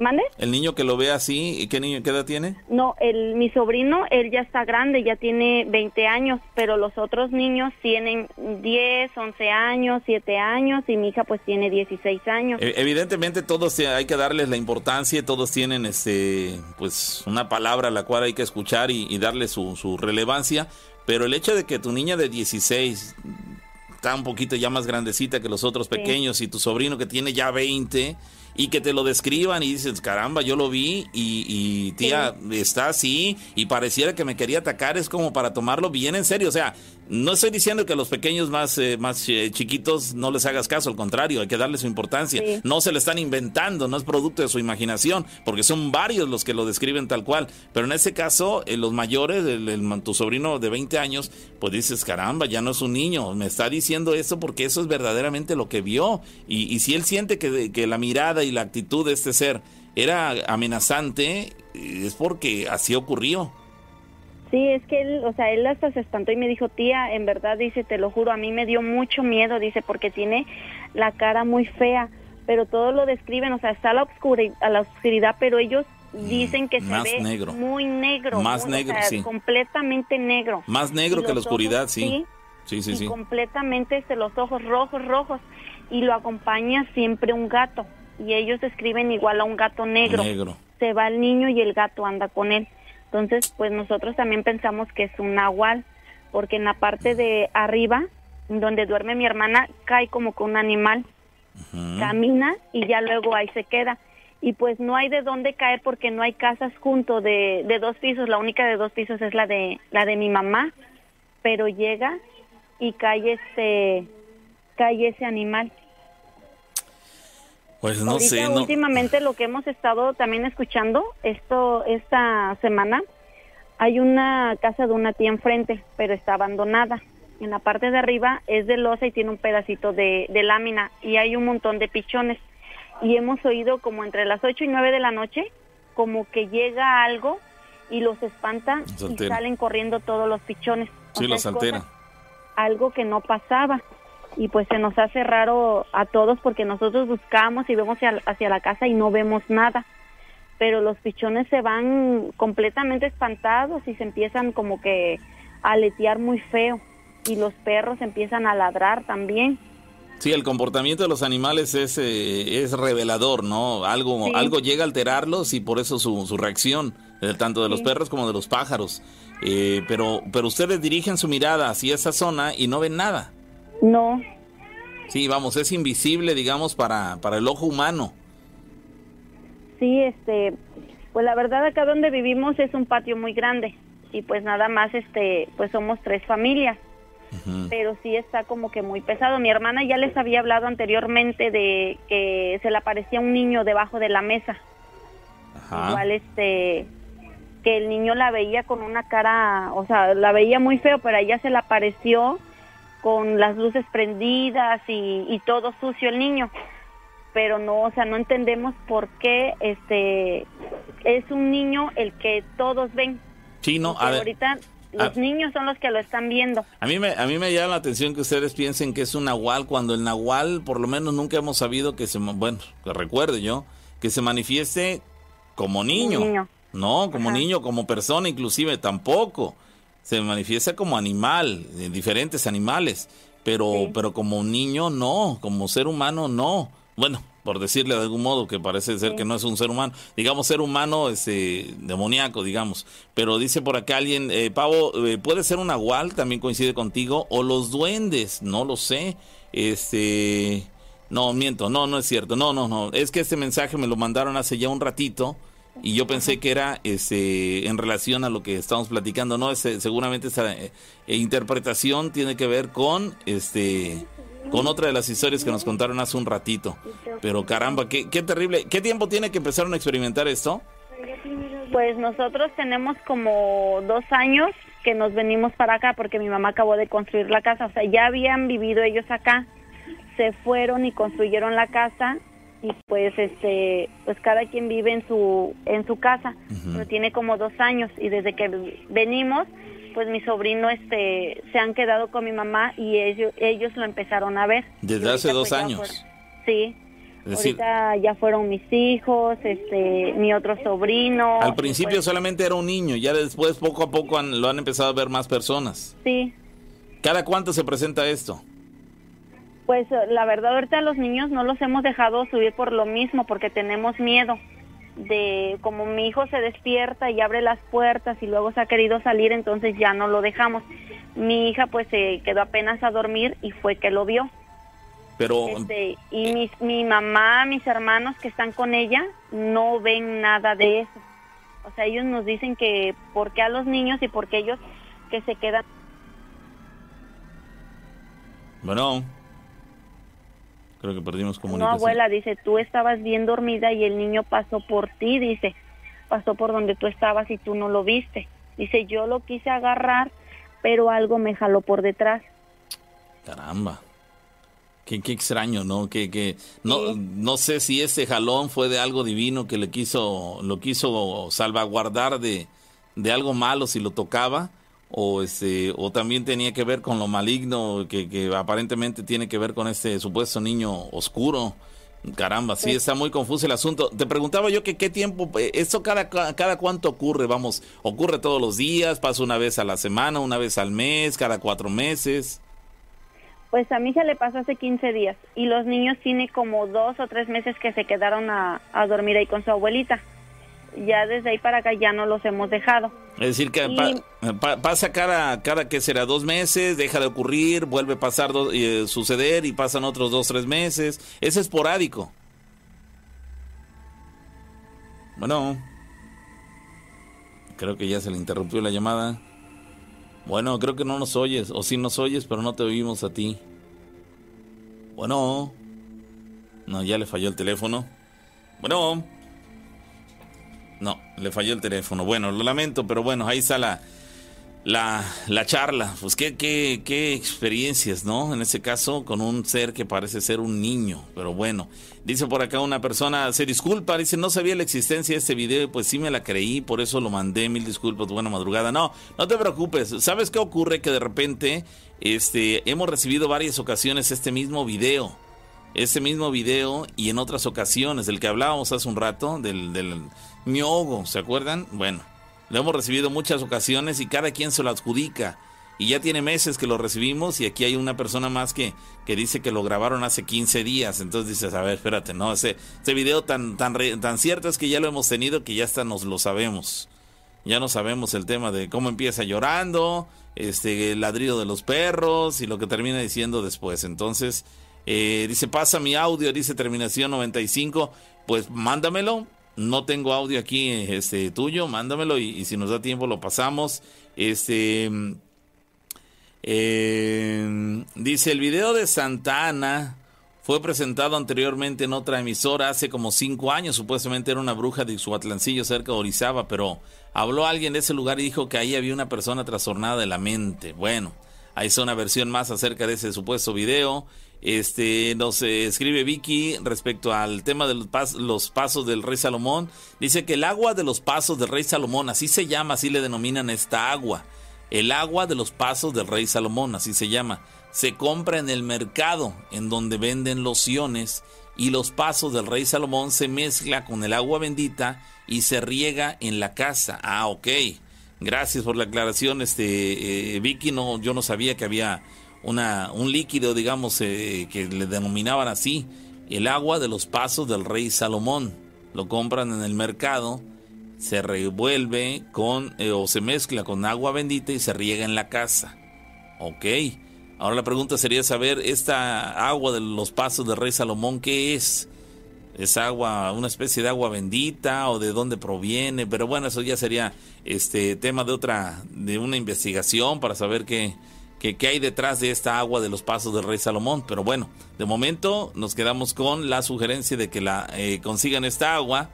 ¿Mande? El niño que lo ve así, ¿y qué niño, qué edad tiene? No, el, mi sobrino, él ya está grande, ya tiene 20 años, pero los otros niños tienen 10, 11 años, 7 años y mi hija pues tiene 16 años. E- Evidentemente todos hay que darles la importancia, todos tienen este pues una palabra a la cual hay que escuchar y, y darle su, su relevancia, pero el hecho de que tu niña de 16 está un poquito ya más grandecita que los otros Sí. pequeños y tu sobrino que tiene ya 20 y que te lo describan y dices, caramba, yo lo vi y, y tía, está así y pareciera que me quería atacar, es como para tomarlo bien en serio. O sea, no estoy diciendo que a los pequeños más, eh, más eh, chiquitos no les hagas caso, al contrario, hay que darle su importancia. Sí. No se le están inventando, no es producto de su imaginación, porque son varios los que lo describen tal cual. Pero en ese caso, eh, los mayores, el, el- tu sobrino de 20 años, pues dices, caramba, ya no es un niño, me está diciendo eso porque eso es verdaderamente lo que vio. Y, y si él siente que, que la mirada y la actitud de este ser era amenazante, es porque así ocurrió. Sí, es que él, o sea, él hasta se espantó y me dijo, tía, en verdad, dice, te lo juro, a mí me dio mucho miedo, dice, porque tiene la cara muy fea, pero todo lo describen, o sea, está a la, oscuri- a la oscuridad, pero ellos dicen que se ve negro. muy negro. Más muy, o negro, sea, sí. Completamente negro. Más negro que la oscuridad, ojos, sí. Sí, sí, y sí. completamente este, los ojos rojos, rojos, y lo acompaña siempre un gato, y ellos describen igual a un gato negro. Negro. Se va el niño y el gato anda con él. Entonces, pues nosotros también pensamos que es un nahual, porque en la parte de arriba, donde duerme mi hermana, cae como que un animal, camina y ya luego ahí se queda. y pues no hay de dónde caer porque no hay casas junto de, de dos pisos, la única de dos pisos es la de la de mi mamá, pero llega y cae este cae ese animal. Pues no Ahorita, sé, no. últimamente lo que hemos estado también escuchando esto esta semana hay una casa de una tía enfrente, pero está abandonada. En la parte de arriba es de losa y tiene un pedacito de, de lámina y hay un montón de pichones. Y hemos oído como entre las 8 y 9 de la noche, como que llega algo y los espanta y salen corriendo todos los pichones. O Sí, sea, los altera. algo que no pasaba y pues se nos hace raro a todos porque nosotros buscamos y vemos hacia, hacia la casa y no vemos nada pero los pichones se van completamente espantados y se empiezan como que a aletear muy feo y los perros empiezan a ladrar también Sí, el comportamiento de los animales es, eh, es revelador, ¿no? Algo, Sí. algo llega a alterarlos y por eso su, su reacción, eh, tanto de los Sí. perros como de los pájaros. Eh, pero, pero ustedes dirigen su mirada hacia esa zona y no ven nada. No Sí, vamos, es invisible, digamos, para, para el ojo humano. sí este pues la verdad acá donde vivimos es un patio muy grande y pues nada más este pues somos tres familias pero sí está como que muy pesado. Mi hermana ya les había hablado anteriormente de que se le aparecía un niño debajo de la mesa. Ajá. Igual este que el niño la veía con una cara, o sea, la veía muy feo, pero a ella se le apareció con las luces prendidas y, y todo sucio el niño. Pero no, o sea, no entendemos por qué este es un niño el que todos ven. Sí, no, a ver, ahorita los niños son los que lo están viendo. A mí, me, a mí me llama la atención que ustedes piensen que es un nahual, cuando el nahual, por lo menos nunca hemos sabido que se, bueno, que recuerde yo, que se manifieste como niño. niño. No, como Ajá. niño, como persona inclusive, tampoco. Se manifiesta como animal, de diferentes animales, pero, Sí. pero como un niño no, como ser humano no. Bueno, por decirle de algún modo que parece ser Sí. que no es un ser humano, digamos ser humano este demoníaco, digamos. Pero dice por acá alguien, eh, Pavo, eh, puede ser un nahual, también coincide contigo, o los duendes, no lo sé. Este, no, miento, no, no es cierto, no, no, no. Es que este mensaje me lo mandaron hace ya un ratito y yo pensé que era este en relación a lo que estamos platicando no Ese- seguramente esa eh, eh, interpretación tiene que ver con este con otra de las historias que nos contaron hace un ratito. Pero caramba qué, qué terrible. Qué tiempo tiene que empezaron a experimentar esto Pues nosotros tenemos como dos años que nos venimos para acá porque mi mamá acabó de construir la casa. O sea, ya habían vivido ellos acá, se fueron y construyeron la casa y pues este, pues cada quien vive en su en su casa. Pero tiene como dos años y desde que venimos, pues mi sobrino este se han quedado con mi mamá y ellos ellos lo empezaron a ver. Desde hace dos pues, años. fueron- sí. es decir Ahorita ya fueron mis hijos, este, mi otro sobrino. al principio pues, solamente era un niño ya después poco a poco han- lo han empezado a ver más personas Sí, cada cuánto se presenta esto pues eh, la verdad ahorita los niños no los hemos dejado subir por lo mismo, porque tenemos miedo de como mi hijo se despierta y abre las puertas y luego se ha querido salir, entonces ya no lo dejamos. Mi hija pues se quedó apenas a dormir y fue que lo vio. pero Este, y mis- mi mamá, mis hermanos que están con ella no ven nada de eso. O sea, ellos nos dicen que por qué a los niños y por qué ellos que se quedan bueno creo que perdimos No, abuela, dice, tú estabas bien dormida y el niño pasó por ti, dice, pasó por donde tú estabas y tú no lo viste. Dice, yo lo quise agarrar, pero algo me jaló por detrás. Caramba. Qué, qué extraño, ¿no? Que, que no, Sí. no sé si ese jalón fue de algo divino que le quiso, lo quiso salvaguardar de, de algo malo si lo tocaba, o este, o también tenía que ver con lo maligno que, que aparentemente tiene que ver con este supuesto niño oscuro. Caramba, sí, está muy confuso el asunto. Te preguntaba yo que qué tiempo, eh, esto cada, cada cuánto ocurre, vamos, ocurre todos los días, pasa una vez a la semana, una vez al mes, cada cuatro meses. Pues a mí se le pasó hace 15 días y los niños tiene como dos o tres meses que se quedaron a, a dormir ahí con su abuelita. Ya desde ahí para acá ya no los hemos dejado. Es decir, que Y- pa- pa- pasa cada, cada que será dos meses, deja de ocurrir, vuelve a pasar, do- eh, suceder y pasan otros dos, tres meses. Es esporádico. Bueno. Creo que ya se le interrumpió la llamada. Bueno, creo que no nos oyes. O sí nos oyes, pero no te oímos a ti. Bueno. No, ya le falló el teléfono. Bueno. No, le falló el teléfono. Bueno, lo lamento, pero bueno, ahí está la, la, la charla. Pues qué, qué, qué experiencias, ¿no? En ese caso, con un ser que parece ser un niño. Pero bueno, dice por acá una persona, se disculpa, dice, no sabía la existencia de este video, pues sí me la creí, por eso lo mandé, mil disculpas, buena madrugada. No, no te preocupes. ¿Sabes qué ocurre? Que de repente, este, hemos recibido varias ocasiones este mismo video. Este mismo video y en otras ocasiones, del que hablábamos hace un rato, del, del miogo, ¿se acuerdan? Bueno, lo hemos recibido muchas ocasiones y cada quien se lo adjudica. Y ya tiene meses que lo recibimos y aquí hay una persona más que, que dice que lo grabaron hace 15 días. Entonces dices, a ver, espérate, no, ese, ese video tan, tan, tan cierto es que ya lo hemos tenido que ya hasta nos lo sabemos. Ya no sabemos el tema de cómo empieza llorando, este, el ladrido de los perros y lo que termina diciendo después. Entonces, eh, dice, pasa mi audio, dice terminación 95. Pues mándamelo, no tengo audio aquí este tuyo, mándamelo y, si nos da tiempo lo pasamos. Este eh, dice el video de Santa Ana fue presentado anteriormente en otra emisora hace como cinco años. Supuestamente era una bruja de Suatlancillo cerca de Orizaba, pero habló alguien de ese lugar y dijo que ahí había una persona trastornada de la mente. Bueno, ahí está una versión más acerca de ese supuesto video. Este nos escribe Vicky respecto al tema de los, los, pasos del rey Salomón. Dice que el agua de los pasos del rey Salomón, así se llama, así le denominan esta agua. El agua de los pasos del rey Salomón, así se llama. Se compra en el mercado en donde venden lociones y los pasos del rey Salomón se mezcla con el agua bendita y se riega en la casa. Ah, ok. Gracias por la aclaración, este eh, Vicky. No, yo no sabía que había una, un líquido, digamos, eh, que le denominaban así, el agua de los pasos del rey Salomón. Lo compran en el mercado, se revuelve con eh, o se mezcla con agua bendita y se riega en la casa. Ok. Ahora la pregunta sería saber, esta agua de los pasos del rey Salomón, ¿qué es? ¿Es agua, una especie de agua bendita o de dónde proviene? Pero bueno, eso ya sería este tema de otra, de una investigación para saber qué, que, hay detrás de esta agua de los pasos del rey Salomón. Pero bueno, de momento nos quedamos con la sugerencia de que la eh, consigan esta agua,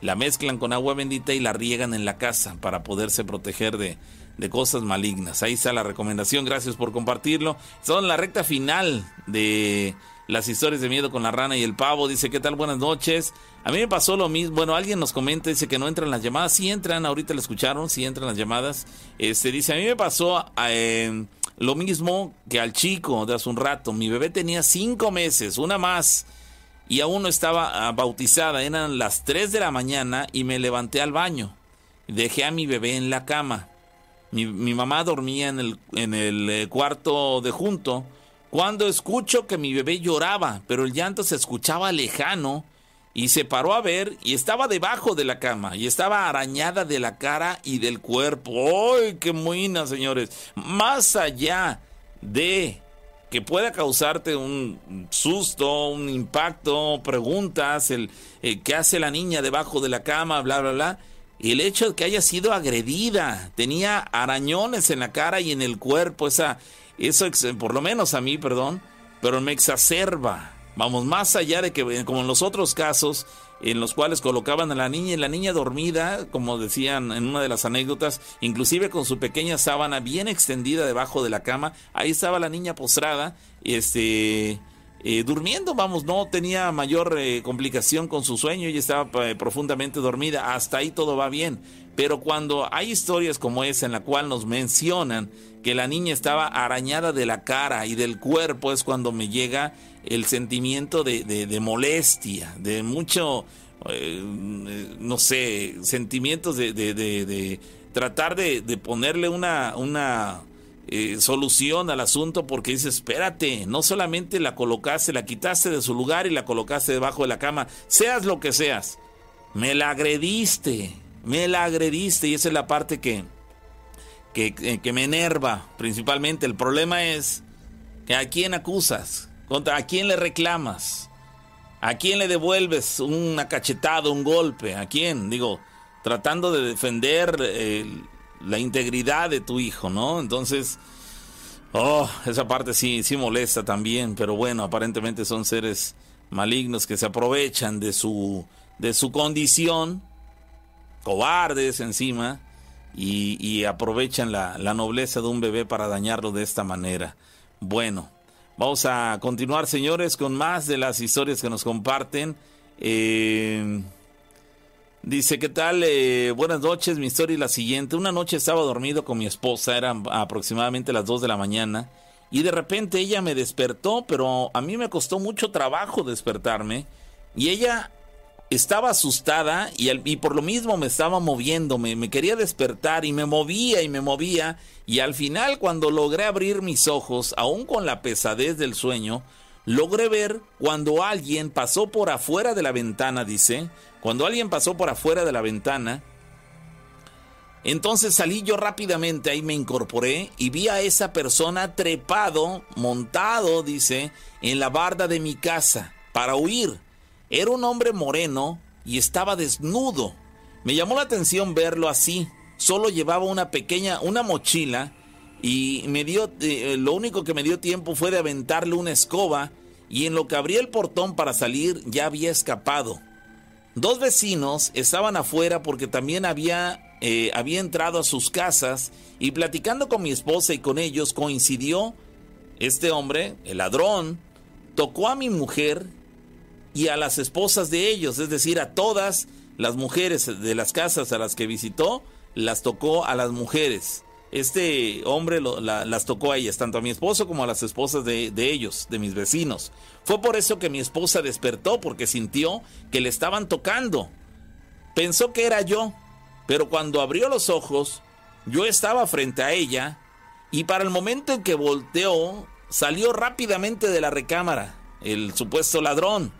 la mezclan con agua bendita y la riegan en la casa para poderse proteger de, de cosas malignas. Ahí está la recomendación, gracias por compartirlo. Son la recta final de las historias de miedo con la rana y el pavo. Dice, ¿qué tal? Buenas noches. A mí me pasó lo mismo. Bueno, alguien nos comenta, dice que no entran las llamadas. Sí entran, ahorita la escucharon, sí entran las llamadas. Este dice, a mí me pasó... Eh, lo mismo que al chico de hace un rato. Mi bebé tenía cinco meses, una más, y aún no estaba ah, bautizada. Eran las tres de la mañana y me levanté al baño. Dejé a mi bebé en la cama. Mi, mamá dormía en el, en el eh, cuarto de junto. Cuando escucho que mi bebé lloraba, pero el llanto se escuchaba lejano y se paró a ver y estaba debajo de la cama y estaba arañada de la cara y del cuerpo. ¡Ay, qué muina, señores! Más allá de que pueda causarte un susto, un impacto, preguntas, el, qué hace la niña debajo de la cama, bla, bla, bla. El hecho de que haya sido agredida, tenía arañones en la cara y en el cuerpo, esa, eso, por lo menos a mí, perdón, pero me exacerba Vamos, más allá de que, como en los otros casos, en los cuales colocaban a la niña y la niña dormida, como decían en una de las anécdotas, inclusive con su pequeña sábana bien extendida debajo de la cama, ahí estaba la niña postrada, este, eh, durmiendo, vamos, no tenía mayor eh, complicación con su sueño, ella estaba eh, profundamente dormida, hasta ahí todo va bien. Pero cuando hay historias como esa en la cual nos mencionan que la niña estaba arañada de la cara y del cuerpo, es cuando me llega el sentimiento de, molestia, de mucho, eh, no sé, sentimientos de, tratar de, ponerle una, una eh, solución al asunto porque dice, espérate, no solamente la colocaste, la quitaste de su lugar y la colocaste debajo de la cama, seas lo que seas, me la agrediste, me la agrediste y esa es la parte que, que, que me enerva principalmente. El problema es que a quién acusas, ¿Contra a quién le reclamas? ¿A quién le devuelves una cachetada, un golpe? ¿A quién? Digo, tratando de defender eh, la integridad de tu hijo, ¿no? Entonces, oh, esa parte sí, sí molesta también, pero bueno, aparentemente son seres malignos que se aprovechan de su, de su condición, cobardes encima, y, aprovechan la, nobleza de un bebé para dañarlo de esta manera. Bueno, vamos a continuar, señores, con más de las historias que nos comparten. Eh, Dice, ¿qué tal? Eh, buenas noches, mi historia es la siguiente. Una noche estaba dormido con mi esposa, eran aproximadamente las 2 de la mañana, y de repente ella me despertó, pero a mí me costó mucho trabajo despertarme, y ella estaba asustada y, por lo mismo me estaba moviendo, me, me quería despertar y me movía y me movía, y al final cuando logré abrir mis ojos, aún con la pesadez del sueño, logré ver cuando alguien pasó por afuera de la ventana, dice, cuando alguien pasó por afuera de la ventana, entonces salí yo rápidamente, ahí me incorporé y vi a esa persona trepado, montado, dice, en la barda de mi casa para huir. Era un hombre moreno y estaba desnudo. Me llamó la atención verlo así. Solo llevaba una pequeña, una mochila y me dio, eh, lo único que me dio tiempo fue de aventarle una escoba y en lo que abrí el portón para salir ya había escapado. Dos vecinos estaban afuera porque también había, eh, había entrado a sus casas y platicando con mi esposa y con ellos coincidió este hombre, el ladrón, tocó a mi mujer y a las esposas de ellos, es decir, a todas las mujeres de las casas a las que visitó, las tocó a las mujeres este hombre las tocó a ellas, tanto a mi esposo como a las esposas de, ellos, de mis vecinos. Fue por eso que mi esposa despertó, porque sintió que le estaban tocando. Pensó que era yo, pero cuando abrió los ojos, yo estaba frente a ella y para el momento en que volteó, salió rápidamente de la recámara, el supuesto ladrón.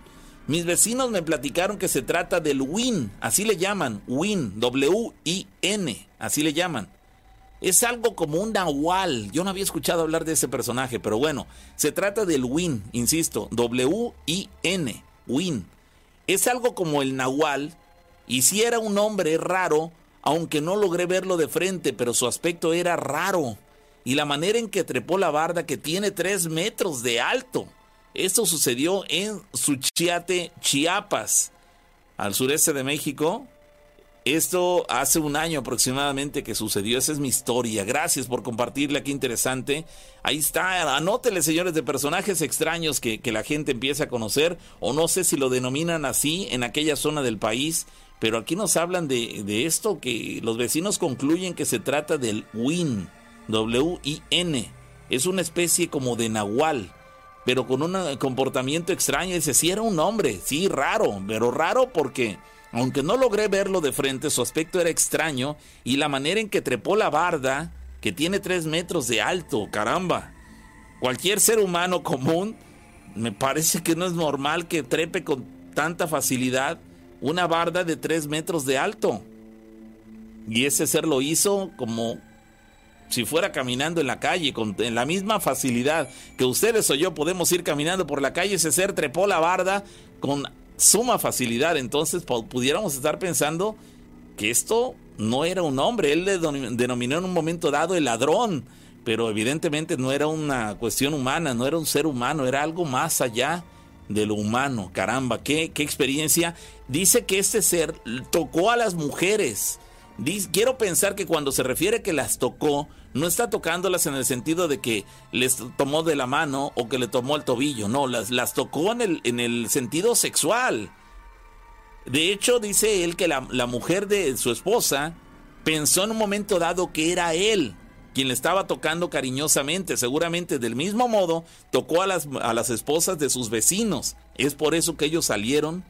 Mis vecinos me platicaron que se trata del Win, así le llaman, Win, W-I-N, así le llaman. Es algo como un nahual. Yo no había escuchado hablar de ese personaje, pero bueno, se trata del Win, insisto, W-I-N, Win. Es algo como el nahual, y si era un hombre raro, aunque no logré verlo de frente, pero su aspecto era raro. Y la manera en que trepó la barda que tiene tres metros de alto. Esto sucedió en Suchiate, Chiapas, al sureste de México, esto hace un año aproximadamente que sucedió. Esa es mi historia. Gracias por compartirla. Qué interesante. Ahí está. Anótele, señores, de personajes extraños que, la gente empieza a conocer. O no sé si lo denominan así en aquella zona del país. Pero aquí nos hablan de, de esto que los vecinos concluyen que se trata del WIN. W-I-N. Es una especie como de nahual. Pero con un comportamiento extraño. Dice, sí, era un hombre. Sí, raro. Pero raro porque aunque no logré verlo de frente, su aspecto era extraño y la manera en que trepó la barda, que tiene tres metros de alto, caramba. Cualquier ser humano común, me parece que no es normal que trepe con tanta facilidad una barda de tres metros de alto. Y ese ser lo hizo como si fuera caminando en la calle, con en la misma facilidad que ustedes o yo podemos ir caminando por la calle, ese ser trepó la barda con suma facilidad. Entonces pudiéramos estar pensando que esto no era un hombre. Él le denominó en un momento dado el ladrón, pero evidentemente no era una cuestión humana, no era un ser humano, era algo más allá de lo humano. Caramba, qué, qué experiencia. Dice que este ser tocó a las mujeres. Quiero pensar que cuando se refiere que las tocó, no está tocándolas en el sentido de que les tomó de la mano o que le tomó el tobillo, no, las, las tocó en el, en el sentido sexual. De hecho, dice él que la, mujer de su esposa pensó en un momento dado que era él quien le estaba tocando cariñosamente, seguramente del mismo modo tocó a las, a las esposas de sus vecinos. Es por eso que ellos salieron.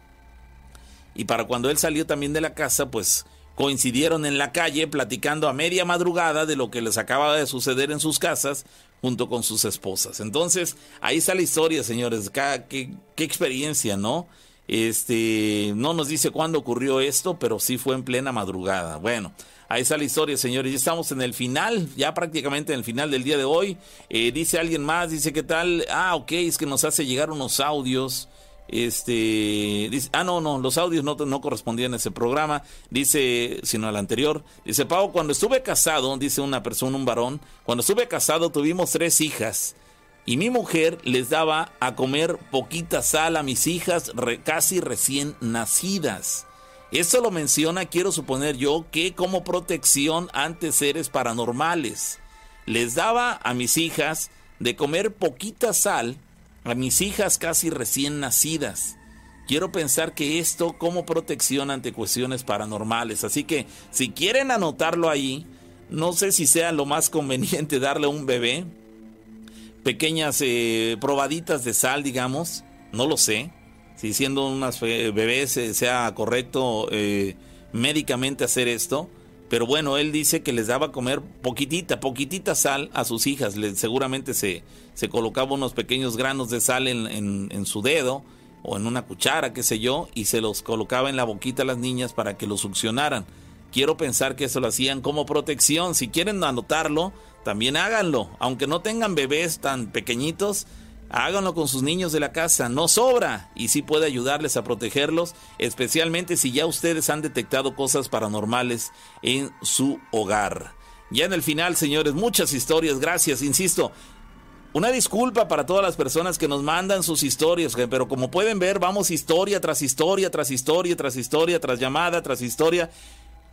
Y para cuando él salió también de la casa, pues coincidieron en la calle platicando a media madrugada de lo que les acaba de suceder en sus casas junto con sus esposas. Entonces, ahí está la historia, señores. Qué, qué, experiencia, ¿no? Este, no nos dice cuándo ocurrió esto, pero sí fue en plena madrugada. Bueno, ahí está la historia, señores. Ya estamos en el final, ya prácticamente en el final del día de hoy. Eh, dice alguien más, dice, ¿qué tal? Ah, ok, es que nos hace llegar unos audios. Este, dice, ah, no, no, los audios no, no correspondían a ese programa, dice, sino al anterior. Dice, Pau, cuando estuve casado, dice una persona, un varón, cuando estuve casado tuvimos tres hijas y mi mujer les daba a comer poquita sal a mis hijas casi recién nacidas. Esto lo menciona, quiero suponer yo, que como protección ante seres paranormales. Les daba a mis hijas de comer poquita sal a mis hijas casi recién nacidas. Quiero pensar que esto como protección ante cuestiones paranormales. Así que si quieren anotarlo ahí, no sé si sea lo más conveniente darle a un bebé pequeñas eh, probaditas de sal, digamos. No lo sé. Si siendo unas bebés eh, sea correcto eh, médicamente hacer esto. Pero bueno, él dice que les daba a comer poquitita, poquitita sal a sus hijas. seguramente se, se colocaba unos pequeños granos de sal en, su dedo o en una cuchara, qué sé yo, y se los colocaba en la boquita a las niñas para que lo succionaran. Quiero pensar que eso lo hacían como protección. Si quieren anotarlo, también háganlo. Aunque no tengan bebés tan pequeñitos, Háganlo con sus niños de la casa, no sobra y sí puede ayudarles a protegerlos, especialmente si ya ustedes han detectado cosas paranormales en su hogar. Ya en el final, señores, muchas historias, gracias, insisto. Una disculpa para todas las personas que nos mandan sus historias, pero como pueden ver, vamos historia tras historia, tras historia, tras historia, tras llamada, tras historia.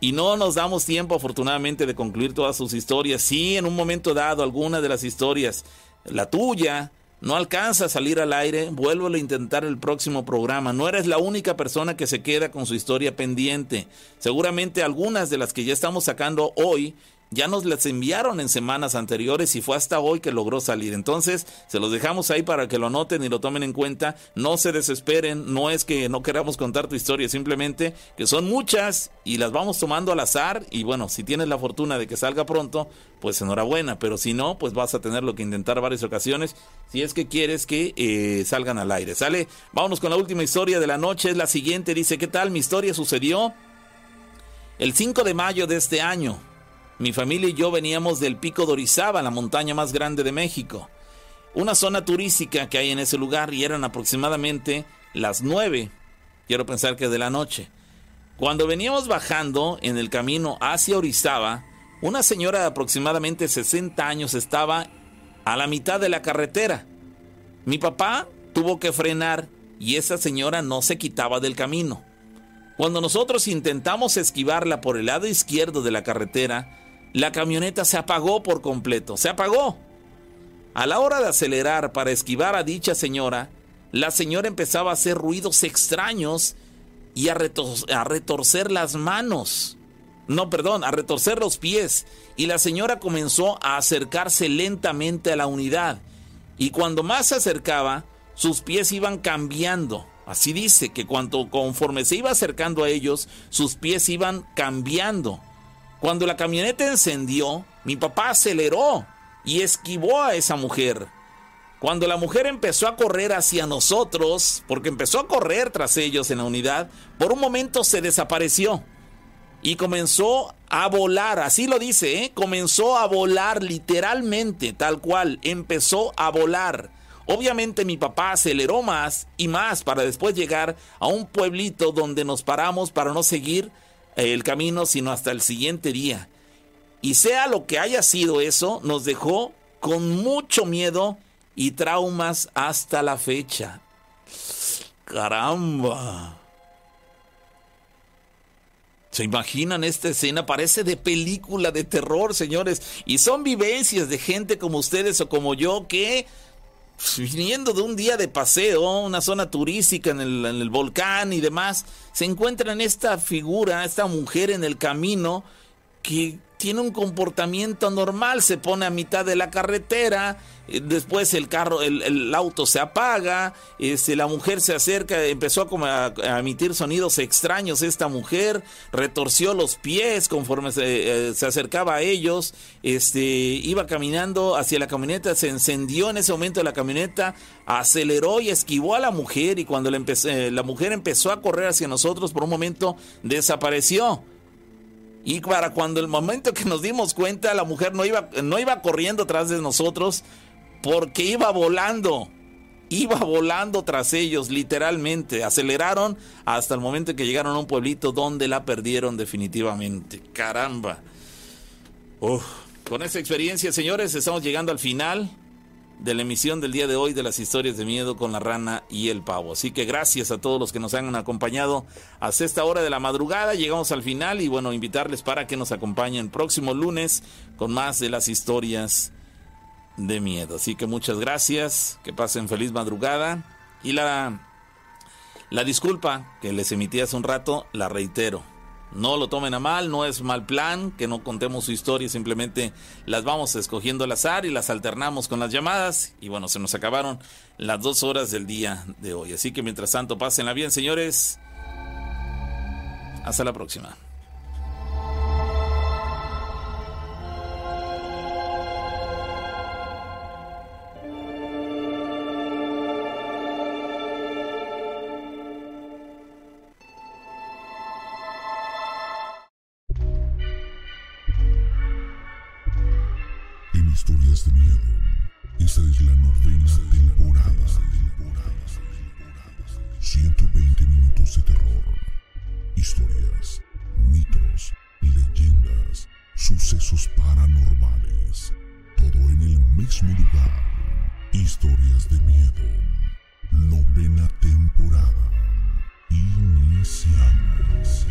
Y no nos damos tiempo, afortunadamente, de concluir todas sus historias. Sí, en un momento dado, alguna de las historias, la tuya, no alcanza a salir al aire, vuélvelo a intentar el próximo programa. No eres la única persona que se queda con su historia pendiente. Seguramente algunas de las que ya estamos sacando hoy ya nos las enviaron en semanas anteriores y fue hasta hoy que logró salir. Entonces, se los dejamos ahí para que lo anoten y lo tomen en cuenta. No se desesperen, no es que no queramos contar tu historia, simplemente que son muchas y las vamos tomando al azar. Y bueno, si tienes la fortuna de que salga pronto, pues enhorabuena. Pero si no, pues vas a tenerlo que intentar varias ocasiones si es que quieres que eh, salgan al aire. ¿Sale? Vámonos con la última historia de la noche. Es la siguiente. Dice, ¿qué tal? Mi historia sucedió el 5 de mayo de este año. Mi familia y yo veníamos del Pico de Orizaba, la montaña más grande de México. Una zona turística que hay en ese lugar y eran aproximadamente las nueve, quiero pensar que de la noche. Cuando veníamos bajando en el camino hacia Orizaba, una señora de aproximadamente 60 años estaba a la mitad de la carretera. Mi papá tuvo que frenar y esa señora no se quitaba del camino. Cuando nosotros intentamos esquivarla por el lado izquierdo de la carretera, la camioneta se apagó por completo, se apagó. A la hora de acelerar para esquivar a dicha señora, la señora empezaba a hacer ruidos extraños y a, retorcer las manos. No, perdón, a retorcer los pies. Y la señora comenzó a acercarse lentamente a la unidad. Y cuando más se acercaba, sus pies iban cambiando. Así dice que cuando conforme se iba acercando a ellos, sus pies iban cambiando. Cuando la camioneta encendió, mi papá aceleró y esquivó a esa mujer. Cuando la mujer empezó a correr hacia nosotros, porque empezó a correr tras ellos en la unidad, por un momento se desapareció y comenzó a volar, así lo dice, ¿eh? comenzó a volar literalmente, tal cual, empezó a volar. Obviamente mi papá aceleró más y más para después llegar a un pueblito donde nos paramos para no seguir el camino, sino hasta el siguiente día. Y sea lo que haya sido eso, nos dejó con mucho miedo y traumas hasta la fecha. Caramba. ¿Se imaginan esta escena? Parece de película de terror, señores. Y son vivencias de gente como ustedes o como yo que viniendo de un día de paseo, una zona turística en el, volcán y demás, se encuentran esta figura, esta mujer en el camino que tiene un comportamiento normal, se pone a mitad de la carretera, eh, después el carro, el, auto se apaga, este, la mujer se acerca, empezó a, emitir sonidos extraños esta mujer, retorció los pies conforme se, eh, se, acercaba a ellos, este, iba caminando hacia la camioneta, se encendió en ese momento la camioneta, aceleró y esquivó a la mujer y cuando la, eh, la mujer empezó a correr hacia nosotros, por un momento desapareció. Y para cuando el momento que nos dimos cuenta, la mujer no iba, no iba corriendo atrás de nosotros porque iba volando. iba volando tras ellos, literalmente. Aceleraron hasta el momento que llegaron a un pueblito donde la perdieron definitivamente. Caramba. Con esta experiencia, señores, estamos llegando al final de la emisión del día de hoy de las historias de miedo con la rana y el pavo. Así que gracias a todos los que nos han acompañado hasta esta hora de la madrugada. Llegamos al final y bueno, invitarles para que nos acompañen próximo lunes con más de las historias de miedo. Así que muchas gracias, que pasen feliz madrugada y la, la disculpa que les emití hace un rato, la reitero. No lo tomen a mal, no es mal plan que no contemos su historia, simplemente las vamos escogiendo al azar y las alternamos con las llamadas. Y bueno, se nos acabaron las dos horas del día de hoy. Así que mientras tanto, pásenla bien, señores. Hasta la próxima. historias de miedo. Esta es la novena temporada. 120 minutos de terror. Historias, mitos, leyendas, sucesos paranormales. Todo en el mismo lugar. Historias de miedo. Novena temporada. Iniciamos.